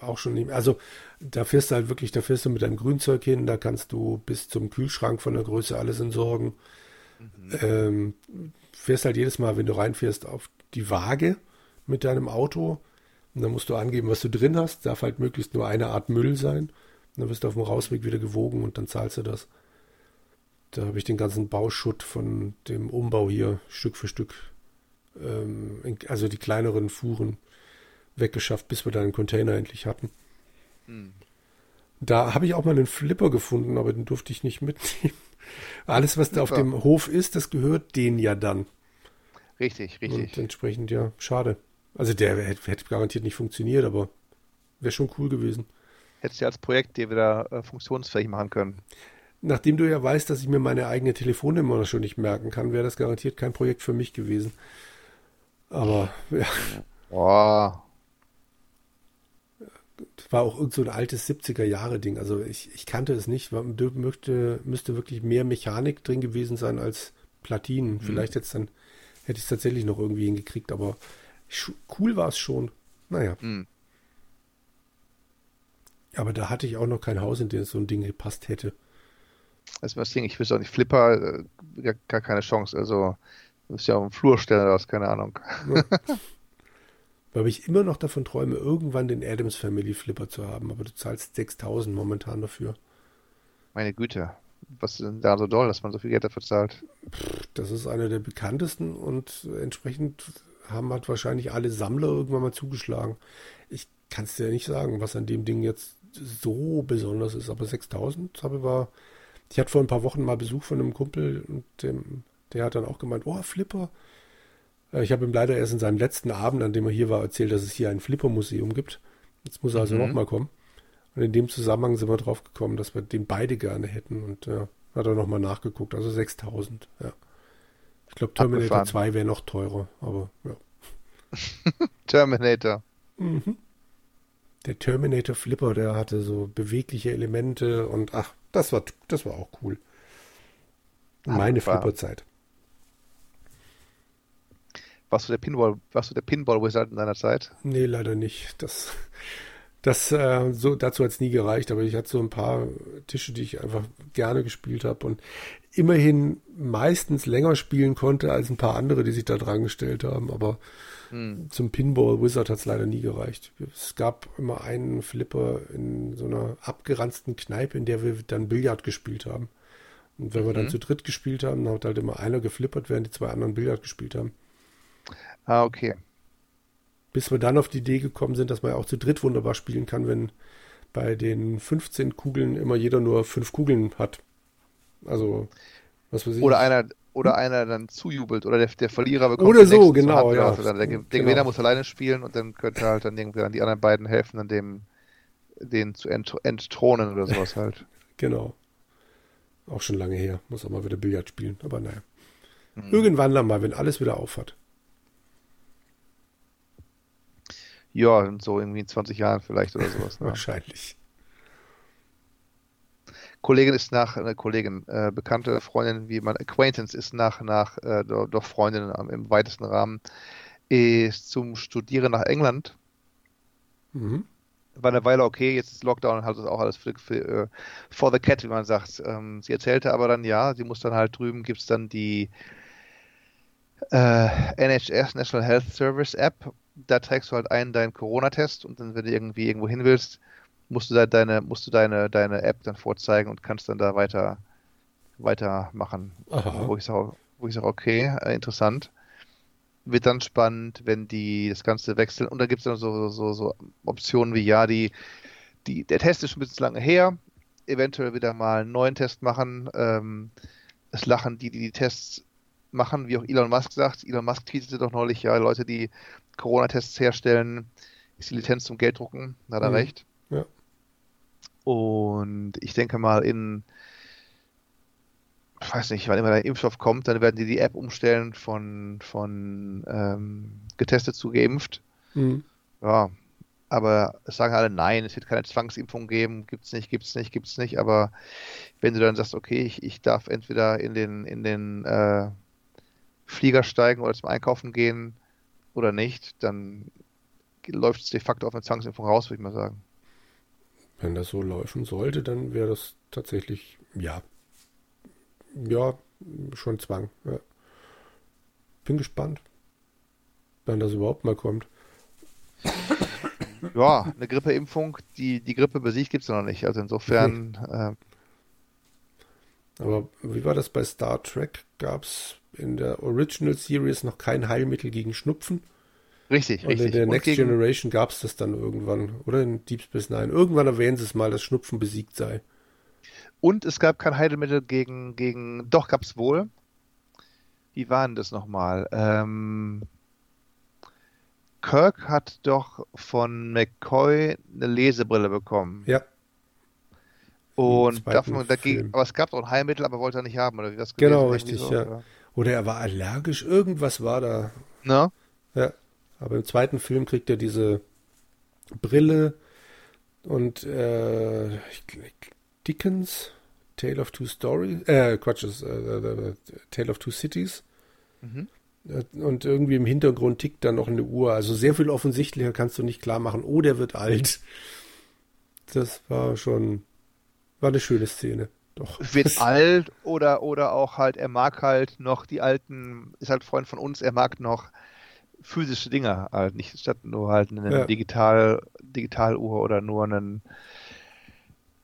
auch schon nicht. Also da fährst du halt wirklich, da fährst du mit deinem Grünzeug hin, da kannst du bis zum Kühlschrank von der Größe alles entsorgen. Mhm. Ähm, fährst halt jedes Mal, wenn du reinfährst, auf die Waage mit deinem Auto. Und dann musst du angeben, was du drin hast. Darf halt möglichst nur eine Art Müll sein. Und dann wirst du auf dem Rausweg wieder gewogen und dann zahlst du das. Da habe ich den ganzen Bauschutt von dem Umbau hier Stück für Stück, ähm, also die kleineren Fuhren weggeschafft, bis wir da einen Container endlich hatten. Hm. Da habe ich auch mal einen Flipper gefunden, aber den durfte ich nicht mitnehmen. Alles, was da auf dem Hof ist, das gehört denen ja dann. Richtig, richtig. Und entsprechend ja, schade. Also der hätte, hätte garantiert nicht funktioniert, aber wäre schon cool gewesen. Hättest du ja als Projekt dir wieder äh, funktionsfähig machen können. Nachdem du ja weißt, dass ich mir meine eigene Telefonnummer schon nicht merken kann, wäre das garantiert kein Projekt für mich gewesen. Aber ja. Boah. Das war auch irgend so ein altes 70er-Jahre-Ding. Also ich, ich kannte es nicht. Man möchte, müsste wirklich mehr Mechanik drin gewesen sein als Platinen. Mhm. Vielleicht jetzt dann hätte ich es tatsächlich noch irgendwie hingekriegt, aber cool war es schon. Naja. Mhm. Aber da hatte ich auch noch kein Haus, in dem so ein Ding gepasst hätte. Also was Ding, ich wüsste auch nicht, Flipper, äh, gar keine Chance. Also, du musst ja auf dem Flur stellen oder was, keine Ahnung. Ja. Weil ich immer noch davon träume, irgendwann den Adams Family Flipper zu haben, aber du zahlst 6000 momentan dafür. Meine Güte, was ist denn da so doll, dass man so viel Geld dafür zahlt? Das ist einer der bekanntesten und entsprechend haben halt wahrscheinlich alle Sammler irgendwann mal zugeschlagen. Ich kann es dir nicht sagen, was an dem Ding jetzt so besonders ist, aber 6000 habe war. Ich hatte vor ein paar Wochen mal Besuch von einem Kumpel und dem, der hat dann auch gemeint, oh, Flipper. Äh, ich habe ihm leider erst in seinem letzten Abend, an dem er hier war, erzählt, dass es hier ein Flipper-Museum gibt. Jetzt muss er also mhm. nochmal kommen. Und in dem Zusammenhang sind wir drauf gekommen, dass wir den beide gerne hätten. Und ja, hat er nochmal nachgeguckt. Also 6000, ja. Ich glaube, Terminator Abgefahren. 2 wäre noch teurer, aber ja. Terminator. Mhm. Der Terminator Flipper, der hatte so bewegliche Elemente und ach, das war, das war auch cool. Meine Flipperzeit. Warst du der Pinball, warst du der Pinball Wizard in deiner Zeit? Nee, leider nicht. Das, das äh, so, dazu hat es nie gereicht, aber ich hatte so ein paar Tische, die ich einfach gerne gespielt habe und immerhin meistens länger spielen konnte als ein paar andere, die sich da dran gestellt haben. Aber hm. zum Pinball Wizard hat es leider nie gereicht. Es gab immer einen Flipper in so einer abgeranzten Kneipe, in der wir dann Billard gespielt haben. Und wenn wir dann mhm. zu dritt gespielt haben, dann hat halt immer einer geflippert, während die zwei anderen Billard gespielt haben. Ah, okay. Bis wir dann auf die Idee gekommen sind, dass man ja auch zu dritt wunderbar spielen kann, wenn bei den 15 Kugeln immer jeder nur fünf Kugeln hat. Also, was weiß ich. Oder einer, oder hm? einer dann zujubelt oder der, der Verlierer bekommt oder so genau ja. Also der, der genau. Gewinner muss alleine spielen und dann könnte halt dann irgendwie dann die anderen beiden helfen dann dem den zu ent, entthronen oder sowas halt genau auch schon lange her muss auch mal wieder Billard spielen aber naja hm. irgendwann dann mal wenn alles wieder aufhat Ja, so irgendwie in 20 Jahren vielleicht oder sowas. Ne? Wahrscheinlich. Kollegin ist nach, eine Kollegin, äh, bekannte Freundin, wie man, Acquaintance ist nach, nach, äh, doch, Freundin im weitesten Rahmen, ist zum Studieren nach England. Mhm. War eine Weile okay, jetzt ist Lockdown und hat es auch alles für, für uh, for the cat, wie man sagt. Ähm, sie erzählte aber dann, ja, sie muss dann halt drüben, gibt es dann die äh, NHS National Health Service App da trägst du halt ein deinen Corona-Test und dann, wenn du irgendwie irgendwo hin willst, musst du da deine, musst du deine, deine App dann vorzeigen und kannst dann da weiter weitermachen. Aha. Wo ich sage, wo ich sage, okay, äh, interessant. wird dann spannend, wenn die das Ganze wechseln. Und da gibt es dann so, so, so Optionen wie, ja, die, die, der Test ist schon ein bisschen lange her, eventuell wieder mal einen neuen Test machen. Ähm, es lachen die, die die Tests machen, wie auch Elon Musk sagt. Elon Musk tweetete doch neulich, ja, Leute, die Corona-Tests herstellen, ist die Lizenz zum Gelddrucken. Da hat er mhm. recht. Ja. Und ich denke mal, in, ich weiß nicht, wann immer der Impfstoff kommt, dann werden die die App umstellen von, von ähm, getestet zu geimpft. Mhm. Ja, aber es sagen alle, nein, es wird keine Zwangsimpfung geben, gibt's nicht, gibt's nicht, gibt's nicht. Aber wenn du dann sagst, okay, ich, ich darf entweder in den, in den äh, Flieger steigen oder zum Einkaufen gehen oder nicht, dann läuft es de facto auf eine Zwangsimpfung raus, würde ich mal sagen. Wenn das so laufen sollte, dann wäre das tatsächlich, ja, ja, schon Zwang. Ja. Bin gespannt, wann das überhaupt mal kommt. Ja, eine Grippeimpfung, die die Grippe besiegt, gibt es noch nicht. Also insofern. Äh, aber wie war das bei Star Trek? Gab es in der Original Series noch kein Heilmittel gegen Schnupfen? Richtig, Und richtig. in der Next gegen... Generation gab es das dann irgendwann. Oder in Deep Space Nine. Irgendwann erwähnen sie es mal, dass Schnupfen besiegt sei. Und es gab kein Heilmittel gegen, gegen, doch gab es wohl. Wie war denn das nochmal? Ähm, Kirk hat doch von McCoy eine Lesebrille bekommen. Ja. Und davon, dagegen, aber es gab doch ein Heilmittel, aber wollte er nicht haben, oder wie das Genau, richtig, so, ja. Oder? oder? er war allergisch, irgendwas war da. Na? Ja. Aber im zweiten Film kriegt er diese Brille und äh, Dickens, Tale of Two Stories, äh, Quatsch, äh, äh, Tale of Two Cities. Mhm. Und irgendwie im Hintergrund tickt dann noch eine Uhr. Also sehr viel offensichtlicher kannst du nicht klar machen. Oh, der wird alt. Das war schon, war eine schöne Szene. Doch. Wird alt oder, oder auch halt, er mag halt noch die alten, ist halt Freund von uns, er mag noch physische Dinge halt, nicht statt nur halt eine ja. Digital, Digitaluhr oder nur einen,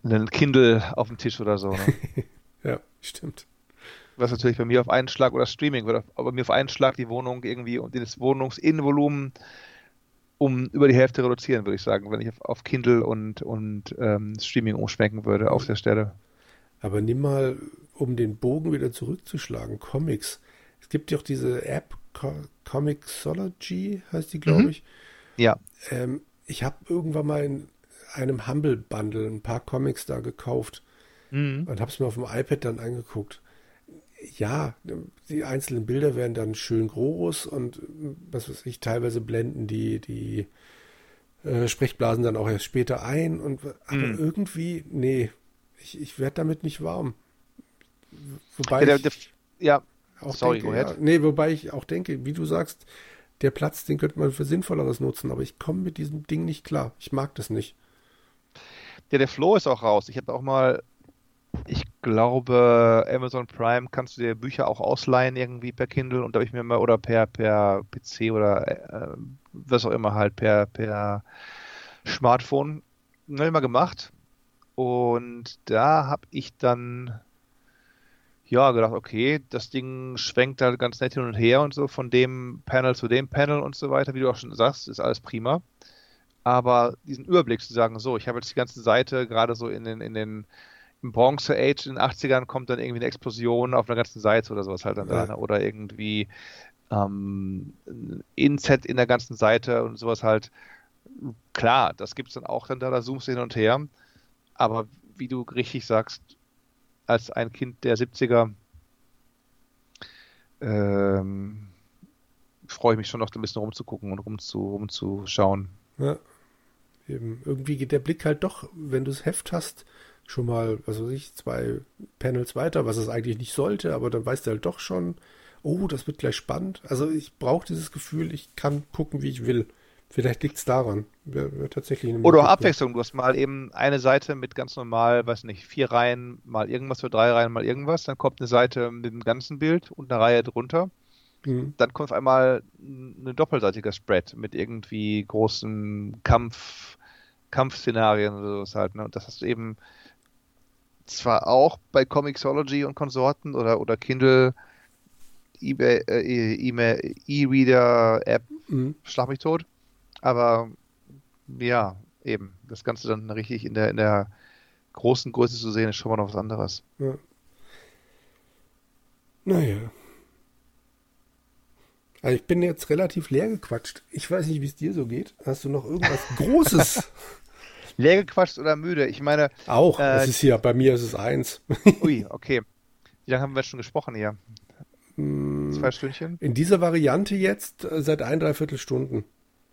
einen Kindle auf dem Tisch oder so. Ne? ja, stimmt was natürlich bei mir auf einen Schlag oder Streaming wird, aber mir auf einen Schlag die Wohnung irgendwie und das Wohnungsinnenvolumen um über die Hälfte reduzieren, würde ich sagen, wenn ich auf, auf Kindle und, und ähm, Streaming umschwenken würde auf der Stelle. Aber nimm mal, um den Bogen wieder zurückzuschlagen, Comics. Es gibt ja auch diese App, Co Comixology heißt die, glaube mhm. ich. Ja. Ähm, ich habe irgendwann mal in einem Humble Bundle ein paar Comics da gekauft mhm. und habe es mir auf dem iPad dann angeguckt ja, die einzelnen Bilder werden dann schön groß und was weiß ich, teilweise blenden die, die äh, Sprechblasen dann auch erst später ein und aber mm. irgendwie, nee, ich, ich werde damit nicht warm. Wobei ja, der, ich ja, auch sorry, denke, ja, nee, wobei ich auch denke, wie du sagst, der Platz, den könnte man für Sinnvolleres nutzen, aber ich komme mit diesem Ding nicht klar. Ich mag das nicht. Ja, der Flow ist auch raus. Ich habe auch mal ich glaube, Amazon Prime kannst du dir Bücher auch ausleihen irgendwie per Kindle und da habe ich mir mal oder per per PC oder äh, was auch immer halt per per Smartphone ne, mal gemacht und da habe ich dann ja gedacht, okay, das Ding schwenkt halt ganz nett hin und her und so von dem Panel zu dem Panel und so weiter, wie du auch schon sagst, ist alles prima. Aber diesen Überblick zu sagen, so, ich habe jetzt die ganze Seite gerade so in den in den im Bronze Age in den 80ern kommt dann irgendwie eine Explosion auf einer ganzen Seite oder sowas halt dann ja. da. Ne? Oder irgendwie ähm, ein Inset in der ganzen Seite und sowas halt. Klar, das gibt es dann auch dann da, da zoomst du hin und her. Aber wie du richtig sagst, als ein Kind der 70er ähm, freue ich mich schon noch ein bisschen rumzugucken und rumzu, rumzuschauen. Ja, eben. Irgendwie geht der Blick halt doch, wenn du das Heft hast, schon mal, was weiß ich, zwei Panels weiter, was es eigentlich nicht sollte, aber dann weißt du halt doch schon, oh, das wird gleich spannend. Also ich brauche dieses Gefühl, ich kann gucken, wie ich will. Vielleicht liegt es daran. Wär, wär tatsächlich Oder Abwechslung. Du hast mal eben eine Seite mit ganz normal, weiß nicht, vier Reihen, mal irgendwas für drei Reihen, mal irgendwas. Dann kommt eine Seite mit dem ganzen Bild und eine Reihe drunter. Mhm. Dann kommt auf einmal ein doppelseitiger Spread mit irgendwie großen Kampf, Kampfszenarien oder sowas halt. Ne? Und das hast du eben zwar auch bei Comixology und Konsorten oder, oder Kindle E-Reader-App, mhm. schlag mich tot. Aber ja, eben, das Ganze dann richtig in der, in der großen Größe zu sehen, ist schon mal noch was anderes. Ja. Naja. Also ich bin jetzt relativ leer gequatscht. Ich weiß nicht, wie es dir so geht. Hast du noch irgendwas Großes? leer gequatscht oder müde? Ich meine. Auch. Äh, es ist hier, bei mir ist es eins. ui, okay. Wie lange haben wir schon gesprochen hier? Hm, Zwei Stündchen? In dieser Variante jetzt äh, seit ein, dreiviertel Stunden.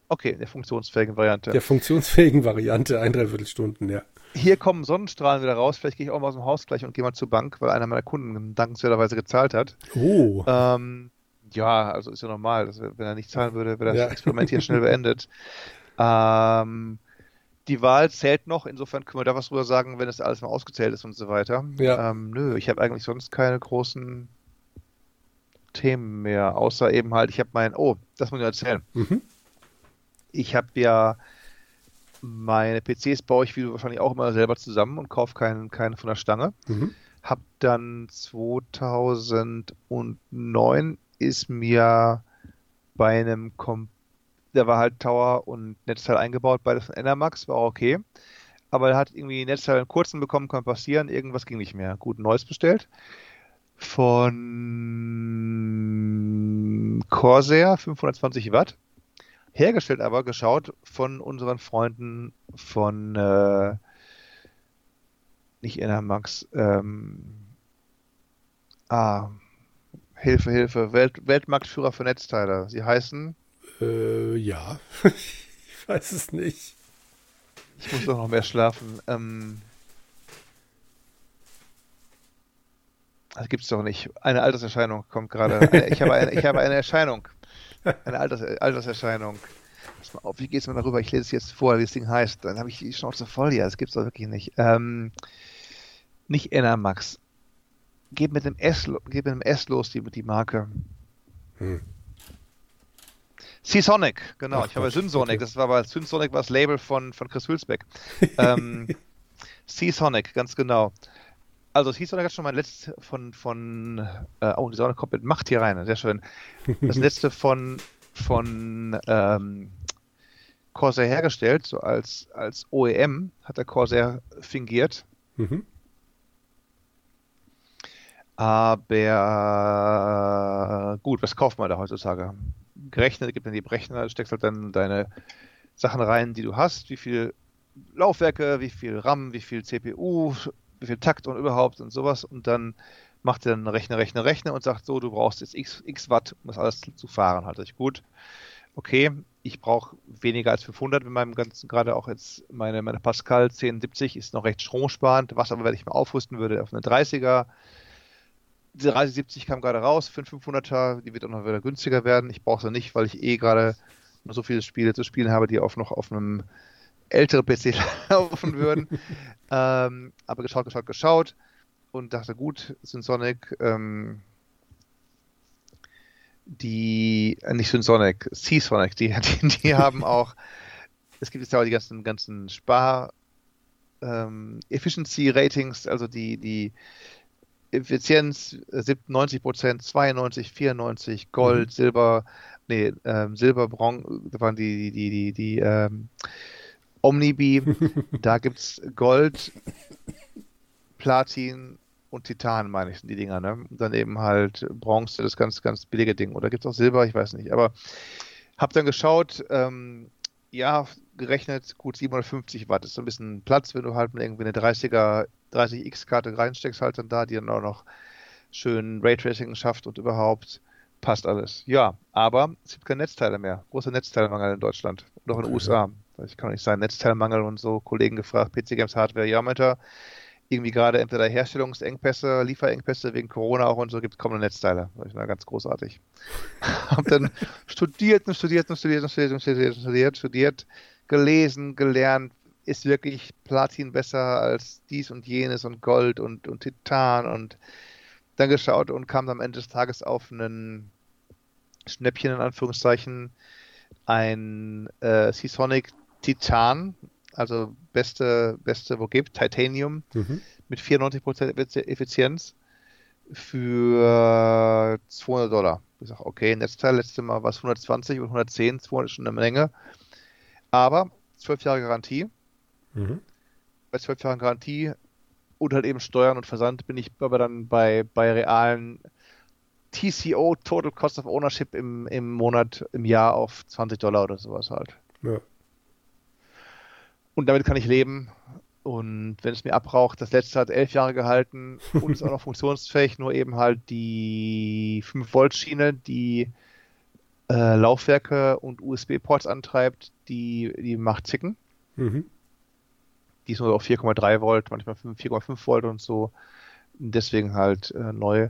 Okay, der funktionsfähigen Variante. Der funktionsfähigen Variante, ein, dreiviertel Stunden, ja. Hier kommen Sonnenstrahlen wieder raus. Vielleicht gehe ich auch mal aus dem Haus gleich und gehe mal zur Bank, weil einer meiner Kunden dankenswerterweise gezahlt hat. Oh. Ähm, ja, also ist ja normal. Dass, wenn er nicht zahlen würde, wäre das ja. Experiment hier schnell beendet. Ähm, die Wahl zählt noch, insofern können wir da was drüber sagen, wenn es alles mal ausgezählt ist und so weiter. Ja. Ähm, nö, ich habe eigentlich sonst keine großen Themen mehr, außer eben halt, ich habe mein, oh, das muss ich erzählen. Mhm. Ich habe ja meine PCs baue ich, wie du wahrscheinlich auch immer selber zusammen und kaufe keinen, keinen von der Stange. Mhm. Hab dann 2009 ist mir bei einem Computer da war halt Tower und Netzteil eingebaut, beides von Enermax, war auch okay. Aber er hat irgendwie Netzteil einen kurzen bekommen, kann passieren, irgendwas ging nicht mehr. Gut, neues bestellt. Von Corsair, 520 Watt. Hergestellt aber, geschaut von unseren Freunden von, äh, nicht Enermax, ähm, ah, Hilfe, Hilfe, Welt, Weltmarktführer für Netzteile. Sie heißen äh, ja. ich weiß es nicht. Ich muss doch noch mehr schlafen. Ähm, das gibt's doch nicht. Eine Alterserscheinung kommt gerade. Ich habe eine, ich habe eine Erscheinung. Eine Alters, Alterserscheinung. Pass mal auf, wie geht's mir darüber? Ich lese es jetzt vor, wie das Ding heißt. Dann habe ich die Schnauze voll. Ja, das gibt's doch wirklich nicht. Ähm, nicht Enermax. Geht mit dem S, geht mit dem S los, die, die Marke. Hm. Seasonic, genau. Ach, ich habe Synsonic, okay. das war aber Synsonic war das Label von, von Chris Hülsbeck. ähm, Seasonic, ganz genau. Also Seasonic hat schon mein letztes von, von äh, oh, die Sonne kommt mit Macht hier rein, sehr schön. Das letzte von, von ähm, Corsair hergestellt, so als, als OEM hat der Corsair fingiert. Mhm. Aber gut, was kauft man da heutzutage? Gerechnet, gibt dann die Berechner, steckst halt dann deine Sachen rein, die du hast, wie viel Laufwerke, wie viel RAM, wie viel CPU, wie viel Takt und überhaupt und sowas und dann macht er dann Rechner, Rechner, Rechner und sagt so, du brauchst jetzt x, x Watt, um das alles zu fahren, halt ich gut. Okay, ich brauche weniger als 500 mit meinem ganzen, gerade auch jetzt meine, meine Pascal 1070 ist noch recht stromsparend, was aber, wenn ich mal aufrüsten würde auf eine 30er, diese 3070 kam gerade raus für einen 500er, die wird auch noch wieder günstiger werden. Ich brauche sie nicht, weil ich eh gerade noch so viele Spiele zu spielen habe, die auf noch auf einem älteren PC laufen würden. ähm, aber geschaut, geschaut, geschaut und dachte, gut, Synsonic, ähm, die, äh, nicht Synsonic, Seasonic, die, die, die haben auch, es gibt jetzt auch die ganzen, ganzen Spar, ähm, Efficiency Ratings, also die, die Effizienz 90 Prozent, 92, 94, Gold, mhm. Silber, nee, ähm, Silber, Bronze, da waren die, die, die, die, ähm, Omnibi, da gibt's Gold, Platin und Titan, meine ich, sind die Dinger, ne? Und dann eben halt Bronze, das ganz, ganz billige Ding. Oder gibt's auch Silber, ich weiß nicht. Aber hab dann geschaut, ähm, ja, gerechnet, gut 750 Watt ist so ein bisschen Platz, wenn du halt irgendwie eine 30er 30x-Karte reinsteckst, halt dann da, die dann auch noch schön Raytracing schafft und überhaupt passt alles. Ja, aber es gibt keine Netzteile mehr. Großer Netzteilmangel in Deutschland und auch in den USA. Ich kann nicht sagen, Netzteilmangel und so. Kollegen gefragt, PC Games Hardware, ja, meint er, irgendwie gerade entweder Herstellungsengpässe, Lieferengpässe wegen Corona auch und so gibt es kaum Netzteile. Das war ganz großartig. Hab dann studiert und studiert und studiert und studiert und studiert studiert, studiert, gelesen, gelernt, ist wirklich Platin besser als dies und jenes und Gold und, und Titan und dann geschaut und kam am Ende des Tages auf einen Schnäppchen in Anführungszeichen ein äh, Seasonic Titan, also beste, beste, wo gibt, Titanium mhm. mit 94% Effizienz für 200 Dollar. Ich sage, okay, Netzteil, letztes Mal war es 120 und 110, 200 ist schon eine Menge. Aber 12 Jahre Garantie. Mhm. Bei 12 Jahren Garantie und halt eben Steuern und Versand bin ich aber dann bei, bei realen TCO, Total Cost of Ownership im, im Monat, im Jahr auf 20 Dollar oder sowas halt. Ja. Und damit kann ich leben. Und wenn es mir abraucht, das letzte hat elf Jahre gehalten und ist auch noch funktionsfähig, nur eben halt die 5 Volt Schiene, die äh, Laufwerke und USB-Ports antreibt, die, die macht Zicken. Mhm. Die ist nur auf 4,3 Volt, manchmal 4,5 Volt und so. Deswegen halt äh, neu.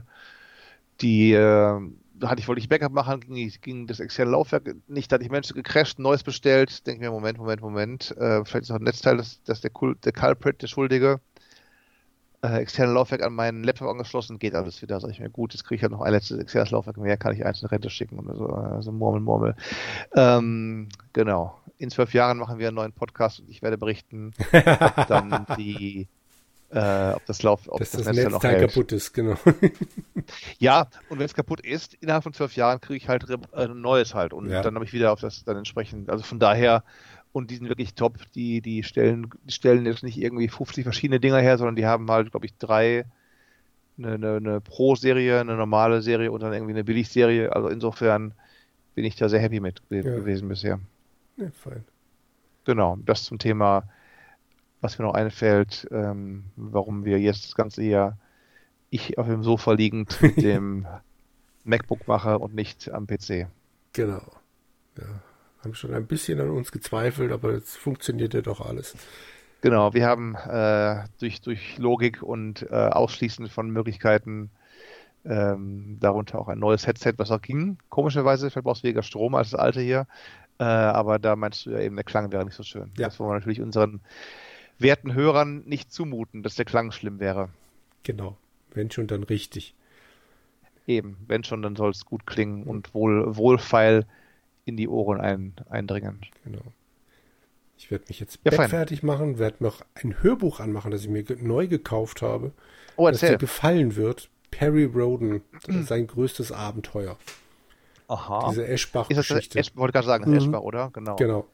Die äh, hatte ich, wollte ich Backup machen, ging, ging das externe Laufwerk nicht, da hatte ich Menschen gecrashed, neues bestellt, denke mir, Moment, Moment, Moment, äh, vielleicht ist auch ein Netzteil, das, das der, der Culprit, der Schuldige, äh, externe Laufwerk an meinen Laptop angeschlossen, geht alles wieder, sag ich mir, gut, jetzt kriege ich ja noch ein letztes externes Laufwerk mehr, kann ich eins in Rente schicken oder so, also Murmel, Murmel. Ähm, genau. In zwölf Jahren machen wir einen neuen Podcast und ich werde berichten, ob dann die äh, ob das Lauf, ob Dass das, das Netzteil, noch hält. kaputt ist, genau. ja, und wenn es kaputt ist, innerhalb von zwölf Jahren kriege ich halt äh, ein neues halt und ja. dann habe ich wieder auf das dann entsprechend, also von daher und die sind wirklich top, die, die stellen, stellen jetzt nicht irgendwie 50 verschiedene Dinger her, sondern die haben halt, glaube ich, drei, eine, eine, eine Pro-Serie, eine normale Serie und dann irgendwie eine Billig-Serie, also insofern bin ich da sehr happy mit ja. gewesen bisher. Ja, fein. Genau, das zum Thema was mir noch einfällt, ähm, warum wir jetzt das ganze Jahr ich auf dem Sofa liegend mit dem MacBook mache und nicht am PC. Genau. Ja. Haben schon ein bisschen an uns gezweifelt, aber jetzt funktioniert ja doch alles. Genau, wir haben äh, durch, durch Logik und äh, Ausschließen von Möglichkeiten ähm, darunter auch ein neues Headset, was auch ging. Komischerweise verbrauchst du weniger Strom als das alte hier. Äh, aber da meinst du ja eben, der Klang wäre nicht so schön. Ja. Das wollen wir natürlich unseren werten Hörern nicht zumuten, dass der Klang schlimm wäre. Genau, wenn schon, dann richtig. Eben, wenn schon, dann soll es gut klingen und wohl, wohlfeil in die Ohren ein, eindringen. Genau. Ich werde mich jetzt ja, fertig machen, werde noch ein Hörbuch anmachen, das ich mir neu gekauft habe, oh, das dir gefallen wird. Perry Roden, sein größtes Abenteuer. Aha. Diese Eschbach-Geschichte. Ich wollte gerade sagen, mhm. Eschbach, oder? Genau. Genau.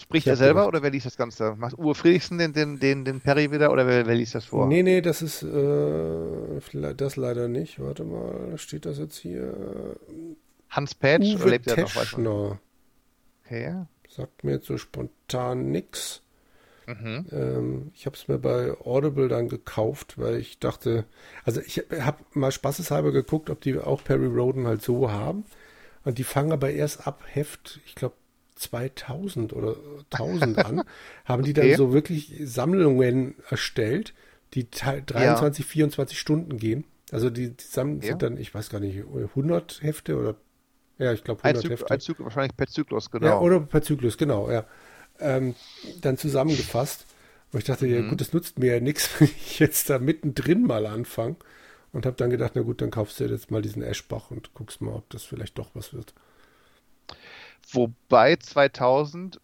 Spricht er selber gedacht. oder wer liest das Ganze? Macht Uwe Friedrichsen den, den, den, den Perry wieder oder wer, wer liest das vor? Nee, nee, das ist äh, das leider nicht. Warte mal, steht das jetzt hier? Hans Petsch Uwe oder lebt er noch? Okay. Sagt mir jetzt so spontan nix. Mhm. Ähm, ich habe es mir bei Audible dann gekauft, weil ich dachte, also ich habe mal spaßeshalber geguckt, ob die auch Perry Roden halt so haben. Und die fangen aber erst ab Heft, ich glaube 2000 oder 1000 an, haben die dann so wirklich Sammlungen erstellt, die 23, ja. 24 Stunden gehen. Also die, die Sammlungen ja. sind dann, ich weiß gar nicht, 100 Hefte oder, ja, ich glaube 100 ein Hefte. Ein Zyklus, wahrscheinlich per Zyklus, genau. Ja, oder per Zyklus, genau, ja. Ähm, dann zusammengefasst. Und ich dachte, mhm. ja gut, das nutzt mir ja nichts, wenn ich jetzt da mittendrin mal anfange. Und habe dann gedacht, na gut, dann kaufst du jetzt mal diesen Eschbach und guckst mal, ob das vielleicht doch was wird. Wobei 2000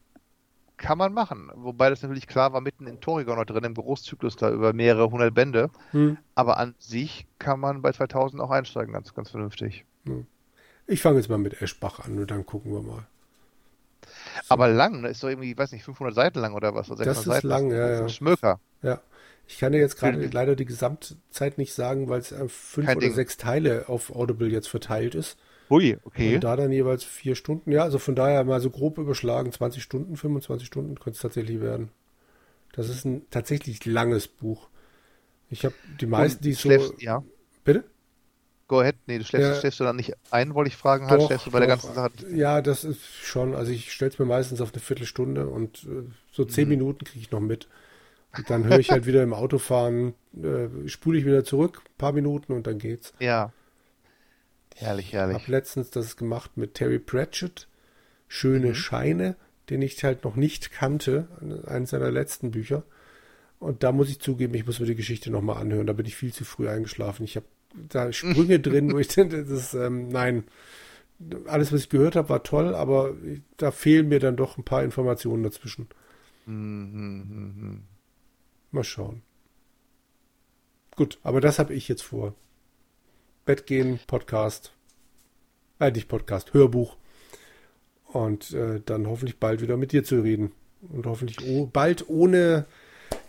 kann man machen. Wobei das natürlich klar war, mitten in Torrigon noch drin, im Großzyklus da über mehrere hundert Bände. Hm. Aber an sich kann man bei 2000 auch einsteigen, ganz, ganz vernünftig. Hm. Ich fange jetzt mal mit Eschbach an und dann gucken wir mal. So. Aber lang, ne? ist doch irgendwie, ich weiß nicht, 500 Seiten lang oder was? Oder das ist Seiten lang, ja, ja. Ein Schmöker. Ja. Ich kann dir jetzt gerade leider die Gesamtzeit nicht sagen, weil es fünf Kein oder Ding. sechs Teile auf Audible jetzt verteilt ist. Ui, okay. Und da dann jeweils vier Stunden. Ja, also von daher mal so grob überschlagen, 20 Stunden, 25 Stunden könnte es tatsächlich werden. Das ist ein tatsächlich langes Buch. Ich habe die meisten, die so. Ja. Bitte? Go ahead. Nee, du schläfst, ja. schläfst du dann nicht ein, wollte ich fragen. Halt, doch, schläfst du bei doch. der ganzen Sache? Ja, das ist schon. Also ich stelle es mir meistens auf eine Viertelstunde und äh, so zehn mhm. Minuten kriege ich noch mit. Und dann höre ich halt wieder im Autofahren, äh, spule ich wieder zurück, ein paar Minuten und dann geht's. Ja. Herrlich, herrlich. Ich habe letztens das gemacht mit Terry Pratchett, Schöne mhm. Scheine, den ich halt noch nicht kannte, eines seiner letzten Bücher. Und da muss ich zugeben, ich muss mir die Geschichte nochmal anhören. Da bin ich viel zu früh eingeschlafen. Ich habe da Sprünge drin, wo ich denke, das ist, ähm, nein, alles, was ich gehört habe, war toll, aber da fehlen mir dann doch ein paar Informationen dazwischen. Mhm. Mal schauen. Gut, aber das habe ich jetzt vor. Bett gehen, Podcast. Äh, nicht Podcast, Hörbuch. Und äh, dann hoffentlich bald wieder mit dir zu reden. Und hoffentlich oh, bald ohne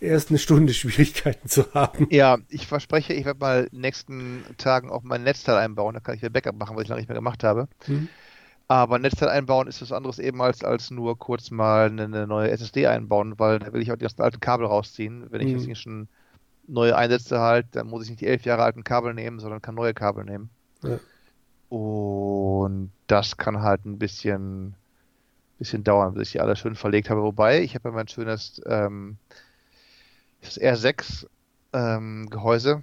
erst eine Stunde Schwierigkeiten zu haben. Ja, ich verspreche, ich werde mal in den nächsten Tagen auch mein Netzteil einbauen. Da kann ich wieder Backup machen, was ich lange nicht mehr gemacht habe. Mhm. Aber Netzteil einbauen ist was anderes eben als, als nur kurz mal eine, neue SSD einbauen, weil da will ich auch die alten Kabel rausziehen. Wenn ich mhm. jetzt schon neue einsetze halt, dann muss ich nicht die elf Jahre alten Kabel nehmen, sondern kann neue Kabel nehmen. Ja. Und das kann halt ein bisschen, bisschen dauern, bis ich die alle schön verlegt habe. Wobei, ich habe ja mein schönes ähm, das R6 ähm, Gehäuse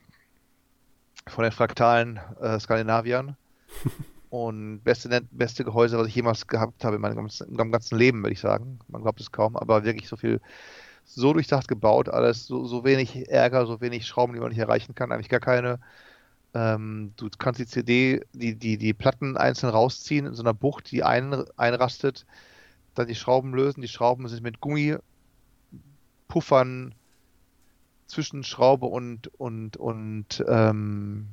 von den fraktalen äh, Skandinaviern. Und beste, beste Gehäuse, was ich jemals gehabt habe in meinem ganzen, in meinem ganzen Leben, würde ich sagen. Man glaubt es kaum, aber wirklich so viel, so durchdacht gebaut, alles, so, so wenig Ärger, so wenig Schrauben, die man nicht erreichen kann, eigentlich gar keine. Ähm, du kannst die CD, die, die, die Platten einzeln rausziehen in so einer Bucht, die ein, einrastet, dann die Schrauben lösen. Die Schrauben sind mit Gummipuffern zwischen Schraube und, und, und ähm,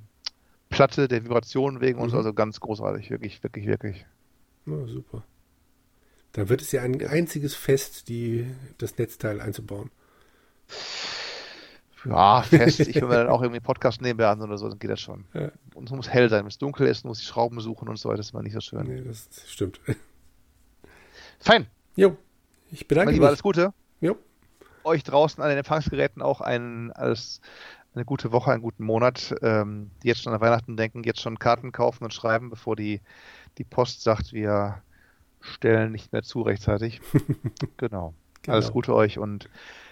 Platte der Vibration wegen mhm. uns, also ganz großartig, wirklich, wirklich, wirklich. Ja, super. Dann wird es ja ein einziges Fest, die, das Netzteil einzubauen. Ja, fest. Ich höre mir dann auch irgendwie Podcast nebenbei an oder so, dann geht das schon. Ja. Und es muss hell sein. Wenn es dunkel ist, muss ich Schrauben suchen und so weiter. Das ist immer nicht so schön. Nee, das stimmt. Fein. Jo. Ich bedanke mich. Alles Gute. Jo. Euch draußen an den Empfangsgeräten auch ein, alles, eine gute Woche, einen guten Monat. Ähm, jetzt schon an Weihnachten denken, jetzt schon Karten kaufen und schreiben, bevor die, die Post sagt, wir stellen nicht mehr zu rechtzeitig. genau. genau. Alles Gute euch und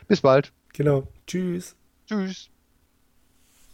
bis bald. Genau. Tschüss. Tschüss.